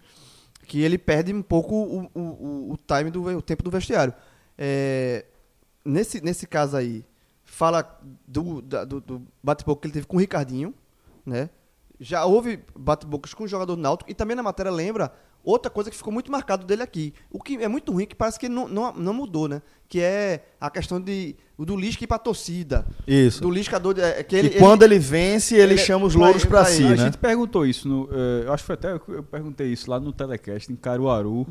que ele perde um pouco o, o, o- time do o tempo do vestiário. É, nesse, nesse caso aí, fala do, do, do bate-boca que ele teve com o Ricardinho, né? Já houve bate-bocas com o jogador do Náutico e também na matéria lembra outra coisa que ficou muito marcado dele aqui. O que é muito ruim, que parece que não, não, não mudou, né? Que é a questão de, do Lisca ir pra torcida. Isso. Do liscador de, é, que e ele, quando ele, vence, ele, ele- chama os louros pra vai- si, a né? gente perguntou isso, no, eh, eu acho que foi até eu perguntei isso lá no Telecast, em Caruaru,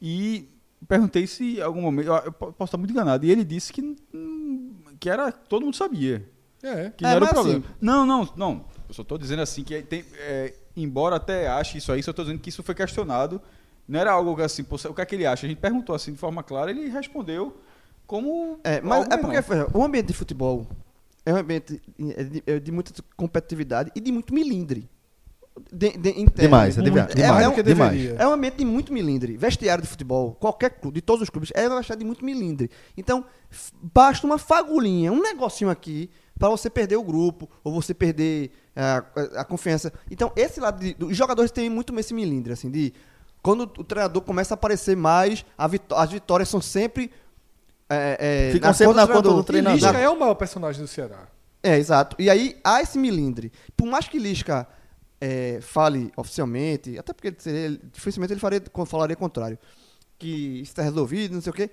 e perguntei se em algum momento, eu, posso estar muito enganado, e ele disse que, hum, que era, todo mundo sabia, É. que É, não era o mas problema. assim- Não, não, não, eu só estou dizendo assim, que tem, eh, embora até ache isso aí, só estou dizendo que isso foi questionado, não era algo que assim, pô, o que é que ele acha? A gente perguntou assim de forma clara, ele respondeu como É, mas é porque menor. O ambiente de futebol é um ambiente é de, é de muita competitividade e de muito milindre. De, de, interno. Demais, é demais, é, demais, é um, que demais. é um ambiente de muito milindre. Vestiário de futebol, qualquer clube, de todos os clubes, é um vestiário de muito milindre. Então, basta uma fagulhinha, um negocinho aqui, para você perder o grupo, ou você perder a, a- a confiança. Então, esse lado de, os jogadores têm muito esse milindre, assim, de quando o treinador começa a aparecer mais, a vitó- as vitórias são sempre. É, é, Ficam na sempre conta na conta do treinador. Lisca é o maior personagem do Ceará. é, exato. E aí há esse milindre. Por mais que Lisca é, fale oficialmente, até porque seria- dificilmente ele faria, falaria contrário, que isso está resolvido, não sei o quê.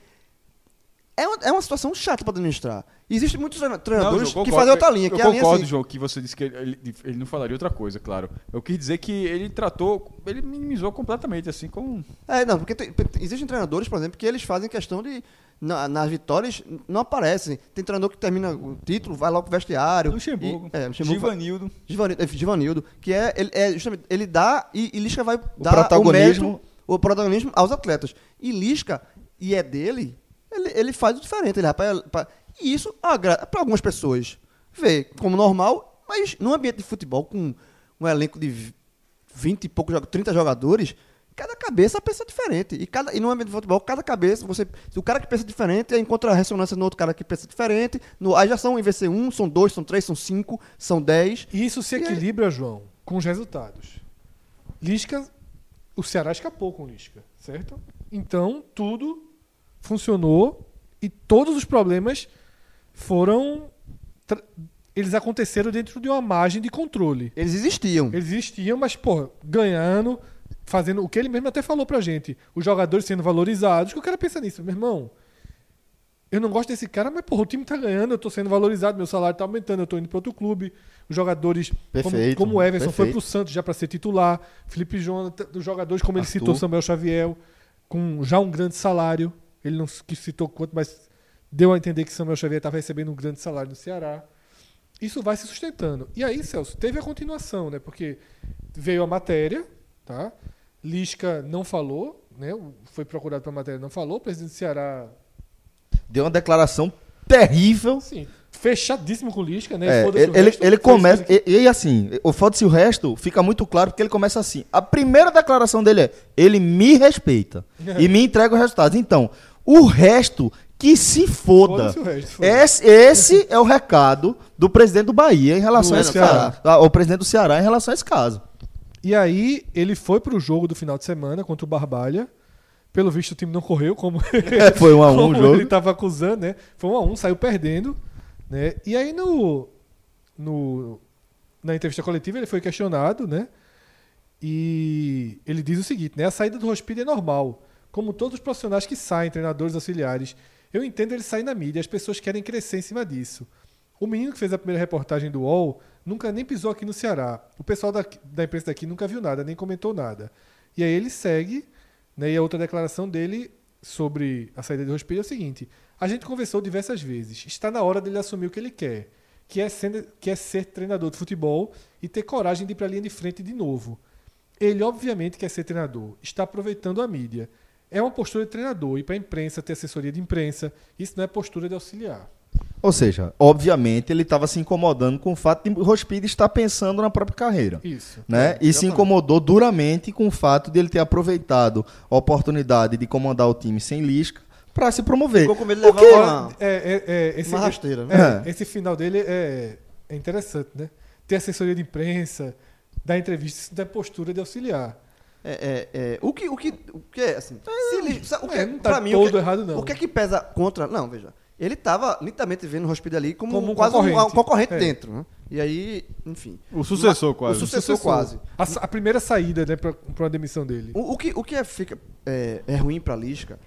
É uma, é uma situação chata para administrar. Existem muitos treina- Não, treinadores João, que concordo. fazem outra linha, Eu que é a linha concordo, assim, João, que você disse que ele, ele- não falaria outra coisa, claro. Eu quis dizer que ele tratou, ele minimizou completamente, assim, com... É, não, porque tem- tem- existem treinadores, por exemplo, que eles fazem questão de. na- nas vitórias não aparecem. Tem treinador que termina o título, vai logo pro vestiário. Luxemburgo, E- é, Luxemburgo Givanildo. Givanildo, é, Givanildo, que é, ele, é justamente, ele dá e, e Lisca vai dar protagonismo- o, mérito, o protagonismo aos atletas. E Lisca, e é dele, ele, ele faz o diferente. Ele pra- pra- e isso, para algumas pessoas, vê como normal, mas num ambiente de futebol com um elenco de 20 e poucos, 30 jogadores, cada cabeça pensa diferente. E, cada, e no ambiente de futebol, cada cabeça, você, o cara que pensa diferente encontra ressonância no outro cara que pensa diferente. No, aí já são, em vez de ser um, são dois, são três, são cinco, são dez. E isso se E aí- equilibra, João, com os resultados. Lisca, o Ceará escapou com Lisca, certo? Então, tudo funcionou e todos os problemas foram. Eles aconteceram dentro de uma margem de controle. Eles existiam. Eles existiam, mas, pô, ganhando, fazendo o que ele mesmo até falou pra gente. Os jogadores sendo valorizados, que o cara pensa nisso, meu irmão. Eu não gosto desse cara, mas, porra, o time tá ganhando, eu tô sendo valorizado, meu salário tá aumentando, eu tô indo pra outro clube. Os jogadores, como, Perfeito, como o Everson foi perfeito. pro Santos já pra ser titular, Felipe Jonathan, os jogadores, como ele Arthur. citou, Samuel Xavier, com já um grande salário. Ele não citou quanto, mas deu a entender que Samuel Xavier estava recebendo um grande salário no Ceará. Isso vai se sustentando. E aí, Celso, teve a continuação, né? Porque veio a matéria, tá? Lisca não falou, né? Foi procurado para a matéria, não falou. O presidente do Ceará, Deu uma declaração terrível. assim, fechadíssimo com o Lisca, né? É, ele, ele, resto, ele começa. E, e assim, o foda-se o resto, fica muito claro porque ele começa assim. A primeira declaração dele é: ele me respeita e me entrega os resultados. Então, o resto que se foda. Foda-se o resto, foda-se. Esse, esse é o recado do presidente do Bahia em relação Do a esse Ceará. caso. Ah, O presidente do Ceará em relação a esse caso. E aí, ele foi pro jogo do final de semana contra o Barbalha. Pelo visto, o time não correu, como, É, foi um a um o jogo. ele estava acusando, né? Foi um a um, saiu perdendo. Né? E aí, no, no, na entrevista coletiva, ele foi questionado, né? E ele diz o seguinte, né? A saída do Rospide é normal. Como todos os profissionais que saem, treinadores, auxiliares. Eu entendo ele sair na mídia, as pessoas querem crescer em cima disso. O menino que fez a primeira reportagem do UOL nunca nem pisou aqui no Ceará. O pessoal da, da imprensa daqui nunca viu nada, nem comentou nada. E aí ele segue, né, e a outra declaração dele sobre a saída de Rospilha é o seguinte: a gente conversou diversas vezes. Está na hora dele assumir o que ele quer, que é, ser, que é ser treinador de futebol e ter coragem de ir para a linha de frente de novo. Ele, obviamente, quer ser treinador, está aproveitando a mídia. É uma postura de treinador, ir para a imprensa, ter assessoria de imprensa. Isso não é postura de auxiliar. Ou seja, obviamente ele estava se incomodando com o fato de Rospide estar pensando na própria carreira. Isso. né? e se incomodou duramente com o fato de ele ter aproveitado a oportunidade de comandar o time sem Lisca para se promover. Ficou com medo de O levar que- uma, É, é, é, esse, uma rasteira, né? é, É. esse final dele é, é interessante, né? Ter assessoria de imprensa, dar entrevista, isso não é postura de auxiliar. É, é, é, o, que, o, que, o que é, assim, se ele, o que, é, não tá pra mim, todo o que, errado, não. O que é que pesa contra... Não, veja, ele tava nitidamente vendo o Hospital ali como, Como um quase concorrente. um, um concorrente É. dentro, né? E aí, enfim... O sucessor, o quase. sucessor quase. A, a primeira saída, né, pra, pra uma demissão dele. O, o que, o que é, fica, é, é ruim pra Lisca,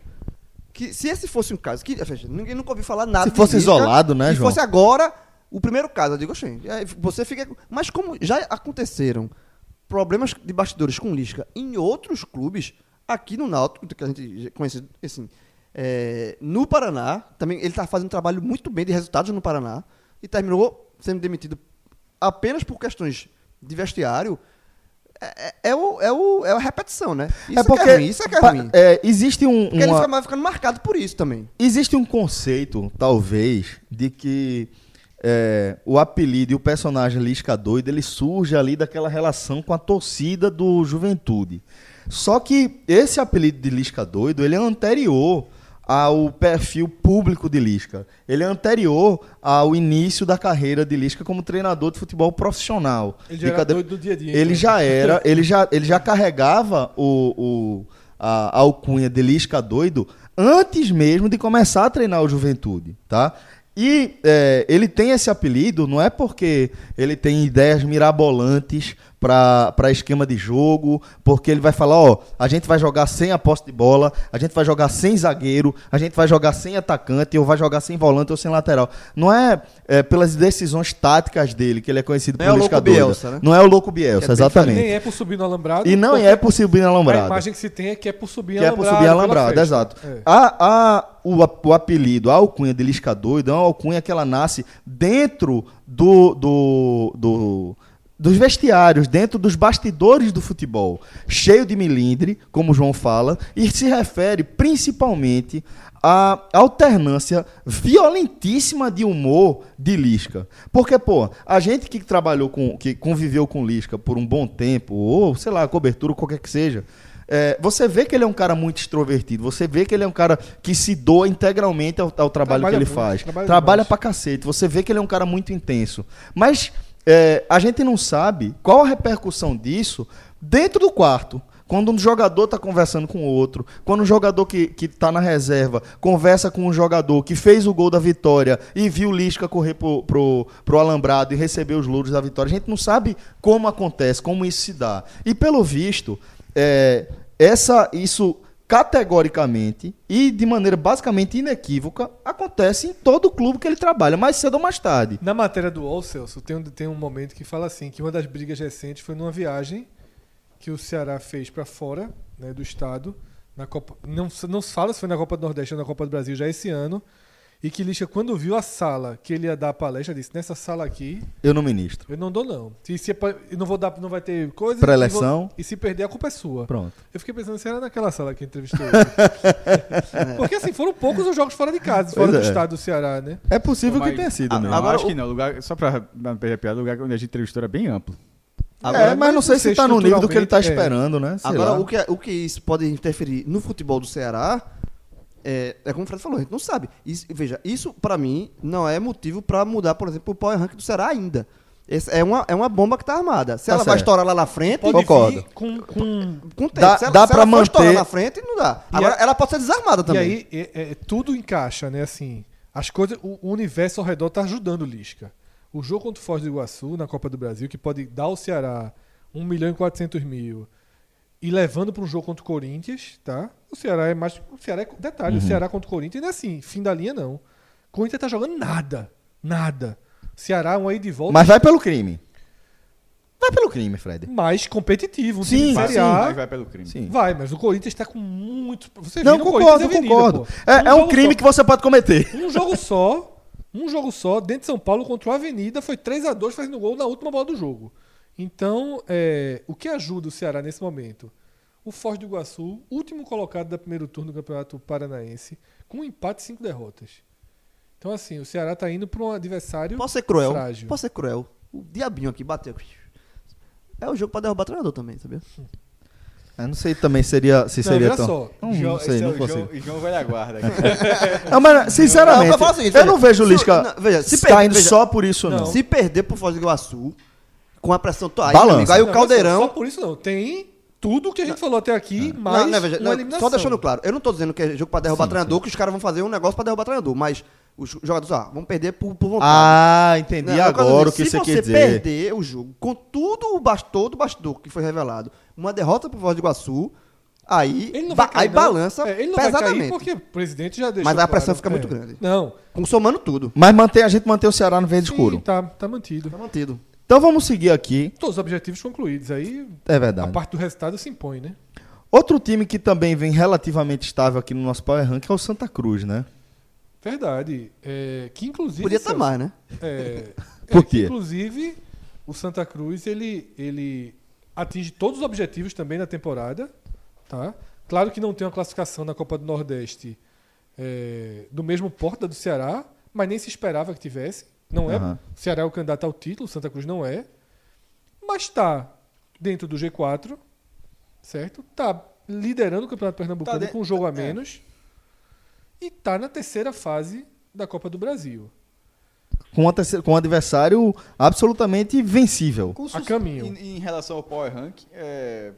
que se esse fosse um caso, que veja, ninguém nunca ouviu falar nada Se fosse Lisca, isolado, né, Se João? fosse agora, o primeiro caso, eu digo, oxê, aí você fica... Mas como já aconteceram problemas de bastidores com Lisca em outros clubes, aqui no Náutico, que a gente conhece, assim, é, no Paraná, também ele está fazendo um trabalho muito bem de resultados no Paraná, e terminou sendo demitido apenas por questões de vestiário, é, é, é o, é, o, é a repetição, né? Isso é porque que é ruim, isso é que é ruim. é, existe um Porque ele uma- fica mais ficando marcado por isso também. existe um conceito, talvez, de que é, o apelido e o personagem Lisca doido ele surge ali daquela relação com a torcida do Juventude. Só que esse apelido de Lisca doido ele é anterior ao perfil público de Lisca. Ele é anterior ao início da carreira de Lisca como treinador de futebol profissional. Ele De já era cade- doido do dia a dia. ele então. já era, ele já, ele já carregava o, o- a, a alcunha de Lisca doido antes mesmo de começar a treinar o Juventude, tá? E é, ele tem esse apelido não é porque ele tem ideias mirabolantes para esquema de jogo, porque ele vai falar, ó, a gente vai jogar sem a posse de bola, a gente vai jogar sem zagueiro, a gente vai jogar sem atacante, ou vai jogar sem volante ou sem lateral. Não é, é, pelas decisões táticas dele que ele é conhecido Não por é o Lisca. Bielsa, né? Não é o louco Bielsa, é exatamente. Nem é por subir no alambrado. E não é por subir na A alambrada. imagem que se tem é que é por subir Que é por subir alambrado, exato. É. A, a, o, o apelido, a alcunha de Lisca doido, é uma alcunha que ela nasce dentro do, do, do- dos vestiários, dentro dos bastidores do futebol, cheio de milindre, como o João fala, e se refere principalmente à alternância violentíssima de humor de Lisca. Porque, pô, a gente que trabalhou com, que conviveu com Lisca por um bom tempo, ou sei lá, cobertura, qualquer que seja, é, você vê que ele é um cara muito extrovertido, você vê que ele é um cara que se doa integralmente ao, ao trabalho Trabalha que ele muito, faz. trabalha Trabalha demais. pra cacete, você vê que ele é um cara muito intenso. Mas é, a gente não sabe qual a repercussão disso dentro do quarto. Quando um jogador está conversando com outro, quando um jogador que, que tá na reserva conversa com um jogador que fez o gol da vitória e viu o Lisca correr pro, pro, pro alambrado e receber os louros da vitória, a gente não sabe como acontece, como isso se dá. E pelo visto, é, essa, isso categoricamente e de maneira basicamente inequívoca acontece em todo clube que ele trabalha, mais cedo ou mais tarde. Na matéria do UOL, Celso, tem um, tem um momento que fala assim, que uma das brigas recentes foi numa viagem que o Ceará fez para fora né, do estado, na Copa, não, não fala se foi na Copa do Nordeste ou na Copa do Brasil já esse ano, e que Lixa, quando viu a sala que ele ia dar a palestra, disse, nessa sala aqui, Eu não ministro. eu não dou não. Se, se é pra- eu não vou dar, não vai ter coisa. Pré-eleição. e vou- E se perder, a culpa é sua. Pronto. Eu fiquei pensando se era naquela sala que entrevistou ele. Porque assim, foram poucos os jogos fora de casa, fora Pois do é. estado do Ceará, né? É possível Mas- que tenha sido mesmo. Agora, Agora, acho o- que não. Lugar, só pra não perder a piada, o lugar onde a gente entrevistou era bem amplo. é, mas não sei se tá no nível do que ele tá estruturalmente, esperando, né? Sei Agora, lá. o que, o que isso pode interferir no futebol do Ceará é, é como o Fred falou, a gente não sabe. Isso- veja, isso pra mim não é motivo pra mudar, por exemplo, o power rank do Ceará ainda. Esse é, uma, é uma bomba que tá armada. Se Tá ela vai certo. estourar lá na frente, Pode Concordo. com, com com tempo. Dá- se ela, dá se ela for estourar manter- na frente, não dá. E Agora, a- ela pode ser desarmada E também. aí é- é- tudo encaixa, né? Assim, as coisas, o, o universo ao redor tá ajudando o Lisca. O jogo contra o Foz do Iguaçu na Copa do Brasil, que pode dar ao Ceará 1 milhão e 400 mil e levando para um jogo contra o Corinthians, tá? O Ceará é mais. O Ceará é, detalhe, Uhum. o Ceará contra o Corinthians não é assim, fim da linha não. O Corinthians tá jogando nada. Nada. Ceará, um aí de volta Mas vai pelo crime. Vai pelo crime, Fred. mais competitivo. Um Sim, vai, sim, A. Mas vai pelo crime. Sim. Vai, mas o Corinthians tá com muito. Você Não, concordo, Corinthians e Avenida, concordo. É, é um jogo crime só. que você pode cometer. Um jogo só, um jogo só, dentro de São Paulo contra o Avenida, foi 3 a 2 fazendo gol na última bola do jogo. Então, é, o que ajuda o Ceará nesse momento? O Foz do Iguaçu, último colocado da primeiro turno do Campeonato Paranaense, com um empate e cinco derrotas. Então, assim, o Ceará tá indo para um adversário Posso ser cruel? frágil. Posso ser cruel? O diabinho aqui bateu. É o jogo pra derrubar treinador também, sabia? Eu não sei também seria, se Não, seria olha tão... só. Não, João, não sei, esse é não o consigo. João, João velha guarda. Não, mas sinceramente, Não, eu eu veja, não vejo o Lisca não, veja, se veja, só por isso, não. Não. Se perder pro Foz do Iguaçu, com a pressão toda, aí, Balança. meu amigo, aí Não, o Caldeirão... Só por isso não. Tem tudo que a gente falou até aqui, mais Não, não, veja, uma não, eliminação. só deixando claro, eu não tô dizendo que é jogo pra derrubar Sim, treinador, que os caras vão fazer um negócio pra derrubar treinador, mas os jogadores, ó, vão perder por, por vontade. Ah, entendi Não, agora o que se você quer você dizer. perder o jogo, com tudo o bastidor do bastidor que foi revelado, uma derrota pro Foz do Iguaçu, aí, Ele não vai cair, aí não. balança É, ele não vai pesadamente. cair porque o presidente já deixou Mas a claro. pressão fica É. muito grande. Não. Com somando tudo. Mas mantém, a gente mantém o Ceará no verde Sim, escuro. tá, tá mantido. Tá mantido. Então vamos seguir aqui. Todos os objetivos concluídos. Aí É a verdade. parte do resultado se impõe, né? Outro time que também vem relativamente estável aqui no nosso Power Rank é o Santa Cruz, né? Verdade. É, que inclusive. Podia estar Celso, mais, né? É, Por é, que, quê? inclusive, o Santa Cruz ele, ele atinge todos os objetivos também na temporada. Tá? Claro que não tem uma classificação na Copa do Nordeste é, do mesmo porte da do Ceará, mas nem se esperava que tivesse. Não é. O Ceará é o candidato ao título, o Santa Cruz não é. Mas está dentro do G4, certo? Tá liderando o Campeonato Pernambucano Tá de- com um jogo a é. menos. E tá na terceira fase da Copa do Brasil. Com, terceira- com um adversário absolutamente vencível. Com A caminho. Em, em relação ao Power Rank, é,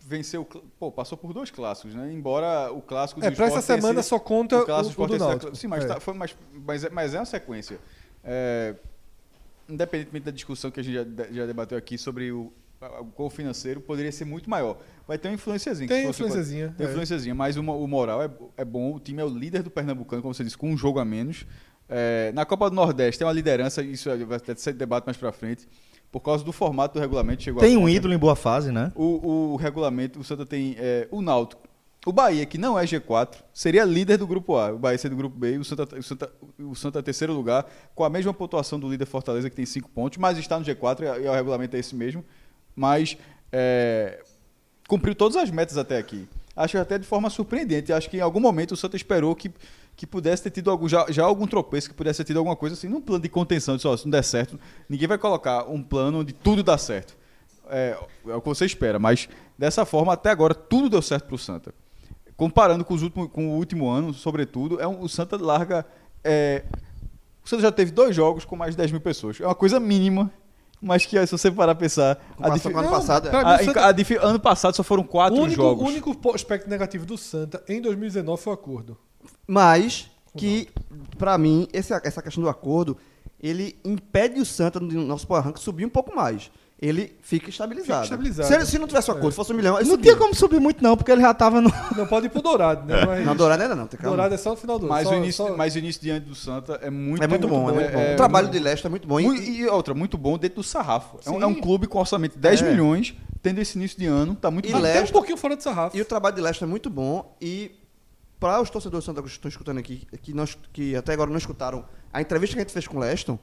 venceu, pô, passou por dois clássicos, né? Embora o clássico do É, pra essa semana sido- só conta o, clássico o do tenha sido- Náutico. Sim, mas, É. tá- foi, mas, mas, é, mas é uma sequência. É, independentemente da discussão que a gente já, já debateu aqui sobre o, o gol financeiro, poderia ser muito maior. Vai ter uma influenciazinha. Tem influenciazinha, Tem é. influenciazinha, mas o, o moral é, é bom. O time é o líder do Pernambucano, como você disse, com um jogo a menos. É, na Copa do Nordeste tem uma liderança, isso vai até ser debate mais pra frente. Por causa do formato do regulamento, chegou Tem a um conta. ídolo em boa fase, né? O, o regulamento, o Santa tem é, o Náutico O Bahia, que não é G4, seria líder do grupo A. O Bahia seria do grupo B o Santa, o Santa, o Santa terceiro lugar, com a mesma pontuação do líder Fortaleza, que tem 5 pontos, mas está no G4 e o regulamento é esse mesmo. Mas é, cumpriu todas as metas até aqui. Acho até de forma surpreendente. Acho que em algum momento o Santa esperou que, que pudesse ter tido algum, já, já algum tropeço, que pudesse ter tido alguma coisa assim, num plano de contenção. Se não der certo, ninguém vai colocar um plano onde tudo dá certo. É, é o que você espera, mas dessa forma, até agora, tudo deu certo para o Santa comparando com, os últimos, com o último ano, sobretudo, é um, o Santa larga. É, o Santa já teve dois jogos com mais de 10 mil pessoas. É uma coisa mínima, mas que se você parar a pensar. A o ano Não, passado. é. a- Santa- a difi- ano passado só foram O quatro único, jogos. o único aspecto negativo do Santa em 2019 foi o acordo. Mas que, pra mim, esse- essa questão do acordo, ele impede o Santa, no nosso rank, subir um pouco mais. Ele fica estabilizado. Fica estabilizado. Se, ele- se não tivesse o acordo, fosse um milhão, ele Não subia. tinha como subir muito, não, porque ele já tava no. Não pode ir pro Dourado, né? Mas Não, Dourado ainda não, tem calma. Dourado é só no final do ano. Mas, Só- o início, só- mas o início diante do Santa é muito É muito bom, é muito bom. o trabalho de Leste é muito bom. E- E, outra, muito bom dentro do sarrafo. É um, é um clube com orçamento de 10 É. milhões, tendo esse início de ano, tá muito E bom. Leste- Até um pouquinho fora do sarrafo. E o trabalho de Leste é muito bom. E para os torcedores do Santa Cruz que estão escutando aqui, que, nós, que até agora não escutaram a entrevista que a gente fez com o Leston,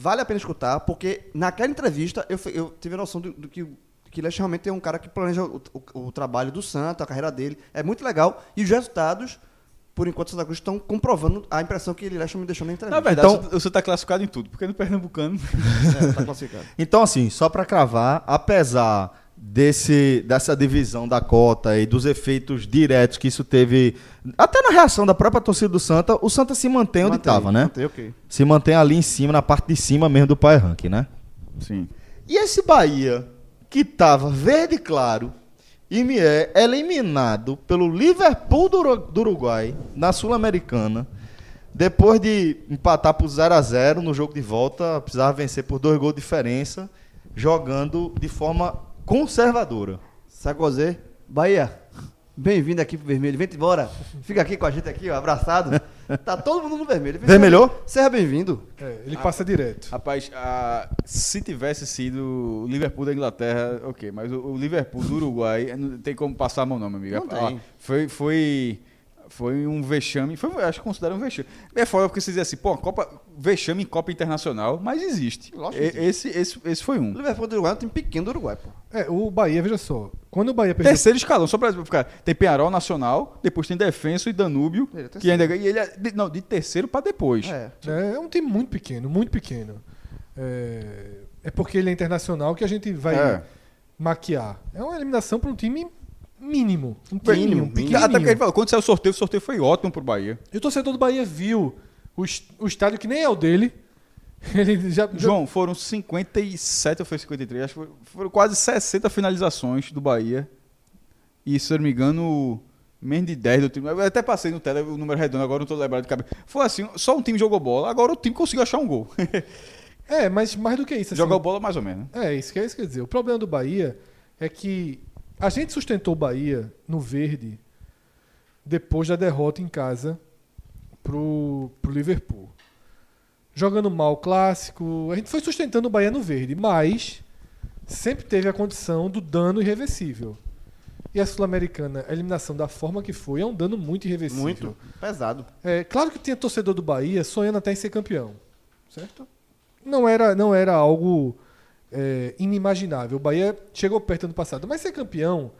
vale a pena escutar, porque naquela entrevista eu, eu tive a noção do, do que o que Leste realmente é um cara que planeja o, o- o trabalho do Santa, a carreira dele. É muito legal. E os resultados, por enquanto, Santa Cruz estão comprovando a impressão que Leste me deixou na Na entrevista. verdade, Então- o Santa- o Santa tá classificado em tudo, porque no Pernambucano. É, tá classificado. Então, assim, só pra cravar, apesar desse, dessa divisão da cota e dos efeitos diretos que isso teve, até na reação da própria torcida do Santa, o Santa se mantém onde estava, né? mantém, ok. Se mantém ali em cima, na parte de cima mesmo do Pai Rank, né? Sim. E esse Bahia, que tava verde claro e me é eliminado pelo Liverpool do Uruguai na Sul-Americana, depois de empatar por 0 a 0 no jogo de volta, precisava vencer por dois gols de diferença, jogando de forma conservadora. Sagozê, Bahia, bem-vindo aqui pro Vermelho. Vem embora. Fica aqui com a gente aqui, ó, abraçado. Tá todo mundo no vermelho. Vermelhou? Seja bem-vindo. É, ele passa direto. Rapaz, a- se tivesse sido o Liverpool da Inglaterra, ok, mas o, o Liverpool do Uruguai não tem como passar a mão, não, meu amigo. Não Ah, tem. foi, foi, foi um vexame. Foi, acho que considera um vexame. É foda porque você diz assim, pô, Copa, vexame em Copa Internacional, mas existe. Lógico que E- esse, esse, esse foi O um. Liverpool do Uruguai é um time pequeno do Uruguai, pô. É, o Bahia, veja só. Quando o Bahia perdeu. Terceiro escalão, só pra ficar. Tem Penharol Nacional, depois tem Defenso e Danúbio. Ele é que ainda, e ele é de, não, de terceiro pra depois. É. É, é um time muito pequeno, muito pequeno. É, é porque ele é internacional que a gente vai É. maquiar. É uma eliminação para um time mínimo. Um Mínimo, mínimo. Até porque ele falou, quando saiu o sorteio, o sorteio foi ótimo pro Bahia. E o torcedor do Bahia viu o, o estádio que nem é o dele. Ele já, já- João, foram 57 ou foi 53? Acho que foram, foram quase 60 finalizações do Bahia. E, se eu não me engano, menos de 10 do time. Eu até passei no tele o número redondo, agora não tô lembrado de cabeça. Foi assim, só um time jogou bola, agora o time conseguiu achar um gol. É, mas mais do que isso. assim, Jogou bola mais ou menos. É, isso que, é isso que eu ia dizer. O problema do Bahia é que a gente sustentou o Bahia no verde depois da derrota em casa pro, pro Liverpool. Jogando mal o clássico, a gente foi sustentando o Bahia no verde, mas sempre teve a condição do dano irreversível. E a Sul-Americana, a eliminação da forma que foi, é um dano muito irreversível. Muito. Pesado. É, claro que tinha torcedor do Bahia sonhando até em ser campeão, certo? Não era, não era algo é, inimaginável. O Bahia chegou perto ano passado, mas ser campeão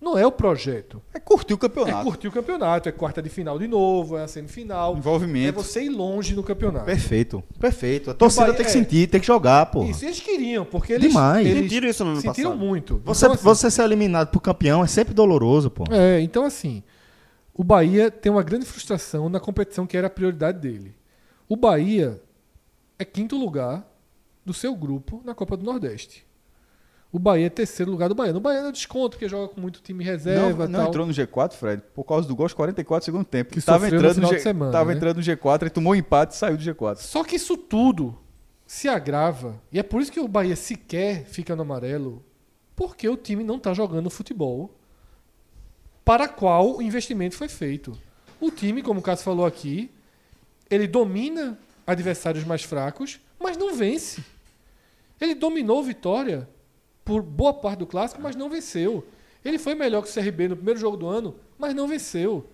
não é o projeto. É curtir o É campeonato. curtir o campeonato, é quarta de final de novo, é a semifinal. É Envolvimento. você ir longe no campeonato. Perfeito, perfeito. A torcida Bahia- tem que é. sentir, tem que jogar, pô. Isso, eles queriam, porque eles, Demais. eles Sentiram isso no ano sentiram passado. muito. Você, Então, assim, você ser eliminado pro campeão é sempre doloroso, pô. É, então assim, o Bahia tem uma grande frustração na competição que era a prioridade dele. O Bahia é quinto lugar do seu grupo na Copa do Nordeste. O Bahia é terceiro lugar do Bahia. No Bahia é desconto, porque joga com muito time reserva Não, não tal. entrou no G4, Fred, por causa do gol aos 44 segundo tempo. Que tava sofreu no entrando final G- de semana, Tava né? entrando no G4 e tomou um empate e saiu do G4. Só que isso tudo se agrava. E é por isso que o Bahia sequer fica no amarelo, porque o time não está jogando futebol para qual o investimento foi feito. O time, como o Cássio falou aqui, ele domina adversários mais fracos, mas não vence. Ele dominou Vitória por boa parte do clássico, mas não venceu. Ele foi melhor que o CRB no primeiro jogo do ano, mas não venceu.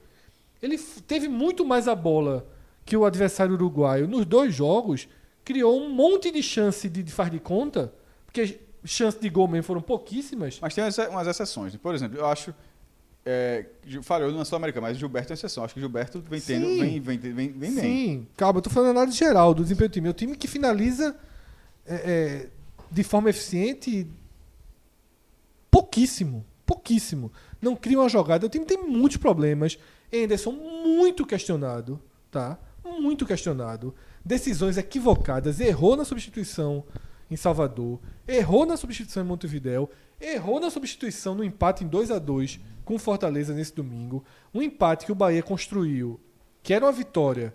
Ele teve muito mais a bola que o adversário uruguaio nos dois jogos, criou um monte de chance de, de faz de conta, porque chances de gol mesmo foram pouquíssimas. Mas tem umas, exceções. né? Por exemplo, eu acho. É, falhou na Sul-Americana, mas Gilberto é exceção. Acho que Gilberto vem tendo. Sim. Vem, vem, vem, vem bem. Sim, calma, eu tô falando análise geral do desempenho do time. É o time que finaliza é, é, de forma eficiente pouquíssimo. Pouquíssimo. Não cria uma jogada. O time tem muitos problemas. Anderson, muito questionado. Tá? Muito questionado. Decisões equivocadas. Errou na substituição em Salvador. Errou na substituição em Montevidéu. Errou na substituição no empate em 2 a 2 com Fortaleza nesse domingo. Um empate que o Bahia construiu, que era uma vitória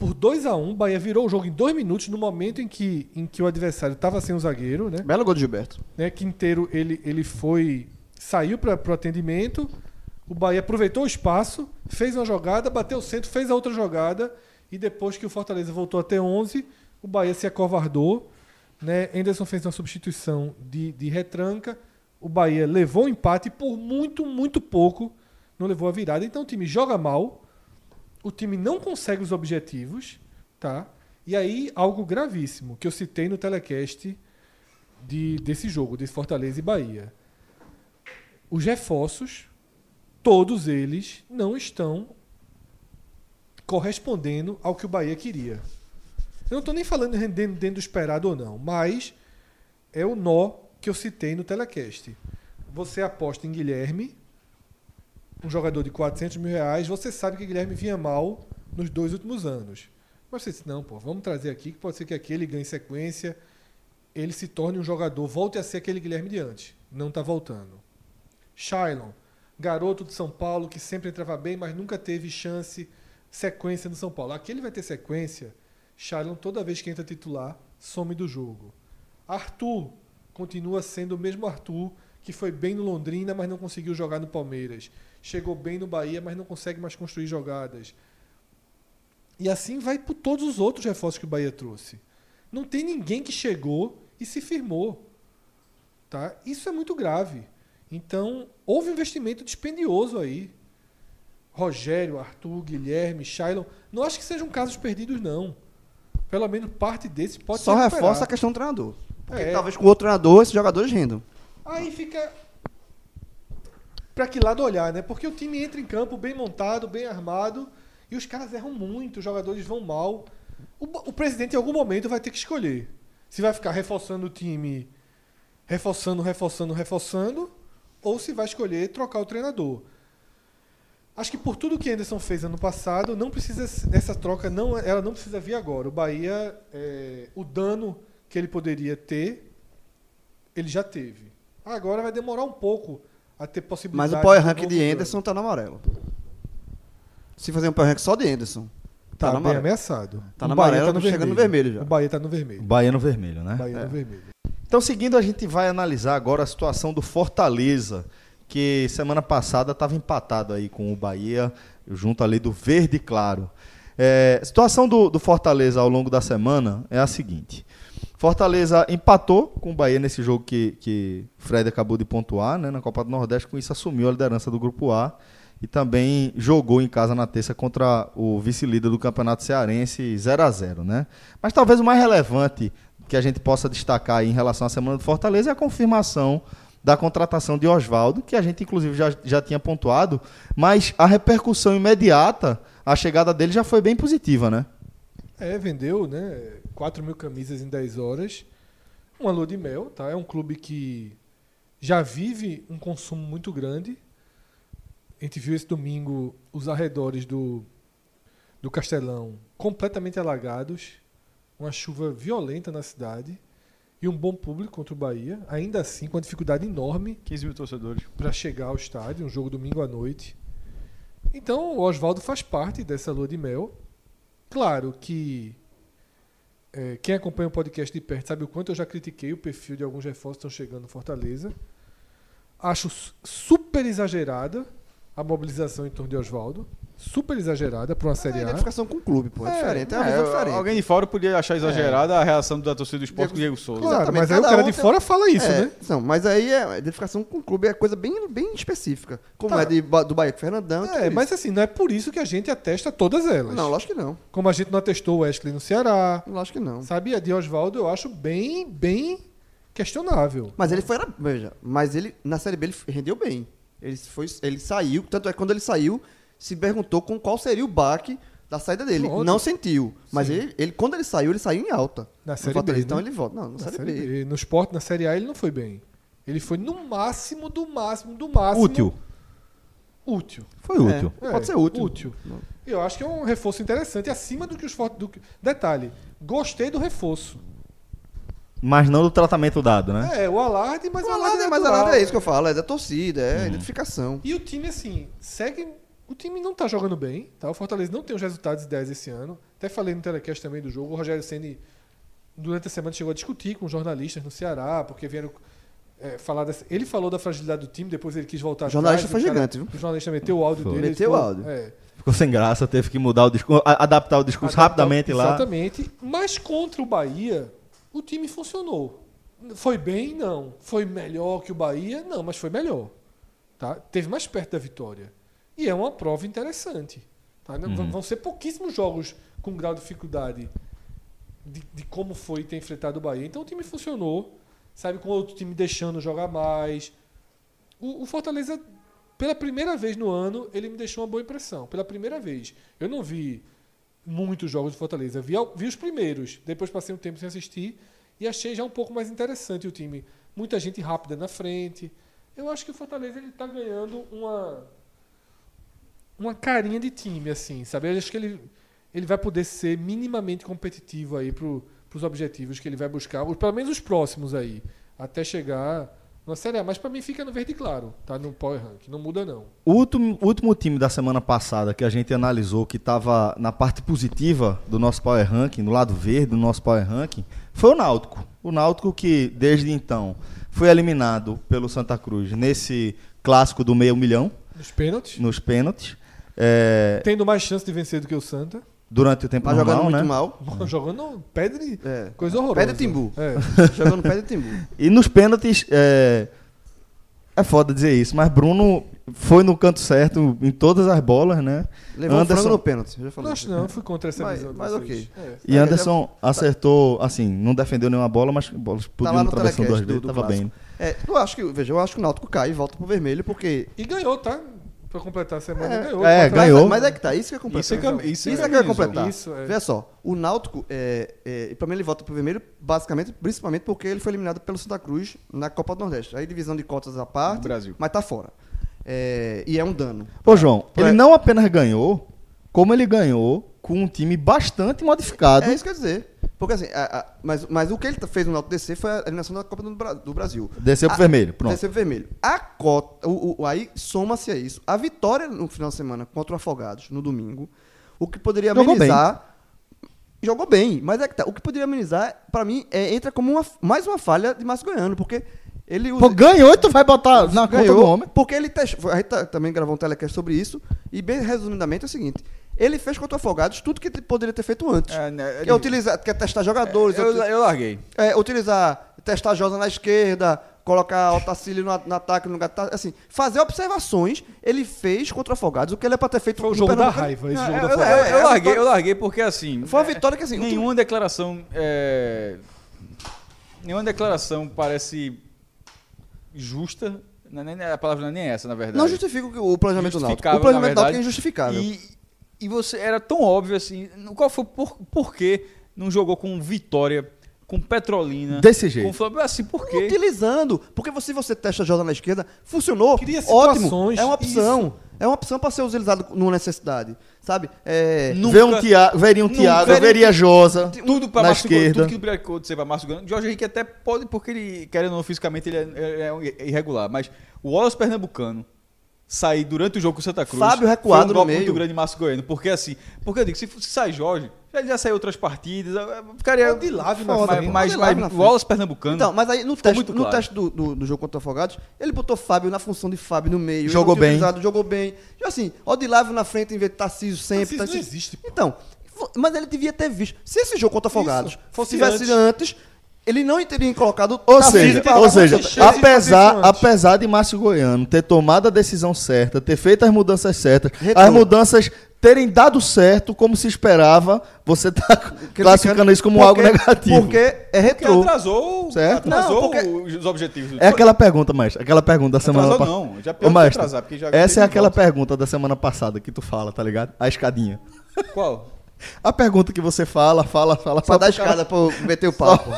por 2 a 1 O Bahia virou o jogo em dois minutos, no momento em que, em que o adversário estava sem o zagueiro, né? Belo gol do Gilberto. né? Quinteiro ele, ele foi. saiu para o atendimento. O Bahia aproveitou o espaço, fez uma jogada, bateu o centro, fez a outra jogada. E depois que o Fortaleza voltou até 11, o Bahia se acovardou. Né? Anderson fez uma substituição de, de retranca. O Bahia levou o empate e por muito, muito pouco não levou a virada. Então o time joga mal, o time não consegue os objetivos, tá? E aí, algo gravíssimo que eu citei no telecast de, desse jogo, de Fortaleza e Bahia. Os reforços, todos eles, não estão correspondendo ao que o Bahia queria. Eu não estou nem falando rendendo dentro do esperado ou não, mas é o nó que eu citei no telecast. Você aposta em Guilherme, um jogador de 400 mil reais, você sabe que Guilherme vinha mal nos dois últimos anos. Mas você disse, não, pô, vamos trazer aqui que pode ser que aquele ganhe sequência, ele se torne um jogador, volte a ser aquele Guilherme de antes. Não está voltando. Shailon, garoto de São Paulo que sempre entrava bem, mas nunca teve chance, sequência no São Paulo. Aqui ele vai ter sequência. Shailon, toda vez que entra titular, some do jogo. Arthur continua sendo o mesmo Arthur que foi bem no Londrina, mas não conseguiu jogar no Palmeiras. Chegou bem no Bahia, mas não consegue mais construir jogadas. E assim vai por todos os outros reforços que o Bahia trouxe. Não tem ninguém que chegou e se firmou. Tá? Isso é muito grave. Então, houve um investimento dispendioso aí. Rogério, Arthur, Guilherme, Shailon. Não acho que sejam casos perdidos, não. Pelo menos parte desses pode Só reforça a questão do treinador. Porque É. talvez com outro treinador esses jogadores rendam. Aí fica. Pra que lado olhar, né? Porque o time entra em campo bem montado, bem armado, e os caras erram muito, os jogadores vão mal. O, o presidente, em algum momento, vai ter que escolher. Se vai ficar reforçando o time, reforçando, reforçando, reforçando, ou se vai escolher trocar o treinador. Acho que por tudo que Anderson fez ano passado, não precisa essa troca não, ela não precisa vir agora. O Bahia, é, o dano que ele poderia ter, ele já teve. Agora vai demorar um pouco a ter Mas possibilidade. o power rank de. Anderson tá no amarelo. Se fazer um power rank só de Anderson, tá, tá no bem amarelo. ameaçado. Tá O no Bahia amarelo, chegando no vermelho já. O Bahia tá no vermelho. Bahia no vermelho, né? O Bahia É. no vermelho. Então, seguindo, a gente vai analisar agora a situação do Fortaleza, que semana passada estava empatado aí com o Bahia, junto ali do Verde Claro. É, a situação do, do Fortaleza ao longo da semana é a seguinte: Fortaleza empatou com o Bahia nesse jogo que, que Fred acabou de pontuar, né, na Copa do Nordeste, com isso assumiu a liderança do Grupo A e também jogou em casa na terça contra o vice-líder do Campeonato Cearense 0 a 0 né? Mas talvez o mais relevante que a gente possa destacar em relação à semana do Fortaleza é a confirmação da contratação de Oswaldo, que a gente inclusive já, já tinha pontuado, mas a repercussão imediata, a chegada dele já foi bem positiva, né? É, vendeu, né? 4 mil camisas em 10 horas. Uma lua de mel, tá? É um clube que já vive um consumo muito grande. A gente viu esse domingo os arredores do, do Castelão completamente alagados. Uma chuva violenta na cidade. E um bom público contra o Bahia. Ainda assim, com uma dificuldade enorme 15 mil torcedores. para chegar ao estádio, um jogo domingo à noite. Então o Oswaldo faz parte dessa lua de mel. Claro que é, quem acompanha o podcast de perto sabe o quanto eu já critiquei o perfil de alguns reforços que estão chegando no Fortaleza. Acho su- super exagerada a mobilização em torno de Oswaldo. Super exagerada para uma É Série A. identificação com o clube, pô. É, diferente, é uma É, visão diferente. Alguém de fora podia achar exagerada a reação da torcida do esporte com o Diego Souza. Claro, Exatamente, mas aí o cara um de tem- fora fala isso, é, né? Não, mas aí é, a identificação com o clube é coisa bem, bem específica. Como Tá. é de, Ba- do Bahia com o Fernandão. e tudo É, isso. mas assim, não é por isso que a gente atesta todas elas. Não, lógico que não. Como a gente não atestou o Wesley no Ceará. Lógico que não. Sabe, a de Oswaldo eu acho bem, bem questionável. Mas ele foi. Veja, mas ele, na Série B, ele rendeu bem. Ele, foi, ele saiu, tanto é que quando ele saiu, se perguntou com qual seria o baque da saída dele. Pronto. Não sentiu. Mas ele, ele, quando ele saiu, ele saiu em alta. Na Série. B, Então né? ele volta. Não, na, Na Série, Série B. B. No esporte, na Série A, ele não foi bem. Ele foi no máximo, do máximo, do máximo. Útil. Útil. Foi útil. É, pode ser útil. Útil. Eu acho que é um reforço interessante, acima do que os fortes. Do... que- Detalhe, gostei do reforço. Mas não do tratamento dado, né? É, o alarde, mas o a alarde nada, é mas a natural. nada é isso que eu falo, é da torcida, é identificação. E o time, assim, segue. O time não tá jogando bem, tá? O Fortaleza não tem os resultados ideais esse ano. Até falei no telecast também do jogo. O Rogério Ceni durante a semana, chegou a discutir com jornalistas no Ceará, porque vieram é, falar dessa. Ele falou da fragilidade do time, depois ele quis voltar O jornalista atrás, foi o cara- gigante, viu? O jornalista meteu o áudio Foi. dele. ele Meteu o áudio. é, Ficou sem graça, teve que mudar o discurso, adaptar o discurso Adaptar- rapidamente lá. Exatamente. Mas contra o Bahia, o time funcionou. Foi bem? Não. Foi melhor que o Bahia? Não, mas foi melhor. Tá? Teve mais perto da vitória. E é uma prova interessante. tá? Uhum. Vão ser pouquíssimos jogos com grau de dificuldade de, de como foi ter enfrentado o Bahia. Então o time funcionou. Sabe, com outro time deixando jogar mais. O, o Fortaleza, pela primeira vez no ano, ele me deixou uma boa impressão. Pela primeira vez. Eu não vi muitos jogos do Fortaleza. Vi, vi os primeiros. Depois passei um tempo sem assistir. E achei já um pouco mais interessante o time. Muita gente rápida na frente. Eu acho que o Fortaleza ele tá ganhando uma uma carinha de time, assim, sabe? Eu acho que ele, ele vai poder ser minimamente competitivo aí pro, pros objetivos que ele vai buscar, ou pelo menos os próximos aí, até chegar na Série A. Mas pra mim fica no verde claro, tá? No Power Rank, não muda não. O último, último time da semana passada que a gente analisou, que estava na parte positiva do nosso Power Ranking, no lado verde do nosso Power Ranking, foi o Náutico. O Náutico que, desde então, foi eliminado pelo Santa Cruz nesse clássico do meio milhão, Nos pênaltis, nos pênaltis, é, tendo mais chance de vencer do que o Santa, durante o tempo Mas normal, jogando né? muito mal. jogando pedre, É. coisa horrorosa. Pé de timbu. É. Jogando pé de timbu. E nos pênaltis, é, é foda dizer isso, mas Bruno foi no canto certo em todas as bolas, né? Levou Anderson- no pênalti. Já falei. Não acho não, fui contra essa Mas- visão. mas ok. É. E É, Anderson acertou, assim, não defendeu nenhuma bola, mas bolas Tá podiam no travessão duas do, vezes, do tava clássico. bem. É, eu acho que, veja, eu acho que o Náutico cai e volta pro vermelho, porque. E ganhou, tá? Pra completar a semana, É, ganhou. é, ganhou. Mas é que tá, isso que é completar. Isso é que é- isso isso é é que é completar. Isso, é. Veja só, o Náutico, é, é, pra mim ele volta pro vermelho, basicamente, principalmente porque ele foi eliminado pelo Santa Cruz na Copa do Nordeste. Aí divisão de cotas à parte, Brasil. mas tá fora. É, e é um dano. Ô, João, Pra- ele não apenas ganhou, como ele ganhou com um time bastante modificado. É isso que eu ia dizer. Porque assim, a- a- mas, mas o que ele fez no Náutico descer foi a eliminação da Copa do, do Brasil. Desceu pro A- vermelho, pronto. Desceu pro vermelho. A cota, o, o- aí soma-se a isso. A vitória no final de semana contra o Afogados, no domingo, o que poderia Jogou amenizar. Jogou bem, mas é que tá. O que poderia amenizar, pra mim, é, entra como uma, mais uma falha de Márcio Goiano, porque ele usa. Pô, ganhou e tu vai botar na conta do homem. Porque ele testou. A gente tá- também gravou um telecast sobre isso. E bem resumidamente é o seguinte: ele fez contra o Afogados tudo que ele poderia ter feito antes. É, né, que é utilizar, quer testar jogadores, eu, uti- eu larguei. é, utilizar, testar Josa na esquerda, colocar Otacílio no, no ataque, no lugar, assim, fazer observações, ele fez contra o Afogados, o que ele é pra ter feito Foi o jogo da raiva, esse jogo eu, da eu- Flávia. eu É, é larguei, eu larguei porque assim. Foi uma vitória que, assim, Nenhuma declaração. é, nenhuma declaração parece justa. Não, é nem- a palavra não é nem essa, na verdade. Não justifica o que- o planejamento do Náutico. O planejamento do Náutico é injustificável. E, e você era tão óbvio assim. Qual foi por, por que não jogou com Vitória, com Petrolina? Desse jeito. Com Flamengo? Assim, por quê? Utilizando. Porque se você testa Josa na esquerda, funcionou. Cria ótimo. É uma opção. É uma opção pra ser utilizado numa necessidade. Sabe? É, Nunca- Vê um Thiago, veria um Thiago, veria- veria Josa. Tudo para na Márcio esquerda. tudo que precou dizer para Márcio Gomes. Jorge Henrique até pode, porque ele, querendo ou não, fisicamente ele é, é um irregular. Mas o Wallace Pernambucano sair durante o jogo com o Santa Cruz. Fábio recuado foi um no golpe meio. muito grande de Márcio Goiano. Porque assim, porque eu digo, se, se sai Jorge, Ele já saiu outras partidas. Ficaria. Lá, viu, na Mas, frente. mas, mas frente. Wallace Pernambucano. Então, mas aí no teste, muito no claro. teste do, do, do jogo contra o Afogados, ele botou Fábio na função de Fábio no meio. Jogou bem. jogou bem. E assim, Odilávio na frente em vez de Tarcísio sempre. Tarcísio não existe, pô. Então, mas ele devia ter visto. Se esse jogo contra o Afogados fosse tivesse antes. antes, ele não teria colocado Ou seja, ou seja, apesar, apesar de Márcio Goiano ter tomado a decisão certa, ter feito as mudanças certas, Retrô. as mudanças terem dado certo como se esperava, você tá classificando isso como Porque- algo negativo. Porque é Porque retrô. atrasou, Certo. atrasou Não, porque- os objetivos. É aquela pergunta, mas aquela pergunta da semana Atrasou passada. não, já pior mestre, atrasar, porque já essa é aquela volta. pergunta da semana passada que tu fala, tá ligado? A escadinha. Qual? A pergunta que você fala, fala, fala, Pra só dar cara- escada pra eu meter o papo.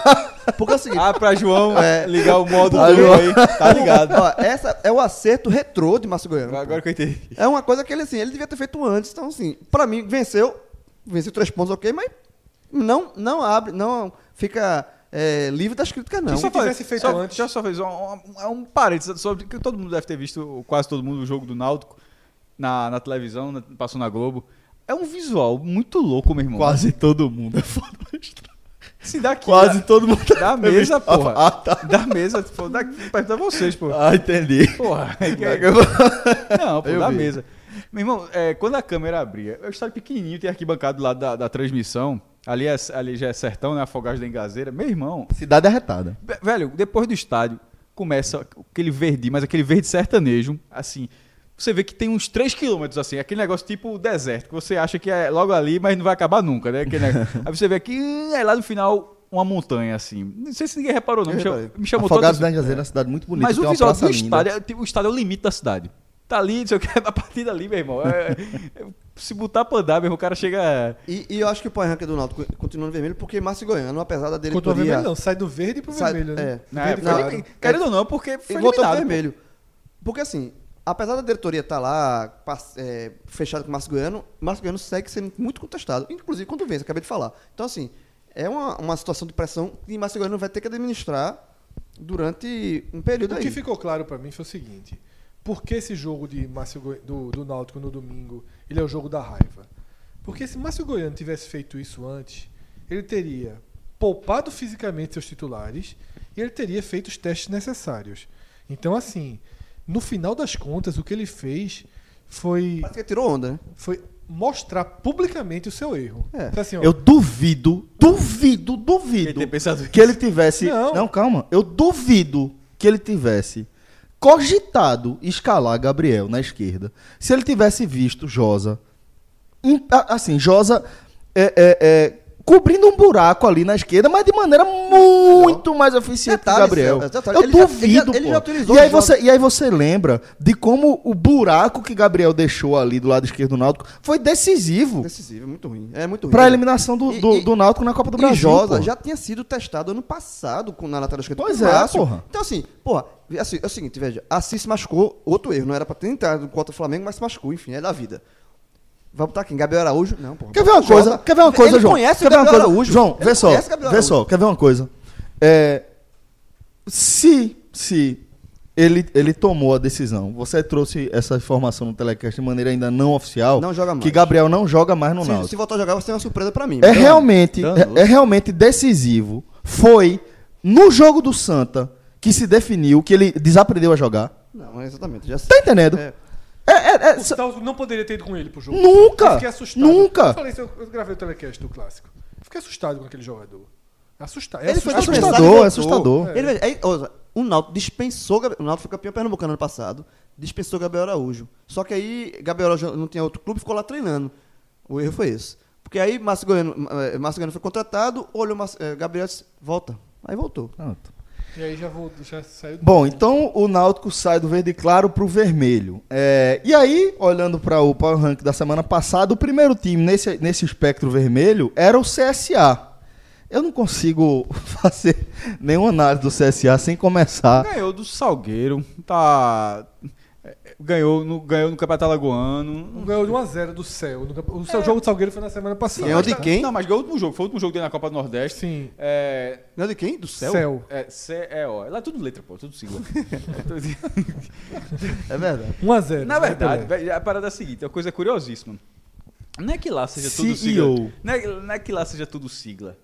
Porque é o seguinte. Ah, pra João É. ligar o modo turbo João. aí. Tá ligado. Ó, essa é o acerto retrô de Márcio Goiano. Agora que eu entendi. É uma coisa que ele, assim, ele devia ter feito antes. Então, assim, pra mim, venceu. Venceu três pontos, ok, mas não, não abre, não fica é, livre das críticas, não. Se tivesse feito só, antes. Deixa eu só fazer um, um, um parênteses sobre que todo mundo deve ter visto, quase todo mundo, o jogo do Náutico na, na televisão, na- passou na Globo. É um visual muito louco, meu irmão. Quase todo mundo é foda. Se daqui. Quase da, todo mundo da mesa, porra. Ah, tá. Da mesa, pô, daqui, perto da vocês, pô. Ah, entendi. Porra. é que- Não, pô, Eu da vi. mesa. Meu irmão, é, quando a câmera abria, eu estava pequenininho, tem arquibancado do lado da, da transmissão. Ali, é, ali já é sertão, né? Afogados da Engazeira. Meu irmão, Cidade arretada. Ve- Velho, depois do estádio, começa aquele verde, mas aquele verde sertanejo, assim. Você vê que tem uns 3 quilômetros, assim, aquele negócio tipo deserto, que você acha que é logo ali, mas não vai acabar nunca, né? Aí você vê que hum, é lá no final uma montanha, assim. Não sei se ninguém reparou, não. Me chamou, reparei. me chamou Afogados toda- da é uma cidade muito bonita. Mas tem o uma visual praça do linda. estádio, é, o estádio é o limite da cidade. Tá ali, não sei o que, a partir dali, meu irmão. é- é- se botar pra andar, meu irmão, o cara chega. E, e eu acho que o Power Ranking do Náutico continua no vermelho, porque Márcio Goiano, apesar da diretoria... vermelho não, sai do verde pro Sai- vermelho, né? é. Foi- claro. querendo ou não, porque foi eliminado. vermelho. Porque assim, apesar da diretoria estar lá pass- é, fechada com o Márcio Goiano, Márcio Goiano segue sendo muito contestado, inclusive quando vence, acabei de falar. Então assim, é uma, uma situação de pressão que Márcio Goiano vai ter que administrar durante um período O aí. que ficou claro pra mim foi o seguinte: por que esse jogo de Márcio Goi- do, do Náutico no domingo ele é o jogo da raiva? Porque se Márcio Goiano tivesse feito isso antes, ele teria poupado fisicamente seus titulares e ele teria feito os testes necessários. Então, assim, no final das contas, o que ele fez foi, Parece que ele tirou onda, né? foi mostrar publicamente o seu erro. É. Então, assim, ó, Eu duvido, duvido, duvido pensado que ele tivesse. Não. Não. calma. Eu duvido que ele tivesse cogitado escalar Gabriel na esquerda. Se ele tivesse visto Josa. Assim, Josa é, é, é, cobrindo um buraco ali na esquerda, mas de maneira muito mais eficiente que o Detalhe, Gabriel. Celso, detalhe, Eu ele já- duvido, ele já- ele pô. já utilizou e, aí você, e aí você lembra de como o buraco que Gabriel deixou ali do lado esquerdo do Náutico foi decisivo Decisivo, é muito ruim. É muito ruim. para a eliminação do, do, e- do Náutico na Copa do Brasil. Josa pô. já tinha sido testado ano passado com, na lateral esquerda. Pois é, Márcio. porra. Então, assim, porra, assim, é o seguinte, veja, Assis se machucou, outro erro, não era pra ter entrado contra o Flamengo, mas se machucou, enfim, é da vida. Vai botar quem? Gabriel Araújo? Não, porra. Quer ver uma coisa? Quer ver uma coisa, João? conhece quer o ver uma Gabriel coisa? Araújo. João, vê só, vê só, quer ver uma coisa? É, se, se ele, ele tomou a decisão, você trouxe essa informação no telecast de maneira ainda não oficial, Não joga mais. que Gabriel não joga mais no Se, Náutico. se voltar a jogar, vai ser uma surpresa pra mim. É Então, realmente, é, é realmente decisivo. Foi no jogo do Santa que se definiu que ele desaprendeu a jogar. Não, exatamente. Já. Tá entendendo? É. É, é, é, O Salvo não poderia ter ido com ele pro jogo. Nunca! Eu fiquei assustado. Nunca! Eu falei eu, gravei o telecast do clássico. Fiquei assustado com aquele jogador. Assustado. É Ele foi assustador. assustador, dispensado e voltou. assustador. Ele, veja, aí, ouça, o Náutico dispensou, o Náutico foi campeão pernambucano ano passado, dispensou Gabriel Araújo. Só que aí Gabriel Araújo não tinha outro clube, ficou lá treinando. O erro foi esse. Porque aí Márcio Goiano, eh, Márcio Goiano foi contratado, olhou Márcio- eh, Gabriel e disse, volta. Aí voltou. Pronto. E aí já, vou, já saiu do- Bom, então o Náutico sai do verde claro pro vermelho. É, e aí, olhando para o Power Rank da semana passada, o primeiro time nesse, nesse espectro vermelho era o CSA. Eu não consigo fazer nenhuma análise do CSA sem começar. Ganhou do Salgueiro, tá. É, Ganhou no, ganhou no Campeonato Alagoano. Ganhou de 1x0 do céu. O seu jogo do Salgueiro foi na semana passada. Ganhou de quem? Não, mas ganhou o último jogo. Foi o último jogo dele na Copa do Nordeste. Sim. É. Não é de quem? Do céu? Céu. É, C-E-O. Lá é tudo letra, pô, tudo sigla. É verdade. 1x0. Na verdade, velho, a parada é a seguinte: é uma coisa curiosíssima. Não é que lá seja tudo sigla. Não é, não é que lá seja tudo sigla.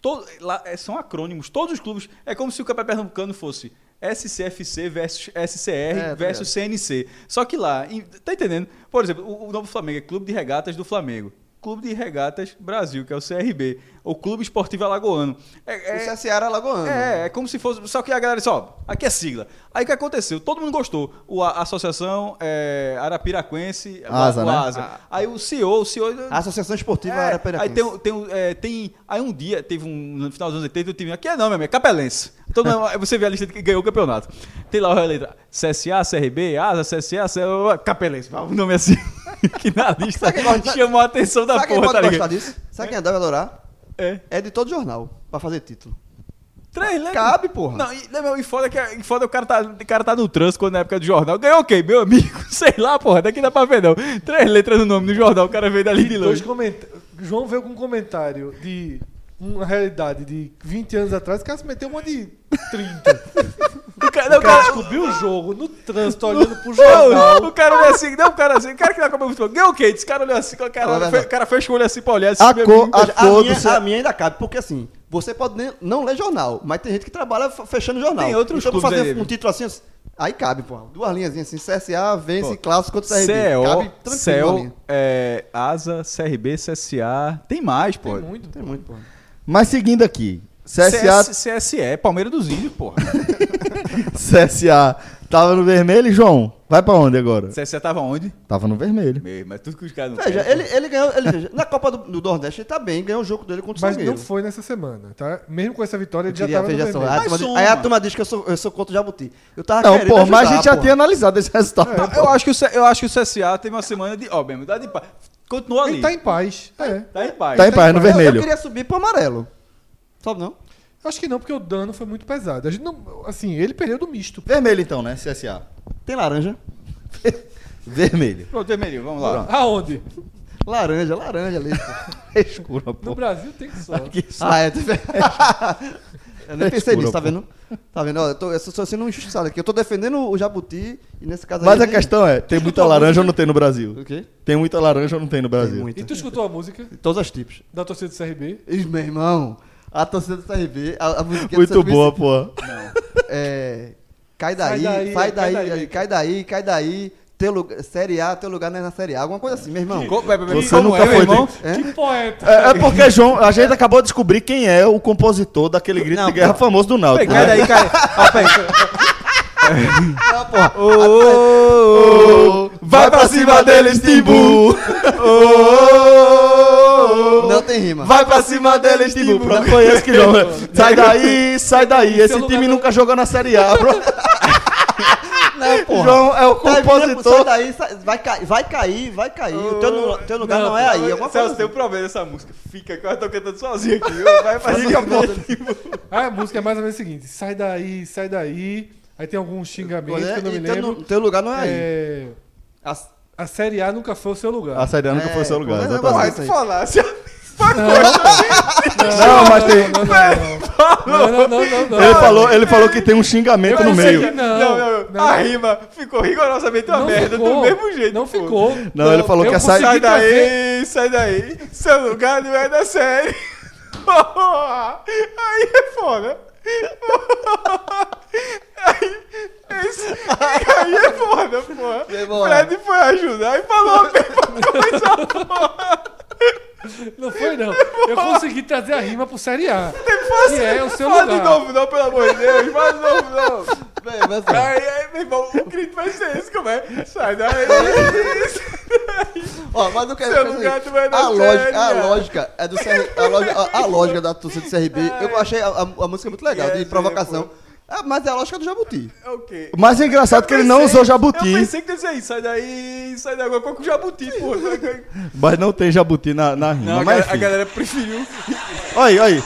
Todo, lá, é, são acrônimos. Todos os clubes. É como se o Campeonato Pernambucano fosse SCFC versus SCR É, tá versus CNC. Só que lá, em- tá entendendo? Por exemplo, o, o nome do Flamengo é Clube de Regatas do Flamengo. Clube de Regatas Brasil, que é o CRB. Ou Clube Esportivo Alagoano. É, é- O CSA era Alagoano. é, é como se fosse. Só que a galera disse, ó, aqui é sigla. Aí o que aconteceu? Todo mundo gostou. O, a Associação é, Arapiraquense, o- Asa, o né? Asa. Aí o CEO, o CEO. A Associação Esportiva É, era aí tem, um- tem, é, tem. Aí um dia, teve um. No final dos anos 80, eu tive. Aqui é não, meu amigo, é Capelense. Então você vê a lista de que ganhou o campeonato. Tem lá a letra CSA, CRB, ASA, CSA, CSA Capelense. O nome assim. que na lista quem chamou a atenção da Sabe quem porra, pode tá gostar disso? Sabe quem deve adorar? É. É de todo jornal, pra fazer título. Três letras. Cabe, porra. Não, e, não, e foda que e foda o cara tá, o cara tá no trânsito quando na época do jornal. Ganhou o quê? Meu amigo? Sei lá, porra. Daqui dá pra ver, não. Três letras no nome do jornal, o cara veio dali de Dois longe. comenta- João veio com um comentário de uma realidade de 20 anos atrás, o cara se meteu uma de 30. O cara, não, O cara descobriu o jogo no trânsito, olhando pro Não, jornal. o cara olhou assim, não, o cara assim, o cara que não acompanha muito Ganhou o quê? Esse cara olhou assim, o cara, fe- o cara fechou o olho assim pra olhar. Assim, A meu cor- a A cor minha, seu- a minha ainda cabe, porque assim, você pode nem- não ler jornal, mas tem gente que trabalha fechando jornal. Tem outros então, pra clubes fazer aí, um título assim, aí cabe, pô. Duas linhas assim, CSA vence Pô, clássico contra o CRB. CEO, cabe é, ASA, CRB, CSA. Tem mais, pô. Tem muito. Tem muito, pô. Mas seguindo aqui, CSA, CS, CSE, Palmeiras dos Índios, porra. CSA tava no vermelho, João. Vai pra onde agora? CSE tava onde? Tava no vermelho. Mas tudo que os caras não Veja, ele, ele ganhou. Ele, na Copa do, do Nordeste ele tá bem, ganhou o jogo dele contra o Mas Salgueiro. não foi nessa semana, tá? Mesmo com essa vitória, ele já tava no vermelho. aí, a turma, diz- aí a turma diz que eu sou, eu sou contra o Jabuti. Eu tava Não, querendo pô, mas a ajudar, gente já pô. tinha analisado esse resultado. Não, eu, acho que o, C- eu acho que o CSA teve uma semana de. Ó, mesmo, dá de paz. Continua ali. Ele tá em paz. É. Tá em paz. Tá em paz, no Eu- vermelho. Eu queria subir pro amarelo. Sabe não? Acho que não, porque o dano foi muito pesado. A gente não, assim, ele perdeu do misto. Vermelho então, né? CSA. Tem laranja. Vermelho. Pronto, vermelho, vamos lá. Aonde? Laranja, laranja ali. pô. Escura, No pô. Brasil tem que só. ah, é. eu nem pensei Escura, nisso, tá vendo? Tá vendo? Ó, Eu tô, eu sou sendo um injustiçado aqui. Eu tô defendendo o Jabuti e nesse caso Mas aí. a questão é, tem muita laranja ou não tem no Brasil? O quê? Tem muita laranja ou não tem no Tem Brasil? muito. E tu escutou a música todos os tipos. da torcida do CRB? E, meu irmão, a torcida do CRB, a, a musiquinha Muito do CRB, boa, pô. É, cai daí, daí, sai é, daí, cai daí. cai daí, cai daí. Teu lugar, série A, teu lugar não é na Série A. Alguma coisa assim, meu irmão. Co- pera, Você como nunca é, foi irmão? de- É? Que poeta! É, é porque, João, a gente acabou de descobrir quem é o compositor daquele grito Não, de guerra pô. famoso do Náutico. Cai né? daí, cai. Não, porra. Ô, ô, ô, vai pra cima deles, Timbu! Ô, Não tem rima. Vai pra cima deles, Timbu! Pronto, foi esse que João. Sai daí, sai daí. Esse time nunca jogou na Série A, bro. Não, porra. João é o Tá, Sai compositor. daí, sai- vai, cair, vai cair, vai cair. O teu, teu lugar não, é aí. Alguma coisa Celso, tem um assim. problema nessa música. Fica, que eu tô cantando sozinho aqui. viu? Vai. Ah, a música é mais ou menos o seguinte: sai daí, sai daí. Aí tem alguns xingamentos que eu não me E teu, lembro. teu lugar não é aí. É, As- a Série A nunca foi o seu lugar. A Série A nunca É, foi seu pô, lugar, mas é exatamente. Vai Isso tu aí. falar. Não, mas tem. Não, não, não, não. Ele falou, ele falou que tem um xingamento Eu no meio. que não. Não, não, Não. A rima ficou rigorosamente uma Não merda ficou. do mesmo jeito. Não pô. ficou. Não, ele falou eu que a consegui Sai daí, sai daí. Seu lugar não é da série. Aí é foda. Aí, esse, aí é foda, porra. Fred foi ajudar e falou a mesma coisa, porra. Não foi, não. Eu consegui trazer a rima pro Série A. Faz, Que é o seu faz lugar. de novo, não, pelo amor de Deus. Faz de novo, não. Bem, mas assim, Aí, aí, meu irmão, o grito vai ser esse, como é? Sai daí. Ó, mas não quero. Seu assim, lugar não é da a lógica, a lógica é do CR, a, lógica, a, a lógica da torcida do CRB. Eu achei a, a- a música muito legal, É, de provocação. É, mas é a lógica do Jabuti. É engraçado que ele não usou jabuti. Eu pensei que dizia aí, sai daí, sai daí, agora com o jabuti, porra. Mas não tem jabuti na, na rima. Não, a, mas galera, a galera preferiu. Olha aí, olha aí.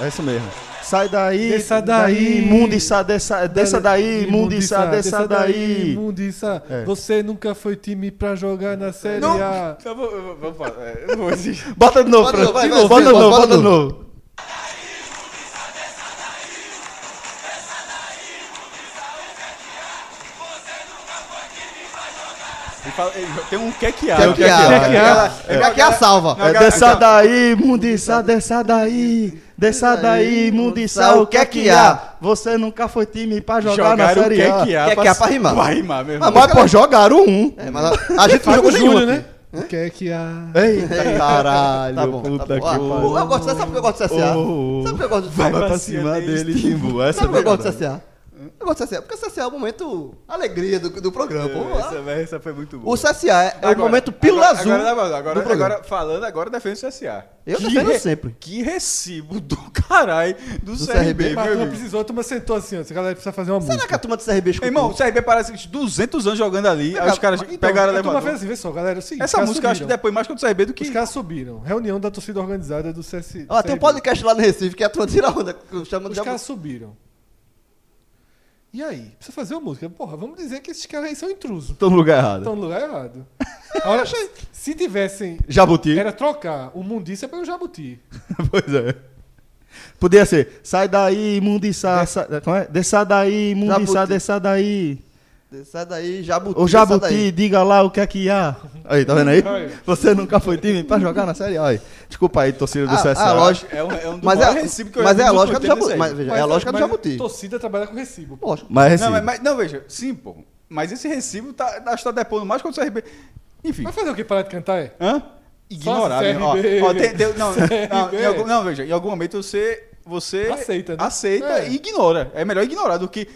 É isso mesmo. Sai daí, dessa daí, imundiça, dessa, dessa daí, imundiça, dessa daí. Imundiça, é. você nunca foi time pra jogar na Série não. A. Tá bom, vamos falar. É, bota de novo, bota de novo, bota de novo, bota de novo. Tem um que é que há. Tem um né? que é? há. Que que há. É. é que é a salva. É dessa daí, mundiça, dessa daí desça daí, mundiça, o que é que há? Você nunca foi time pra jogar na Jogaram o Série que A. que há. Que que há pra rimar. Pra rimar mesmo. Ah, Mas, pô, jogaram um. É, mas a, a gente não jogou nenhum. Aqui. né? O que é que há? Eita, caralho, Tá bom, puta tá que bom. Ah, pariu. eu gosto, sabe por que eu gosto do CSA? Oh, Sabe por que eu gosto do Vai CSA? pra cima dele, Timbu. Essa Sabe por que eu gosto do. CSA? Eu gosto do CSA, porque o CSA é o momento alegria do, do programa. pô. Essa, essa foi muito boa. O CSA é, é o Agora- momento pílula agora- azul. Agora, agora, agora, agora, falando, agora defende o CSA. Eu Que defendo re- sempre. Que recibo do caralho do, Do CRB, CRB, A turma precisou, a turma sentou assim, ó. Essa galera precisa fazer uma Será música. que a turma do CRB escutou? Irmão, o CRB parece uns 200 anos jogando ali, aí os caras Então, pegaram a a turma fez assim, vê só, galera, é seguinte, Essa música eu acho que subiram. depois mais contra o CRB do que... Os caras subiram. Reunião da torcida organizada do CS. Ó, tem um podcast lá no Recife que a turma tira onda, que Os caras subiram. E aí? Precisa fazer uma música. Porra, vamos dizer que esses caras aí são intrusos. Tô no lugar errado. Estão no lugar errado. Agora, se tivessem. Jabuti. Era trocar o Mundiça pelo Jabuti. Pois é. Podia ser, sai daí, mundiça, sa... como é? Desça daí, mundiça, Jabuti. desça daí. Sai daí, Jabuti. Ô sai Jabuti, daí. diga lá o que é que há. Aí, tá vendo aí? Você nunca foi time pra jogar na Série A. Aí. Desculpa aí, torcida do Ah, CSA. ah, lógico. É um, é um Mas é, recibos que eu mas é a lógica do Jabuti. Mas, veja, Mas é a lógica do mas Jabuti. Torcida trabalha com recibo. Lógico. Mas Não, Recife. mas, mas- não, veja, sim, pô. Mas esse recibo tá, acho que tá depondo mais contra o CRB. Enfim. Vai fazer o que? Parar de cantar? É? Hã? Ignorar, né? Ó, ó, tem- tem- não, não, em algum- não, veja, em algum momento você. Você Aceita, né? aceita É. e ignora. É melhor ignorar do que.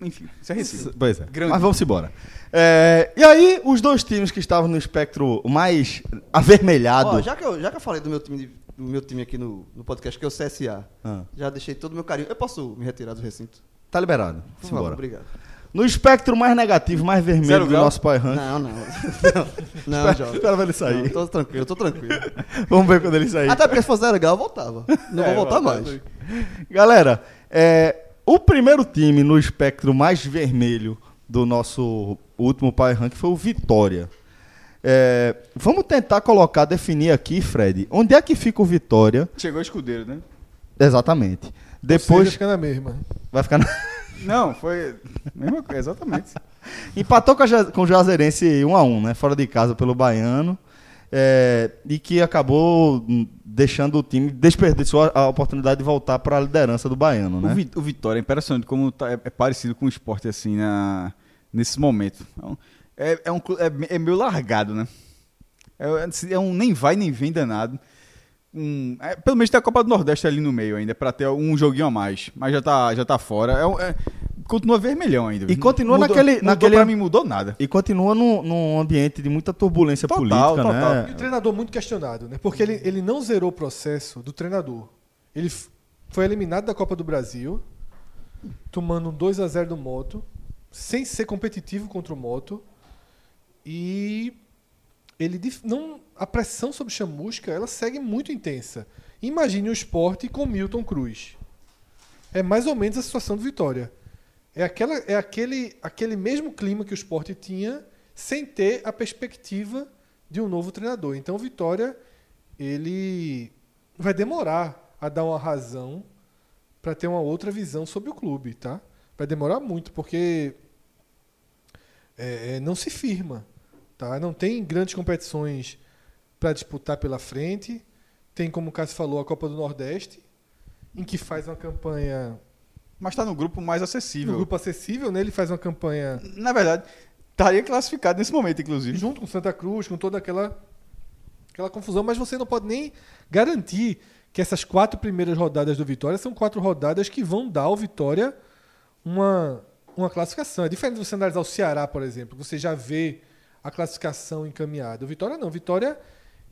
enfim, isso é recibo. Pois é. Grande. Mas vamos embora. É, e aí, os dois times que estavam no espectro mais avermelhado. Ó, já, que eu, já que eu falei do meu time, de- do meu time aqui no, no podcast, que é o CSA, Ah. já deixei todo o meu carinho. Eu posso me retirar do recinto? Tá liberado. Simbora. favor, obrigado. No espectro mais negativo, mais vermelho Zero do grau? nosso pai rank. Não, não. Não, não Jovem. Espera pra ele Não, sair. tô tranquilo, tô tranquilo. Vamos ver quando ele sair. Até porque se fosse legal, eu voltava. Não É, vou voltar volta, mais. Galera, é, o primeiro time no espectro mais vermelho do nosso último Power Rank foi o Vitória. É, vamos tentar colocar, definir aqui, Fred, onde é que fica o Vitória? Chegou o escudeiro, né? Exatamente. Depois Depois fica na mesma. vai ficar. na- Não, foi. Mesma coisa, exatamente. Empatou com, a, com o Juazeirense 1 a 1 né? Fora de casa pelo Baiano. é, e que acabou hum, deixando o time, desperdiçou a, a oportunidade de voltar para a liderança do Baiano, O, né? Vi- o Vitória é impressionante como tá- é, é parecido com o esporte assim na, nesse momento. É, é um, é, é meio largado, né? É, é um nem vai nem vem danado. Um, é, pelo menos tem a Copa do Nordeste ali no meio ainda, pra ter um joguinho a mais. Mas já tá, já tá fora. É, é- continua vermelhão ainda. E continua Mudou- naquele- Mudou, naquele- Pra mim mudou nada. E continua num, num ambiente de muita turbulência Total, política, total. né? E o treinador muito questionado, né? Porque ele, ele não zerou o processo do treinador. Ele foi eliminado da Copa do Brasil, tomando um 2 a 0 do Moto, sem ser competitivo contra o Moto. E ele não a pressão sobre Chamusca, ela segue muito intensa. Imagine o esporte com Milton Cruz. É mais ou menos a situação do Vitória. É, aquela, é aquele, aquele mesmo clima que o esporte tinha sem ter a perspectiva de um novo treinador. Então o Vitória ele vai demorar a dar uma razão para ter uma outra visão sobre o clube, tá? Vai demorar muito porque é, é, não se firma, tá? Não tem grandes competições para disputar pela frente. Tem, como o Cássio falou, a Copa do Nordeste, em que faz uma campanha Mas tá no grupo mais acessível. no grupo acessível, né? Ele faz uma campanha Na verdade, estaria classificado nesse momento, inclusive. junto com Santa Cruz, com toda aquela aquela confusão, mas você não pode nem garantir que essas quatro primeiras rodadas do Vitória são quatro rodadas que vão dar ao Vitória uma, uma classificação. É diferente de você analisar o Ceará, por exemplo, você já vê a classificação encaminhada. O Vitória não. O Vitória,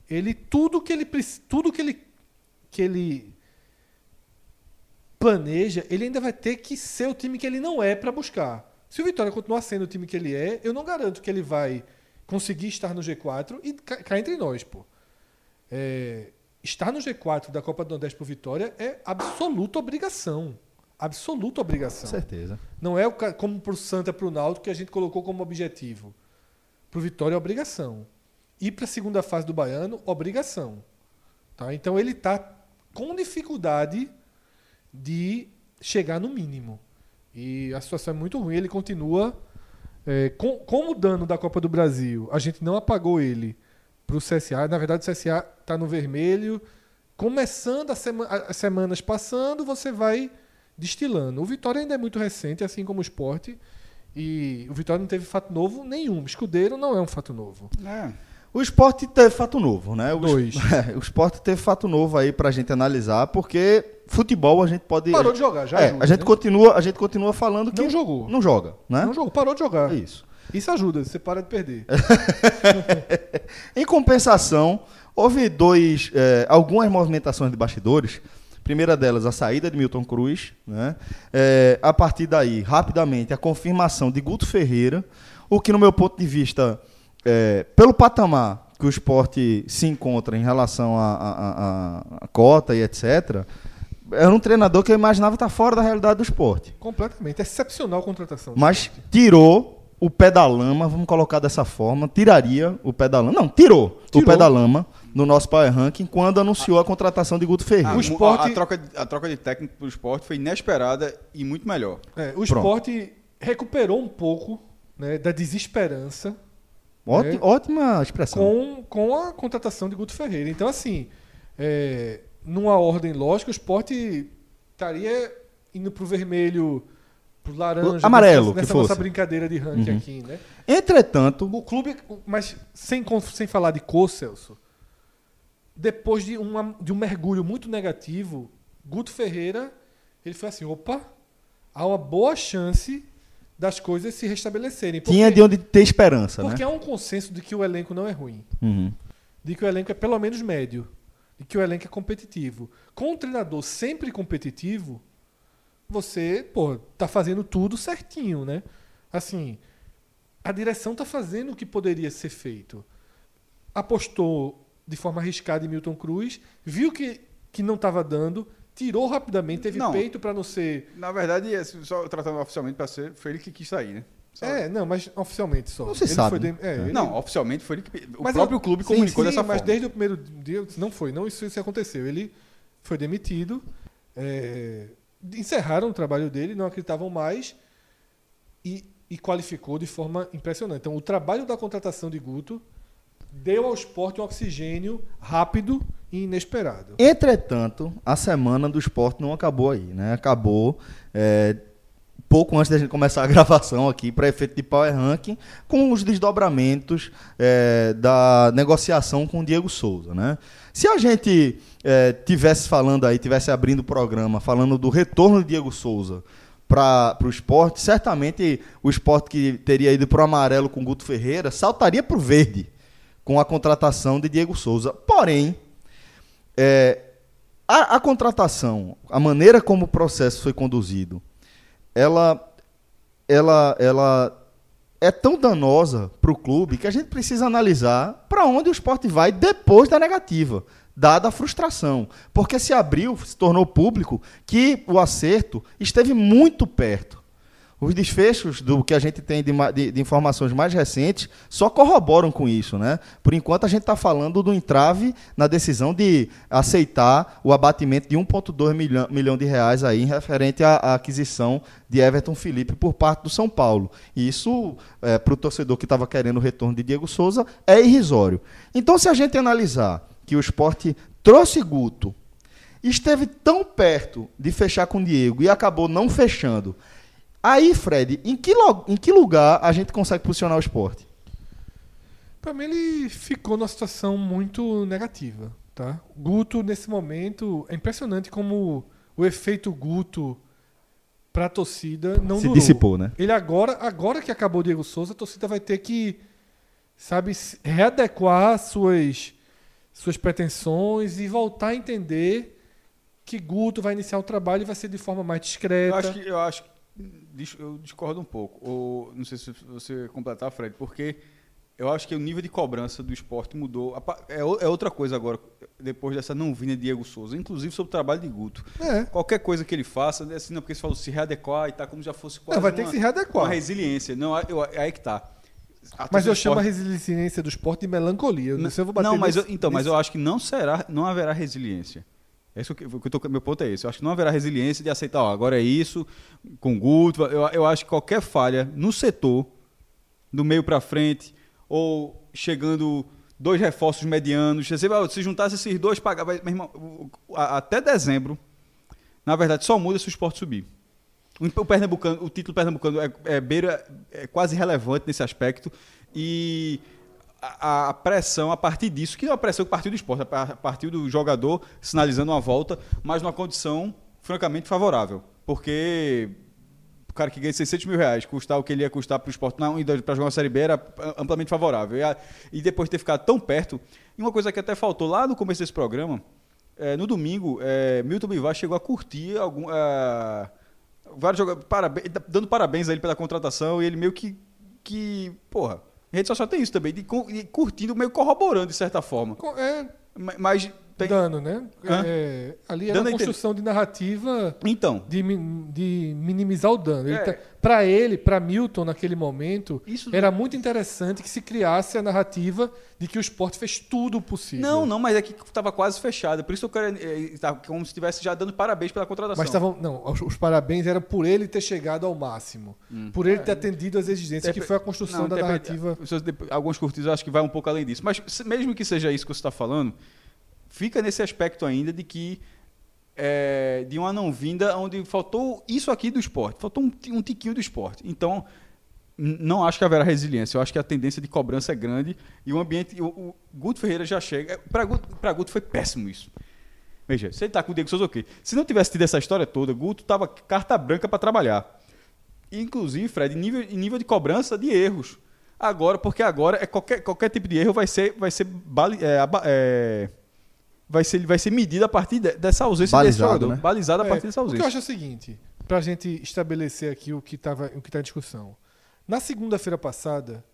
ele tudo que ele tudo que ele que ele planeja, ele ainda vai ter que ser o time que ele não é para buscar. Se o Vitória continuar sendo o time que ele é, eu não garanto que ele vai conseguir estar no G4 e ca- cá entre nós, pô. É, estar no G4 da Copa do Nordeste pro Vitória é absoluta obrigação. Absoluta obrigação. Com certeza. Não é como pro Santa, pro Náutico que a gente colocou como objetivo. Pro Vitória é obrigação. E para a segunda fase do Baiano, obrigação. Tá? Então ele está com dificuldade de chegar no mínimo. E a situação é muito ruim. Ele continua É, com, como o dano da Copa do Brasil, a gente não apagou ele pro CSA. Na verdade, o CSA tá no vermelho. Começando a sema- as semanas passando, você vai destilando. O Vitória ainda é muito recente, assim como o esporte. E o Vitória não teve fato novo nenhum. Escudeiro não é um fato novo. É. O esporte teve fato novo, né? O, Dois. o esporte teve fato novo aí pra gente analisar, porque futebol a gente pode. Parou de jogar, já É, ajuda, a gente né? continua, a gente continua falando que Não jogou. não joga, né? Não jogou, parou de jogar. É isso. Isso ajuda, você para de perder. Em compensação, houve dois, eh, algumas movimentações de bastidores. Primeira delas, a saída de Milton Cruz. Né? Eh, a partir daí, rapidamente, a confirmação de Guto Ferreira. O que, no meu ponto de vista, eh, pelo patamar que o esporte se encontra em relação à cota e etc., era um treinador que eu imaginava estar fora da realidade do esporte. Completamente. Excepcional contratação. Mas tirou o pé da lama, vamos colocar dessa forma, tiraria o pé da lama. Não, tirou, o Tirou. pé da lama no nosso Power Ranking quando anunciou a contratação de Guto Ferreira. Ah, O esporte- a, a troca, de- a troca de técnico pro esporte foi inesperada e muito melhor. É, o esporte recuperou um pouco né, da desesperança Óti- é. Ótima expressão. com, com a contratação de Guto Ferreira. Então, assim, é, numa ordem lógica, o esporte estaria indo pro vermelho, pro laranja. O amarelo, nessa, que nessa nossa brincadeira de ranking Uhum. aqui, né? Entretanto, O clube, mas sem, sem falar de cor, Celso, depois de, uma, de um mergulho muito negativo, Guto Ferreira, ele foi assim, opa, há uma boa chance das coisas se restabelecerem. Porque, tinha de onde ter esperança, porque né? há um consenso de que o elenco não é ruim, Uhum. de que o elenco é pelo menos médio, de que o elenco é competitivo. Com um treinador sempre competitivo, você, pô, tá fazendo tudo certinho, né? Assim, a direção tá fazendo o que poderia ser feito. Apostou de forma arriscada em Milton Cruz, viu que, que não estava dando, tirou rapidamente, teve Não. peito para não ser. Na verdade, esse- só tratando oficialmente para ser, foi ele que quis sair, né? Só- É, não, mas oficialmente só. Não se Ele sabe, foi né? dem- é, ele- Não, oficialmente foi ele que. O Mas próprio eu- clube sim, comunicou sim, dessa mas forma. desde o primeiro dia não foi, não isso, isso aconteceu. Ele foi demitido, é, encerraram o trabalho dele, não acreditavam mais e, e qualificou de forma impressionante. Então, o trabalho da contratação de Guto deu ao esporte um oxigênio rápido e inesperado. Entretanto, a semana do esporte não acabou aí, né? Acabou é, pouco antes da gente começar a gravação aqui para efeito de Power Ranking, com os desdobramentos é, da negociação com o Diego Souza, né? Se a gente é, tivesse falando aí, tivesse abrindo o programa, falando do retorno de Diego Souza para o esporte, certamente o esporte que teria ido para o amarelo com Guto Ferreira saltaria para o verde com a contratação de Diego Souza. Porém, é, a, a contratação, a maneira como o processo foi conduzido, ela, ela, ela é tão danosa para o clube que a gente precisa analisar para onde o esporte vai depois da negativa, dada a frustração. Porque se abriu, se tornou público que o acerto esteve muito perto. Os desfechos do que a gente tem de, de- de informações mais recentes só corroboram com isso, né? Por enquanto a gente está falando do entrave na decisão de aceitar o abatimento de 1,2 milhão, milhão de reais aí em referente à, à aquisição de Everton Felipe por parte do São Paulo. E isso, para o torcedor que estava querendo o retorno de Diego Souza, é irrisório. Então, se a gente analisar que o esporte trouxe Guto, esteve tão perto de fechar com Diego e acabou não fechando. Aí, Fred, em que, lo- em que lugar a gente consegue posicionar o esporte? Para mim, ele ficou numa situação muito negativa. Tá? Guto, nesse momento, é impressionante como o efeito Guto para a torcida não Se durou. dissipou, né? Ele agora, agora que acabou o Diego Souza, a torcida vai ter que, sabe, readequar suas, suas pretensões e voltar a entender que Guto vai iniciar o trabalho e vai ser de forma mais discreta. Eu acho que eu acho que- eu discordo um pouco. Ou não sei se você completar, Fred, porque eu acho que o nível de cobrança do esporte mudou. É, é outra coisa agora, depois dessa não vinda de Diego Souza, inclusive sobre o trabalho de Guto. É. Qualquer coisa que ele faça, é assim, não, porque você falou se readequar e tá como já fosse quase Não, vai ter uma- que se readequar. Uma resiliência. Não, eu, aí que tá. A Mas eu do chamo a esporte- resiliência do esporte de melancolia. Eu não sei se eu vou bater não, mas nesse- eu, então, mas nesse- eu acho que não será, não haverá resiliência. É que eu tô, meu ponto é esse. Eu acho que não haverá resiliência de aceitar, ó, agora é isso, com Guto. Eu, eu acho que qualquer falha no setor do meio para frente, ou chegando dois reforços medianos. Você, se juntasse esses dois, pagava. Meu irmão, até dezembro, na verdade, só muda se o esporte subir. O pernambucano, o título pernambucano é, é beira, é quase relevante nesse aspecto. E a, a pressão a partir disso, que é uma pressão que partiu do esporte, a partir do jogador sinalizando uma volta, mas numa condição francamente favorável. Porque o cara que ganha 600 mil reais custar o que ele ia custar para o esporte para jogar uma Série B era amplamente favorável. E, a- e depois de ter ficado tão perto, e uma coisa que até faltou lá no começo desse programa, é, no domingo, é, Milton Bivar chegou a curtir algum, é, vários jogadores, parabéns, dando parabéns a ele pela contratação e ele meio que, que porra, rede social tem isso também, de, de curtindo, meio corroborando de certa forma. É Ma- Mas tem, dano, né? É, ali a uma construção de narrativa então, de, de minimizar o dano. É. tá- Pra ele, pra Milton, naquele momento, Isso- era muito interessante que se criasse a narrativa de que o esporte fez tudo possível. Não, não, mas é que estava quase fechada. Por isso eu quero. É, tá como se estivesse já dando parabéns pela contratação. Mas estavam. Não, os, os parabéns eram por ele ter chegado ao máximo. Por ele ter atendido às exigências, que foi a construção Hum. É. Não, da narrativa. Alguns curtidos eu acho que vai um pouco além disso. Mas se- mesmo que seja isso que você está falando, fica nesse aspecto ainda de que. é, de uma não vinda onde faltou isso aqui do esporte. Faltou um, um tiquinho do esporte. Então. Não acho que haverá resiliência. Eu acho que a tendência de cobrança é grande e o ambiente. O, o Guto Ferreira já chega. Para Guto, Guto foi péssimo isso. Veja, se ele tá com o Diego Souza, ok. Se não tivesse tido essa história toda, Guto tava carta branca para trabalhar. Inclusive, Fred, nível, nível de cobrança de erros. Agora, porque agora é qualquer, qualquer tipo de erro vai ser, vai ser, é, é, vai ser, vai ser medido a partir de- dessa ausência desse Balizado, jogador. né? Balizado a É, partir dessa o que eu ausência. acho é o seguinte, pra gente estabelecer aqui o que tava, o que tá em discussão. Na segunda-feira passada,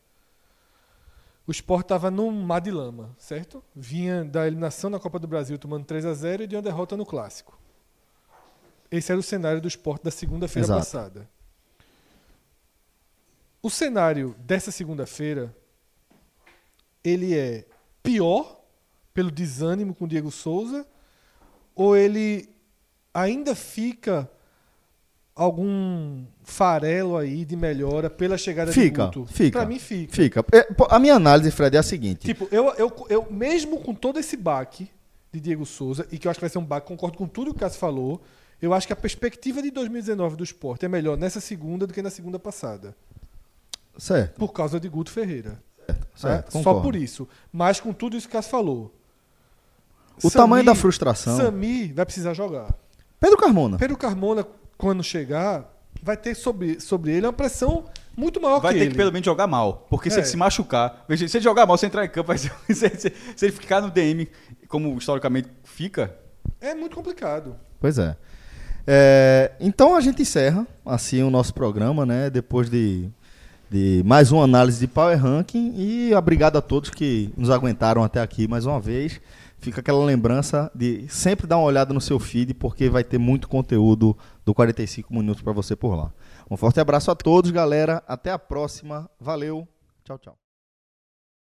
o Sport estava num mar de lama, certo? Vinha da eliminação na Copa do Brasil tomando 3 a 0 e de uma derrota no clássico. Esse era o cenário do Sport da segunda-feira Exato. passada. O cenário dessa segunda-feira ele é pior pelo desânimo com o Diego Souza ou ele ainda fica algum farelo aí de melhora pela chegada Fica, de Guto? fica. Pra mim fica. Fica. É, A minha análise, Fred, é a seguinte. Tipo, eu, eu, eu mesmo com todo esse baque de Diego Souza, e que eu acho que vai ser um baque, concordo com tudo que o Cássio falou, eu acho que a perspectiva de 2019 do esporte é melhor nessa segunda do que na segunda passada. Certo, Por causa de Guto Ferreira. certo. né? Só concordo. por isso. Mas com tudo isso que o Cássio falou. O tamanho da frustração. Sami vai precisar jogar. Pedro Carmona. Pedro Carmona, quando chegar, vai ter sobre, sobre ele uma pressão muito maior Vai que ter ele. que pelo menos jogar mal. Porque se É. ele se machucar. Veja, se ele jogar mal, se entrar em campo, vai ser, se, se- se ele ficar no DM, como historicamente fica, É muito complicado. Pois é. É, Então a gente encerra assim o nosso programa, né? Depois de, de mais uma análise de Power Ranking. E obrigado a todos que nos aguentaram até aqui mais uma vez. Fica aquela lembrança de sempre dar uma olhada no seu feed, porque vai ter muito conteúdo do 45 minutos para você por lá. Um forte abraço a todos, galera. Até a próxima. Valeu. Tchau, tchau.